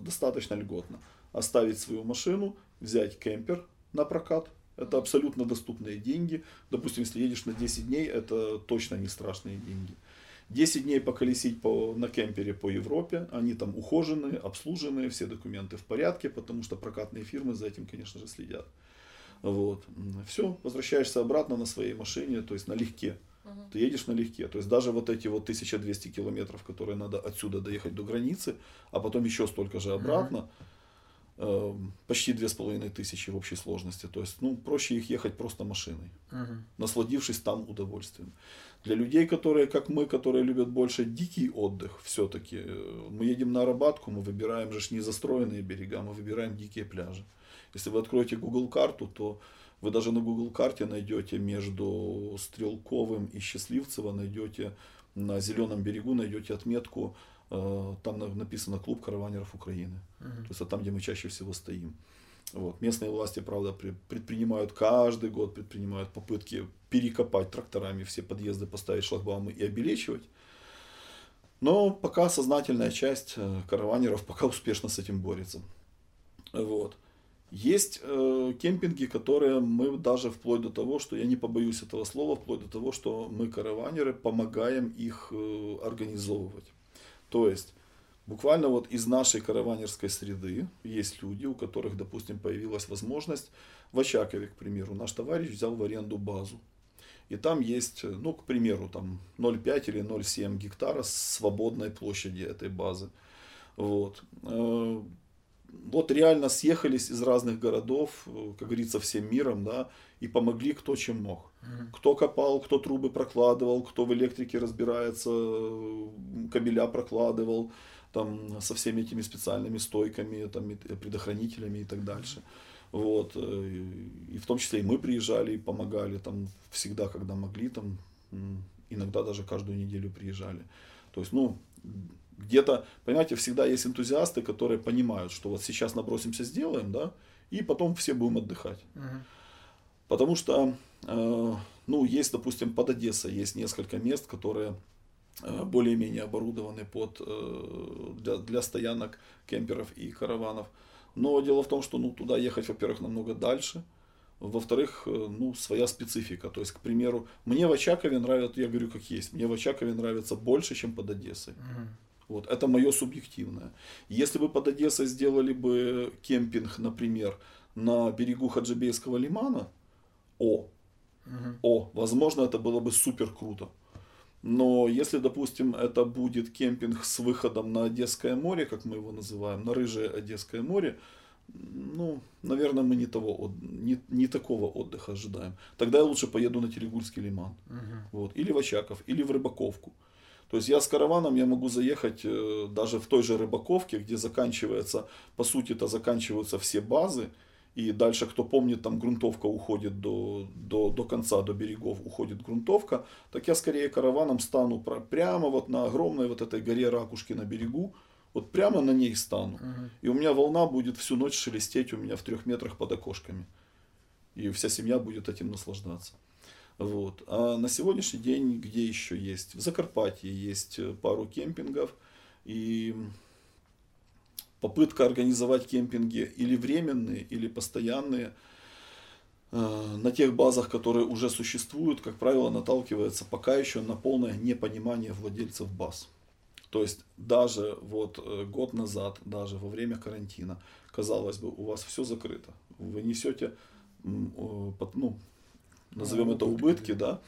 достаточно льготно оставить свою машину, взять кемпер на прокат. Это абсолютно доступные деньги. Допустим, если едешь на 10 дней, это точно не страшные деньги. 10 дней поколесить по, на кемпере по Европе, они там ухоженные, обслуженные, все документы в порядке, потому что прокатные фирмы за этим, конечно же, следят. Вот. Все, возвращаешься обратно на своей машине, то есть налегке. Uh-huh. Ты едешь налегке. То есть даже вот эти вот 1200 километров, которые надо отсюда доехать до границы, а потом еще столько же обратно, Эм, почти две с половиной тысячи в общей сложности. То есть, ну, проще их ехать просто машиной, угу. насладившись там удовольствием. Для людей, которые, как мы, которые любят больше дикий отдых, все-таки, э, мы едем на Арабатку, мы выбираем же не застроенные берега, мы выбираем дикие пляжи. Если вы откроете Google карту, то вы даже на Google карте найдете между Стрелковым и Счастливцево, найдете на зеленом берегу найдете отметку Э, там написано клуб караванеров Украины. Uh-huh. То есть это там, где мы чаще всего стоим. Вот. Местные власти, правда, предпринимают каждый год предпринимают попытки перекопать тракторами все подъезды, поставить шлагбаумы и обелечивать. Но пока сознательная часть э, караванеров пока успешно с этим борется. Вот. Есть э, кемпинги, которые мы даже вплоть до того, что я не побоюсь этого слова, вплоть до того, что мы караванеры помогаем их э, организовывать. То есть, буквально вот из нашей караванерской среды есть люди, у которых, допустим, появилась возможность в Очакове, к примеру, наш товарищ взял в аренду базу. И там есть, ну, к примеру, там 0,5 или 0,7 гектара свободной площади этой базы. Вот. Вот реально съехались из разных городов, э, как говорится, всем миром, да, и помогли кто чем мог. Кто копал, кто трубы прокладывал, кто в электрике разбирается, кабеля прокладывал, там, со всеми этими специальными стойками, там, предохранителями и так дальше. Вот. Э, и в том числе и мы приезжали и помогали там всегда, когда могли, там, иногда даже каждую неделю приезжали. То есть, ну, где-то, понимаете, всегда есть энтузиасты, которые понимают, что вот сейчас набросимся, сделаем, да, и потом все будем отдыхать. Мгм. Потому что, э, ну, есть, допустим, под Одессой есть несколько мест, которые э, более-менее оборудованы под, э, для, для стоянок кемперов и караванов. Но дело в том, что ну, туда ехать, во-первых, намного дальше, во-вторых, э, ну, своя специфика. То есть, к примеру, мне в Очакове нравится, я говорю как есть, мне в Очакове нравится больше, чем под Одессой. Мгм. Вот, это мое субъективное. Если бы под Одессой сделали бы кемпинг, например, на берегу Хаджибейского лимана, о, о, возможно, это было бы супер круто. Но если, допустим, это будет кемпинг с выходом на Одесское море, как мы его называем, на Рыжее Одесское море, ну, наверное, мы не, того, не, не такого отдыха ожидаем. Тогда я лучше поеду на Телегульский лиман. Мгм. Вот, или в Очаков, или в Рыбаковку. То есть я с караваном я могу заехать э, даже в той же Рыбаковке, где заканчивается, по сути это заканчиваются все базы, и дальше, кто помнит, там грунтовка уходит до, до, до конца, до берегов уходит грунтовка, так я скорее караваном стану про- прямо вот на огромной вот этой горе Ракушки на берегу, вот прямо на ней стану. Мгм. И у меня волна будет всю ночь шелестеть у меня в трех метрах под окошками. И вся семья будет этим наслаждаться. Вот. А на сегодняшний день где еще есть? В Закарпатье есть э, пару кемпингов. И попытка организовать кемпинги или временные, или постоянные э, на тех базах, которые уже существуют, как правило, наталкивается пока еще на полное непонимание владельцев баз. То есть даже вот э, год назад, даже во время карантина, казалось бы, у вас все закрыто. Вы несете, ну, назовем Ну, это убытки, да,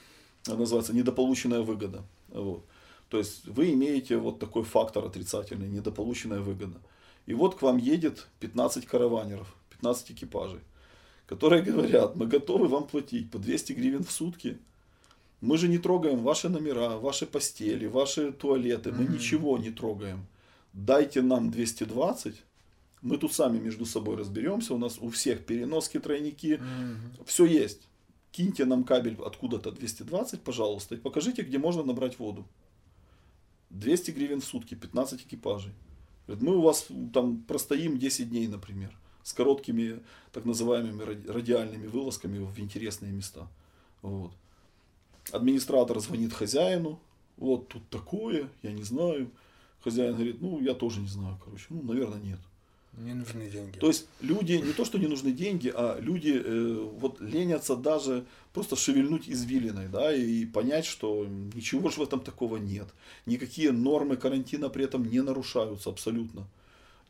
называется недополученная выгода. Вот. То есть вы имеете вот такой фактор отрицательный, недополученная выгода. И вот к вам едет 15 караванеров, 15 экипажей, которые говорят, мы готовы вам платить по 200 гривен в сутки. Мы же не трогаем ваши номера, ваши постели, ваши туалеты, мы ничего не трогаем. Дайте нам 220, мы тут сами между собой разберемся, у нас у всех переноски, тройники, Мгм. все есть. Киньте нам кабель откуда-то 220, пожалуйста, и покажите, где можно набрать воду. 200 гривен в сутки, 15 экипажей. Говорит, мы у вас там простоим 10 дней, например, с короткими так называемыми ради- радиальными вылазками в интересные места. Вот. Администратор звонит хозяину, вот тут такое, я не знаю. Хозяин говорит, ну я тоже не знаю, короче, ну наверное нет. Не нужны деньги. То есть люди не то, что не нужны деньги, а люди э, вот ленятся даже просто шевельнуть извилиной, да, и понять, что ничего же в этом такого нет. Никакие нормы карантина при этом не нарушаются абсолютно.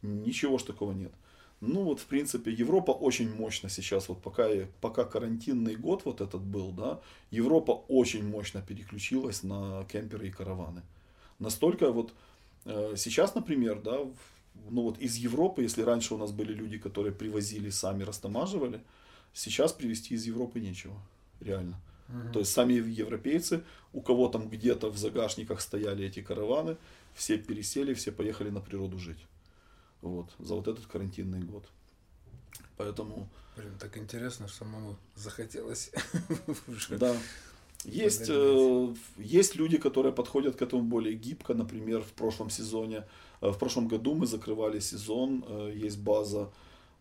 Ничего ж такого нет. Ну вот, в принципе, Европа очень мощно сейчас, вот пока, пока карантинный год вот этот был, да, Европа очень мощно переключилась на кемперы и караваны. Настолько вот э, сейчас, например, да, в- ну вот из Европы, если раньше у нас были люди, которые привозили, сами растамаживали, сейчас привезти из Европы нечего, реально. Мгм. То есть сами европейцы, у кого там где-то в загашниках стояли эти караваны, все пересели, все поехали на природу жить. Вот, за вот этот карантинный год. Поэтому, Блин, так интересно, что самому захотелось. уже. да, есть, э, есть люди, которые подходят к этому более гибко. Например, в прошлом сезоне, э, в прошлом году мы закрывали сезон, э, есть база,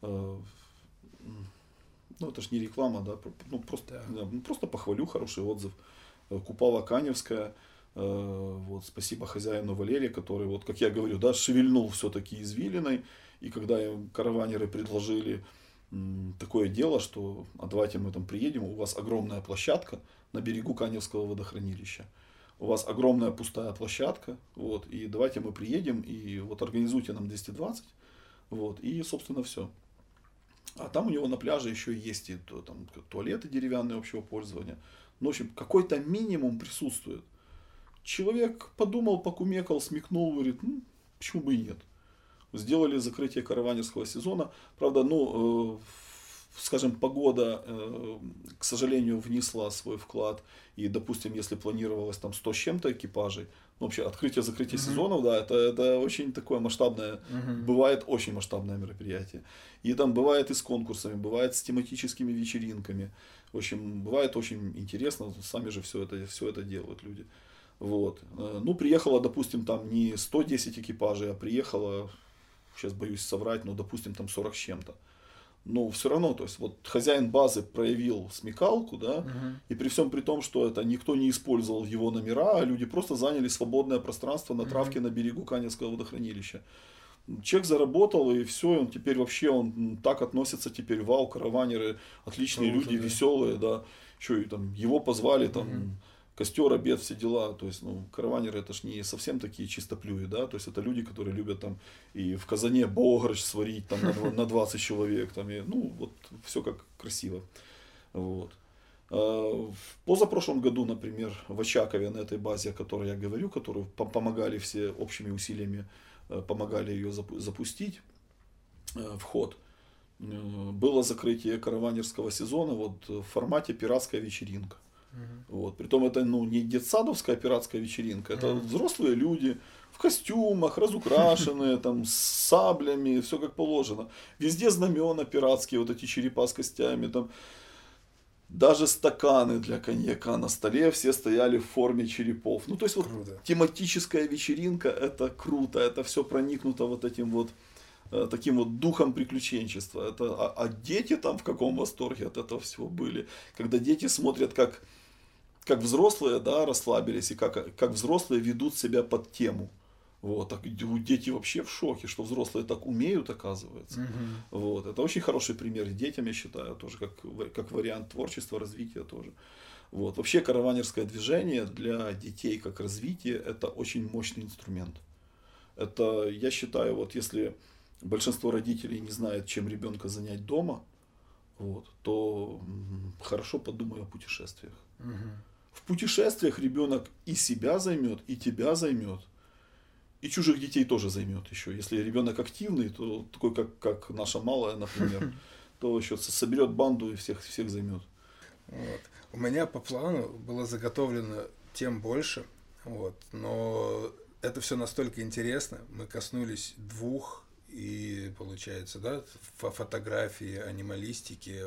э, ну это ж не реклама, да, ну просто, Да. ну, просто похвалю, хороший отзыв. Э, Купала Каневская, э, вот, спасибо хозяину Валерия, который, вот, как я говорю, да, шевельнул все-таки извилиной, и когда им караванеры предложили такое дело, что а давайте мы там приедем, у вас огромная площадка на берегу Каневского водохранилища. У вас огромная пустая площадка, вот, и давайте мы приедем, и вот организуйте нам 220, вот, и, собственно, все. А там у него на пляже еще есть и там, туалеты деревянные общего пользования. Ну, в общем, какой-то минимум присутствует. Человек подумал, покумекал, смекнул, говорит, ну, почему бы и нет. Сделали закрытие караванерского сезона. Правда, ну, э, скажем, погода, э, к сожалению, внесла свой вклад. И, допустим, если планировалось там 100 с чем-то экипажей, ну, вообще открытие-закрытие mm-hmm. сезонов, да, это, это очень такое масштабное, mm-hmm. бывает очень масштабное мероприятие. И там бывает и с конкурсами, бывает с тематическими вечеринками. В общем, бывает очень интересно, сами же все это, все это делают люди. Вот. Э, ну, приехало, допустим, там не 110 экипажей, а приехало, сейчас боюсь соврать, но, допустим, там 40 с чем-то но все равно, то есть вот хозяин базы проявил смекалку, да, угу. и при всем при том, что это никто не использовал его номера, а люди просто заняли свободное пространство на травке угу. на берегу Каневского водохранилища. Человек заработал, и все, он теперь вообще, он так относится теперь, вау, караванеры, отличные ну, люди, да. веселые, да, что и там, его позвали, там, угу костер, обед, все дела. То есть, ну, караванеры это ж не совсем такие чистоплюи, да, то есть это люди, которые любят там и в казане бограч сварить там на, на 20 человек, там, и, ну, вот все как красиво. Вот. А, в позапрошлом году, например, в Очакове, на этой базе, о которой я говорю, которую помогали все общими усилиями, э, помогали ее запустить э, в ход, э, было закрытие караванерского сезона вот в формате пиратская вечеринка. Угу. Вот. Притом это ну, не детсадовская пиратская вечеринка, это угу. взрослые люди в костюмах, разукрашенные, там, с саблями, все как положено. Везде знамена пиратские, вот эти черепа с костями, там, даже стаканы для коньяка на столе все стояли в форме черепов. Ну, то есть, вот круто. тематическая вечеринка, это круто, это все проникнуто вот этим вот э, таким вот духом приключенчества. Это, а, а дети там в каком восторге от этого всего были. Когда дети смотрят, как как взрослые, да, расслабились, и как, как взрослые ведут себя под тему. Вот, так дети вообще в шоке, что взрослые так умеют, оказывается. Угу. Вот, это очень хороший пример детям, я считаю, тоже как, как вариант творчества, развития тоже. Вот. Вообще караванерское движение для детей как развитие это очень мощный инструмент. Это, я считаю, вот если большинство родителей не знает, чем ребенка занять дома, вот, то хорошо подумай о путешествиях. Угу. В путешествиях ребенок и себя займет, и тебя займет. И чужих детей тоже займет еще. Если ребенок активный, то такой, как, как наша малая, например, то еще соберет банду и всех, всех займет. Вот. У меня по плану было заготовлено тем больше, вот, но это все настолько интересно. Мы коснулись двух и получается, да, фотографии, анималистики,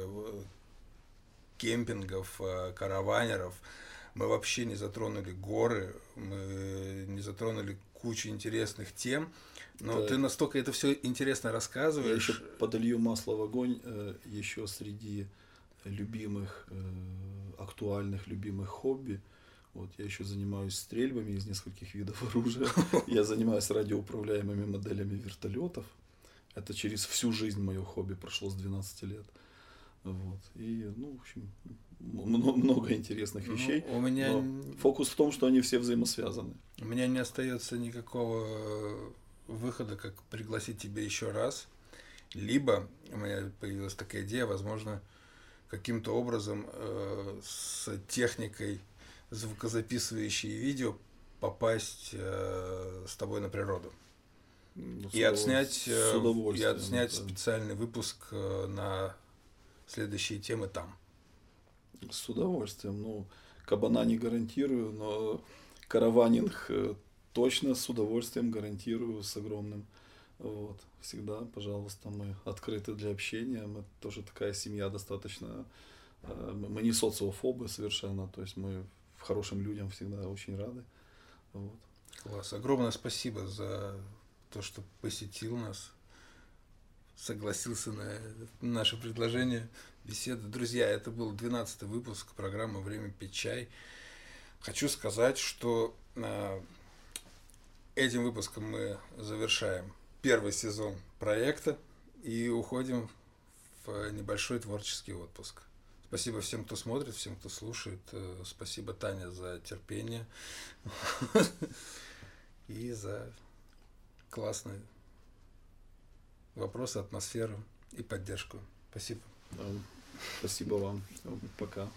кемпингов, э, караванеров, мы вообще не затронули горы, мы не затронули кучу интересных тем. Но да. ты настолько это все интересно рассказываешь. Я еще подолью масло в огонь э, еще среди любимых, э, актуальных, любимых хобби. Вот, я еще занимаюсь стрельбами из нескольких видов оружия. Я занимаюсь радиоуправляемыми моделями вертолетов. Это через всю жизнь мое хобби прошло с 12 лет. Вот. И, ну, в общем, много интересных ну, вещей. Ну, у меня... Фокус в том, что они все взаимосвязаны. У меня не остается никакого э, выхода, как пригласить тебя еще раз. Либо у меня появилась такая идея, возможно, каким-то образом э, с техникой звукозаписывающей видео попасть э, с тобой на природу. Ну, и отснять, э, и отснять да. специальный выпуск э, на следующие темы там. С удовольствием. Ну, кабана не гарантирую, но караванинг э, точно с удовольствием гарантирую, с огромным. Вот. Всегда, пожалуйста, мы открыты для общения. Мы тоже такая семья достаточно... Э, мы не социофобы совершенно, то есть мы хорошим людям всегда очень рады. Вот. Класс. Огромное спасибо за то, что посетил нас, согласился на наше предложение беседы. Друзья, это был 12 выпуск программы «Время пить чай». Хочу сказать, что э, этим выпуском мы завершаем первый сезон проекта и уходим в небольшой творческий отпуск. Спасибо всем, кто смотрит, всем, кто слушает. Э, спасибо, Таня, за терпение и за классные вопросы, атмосферу и поддержку. Спасибо. Спасибо вам. Пока.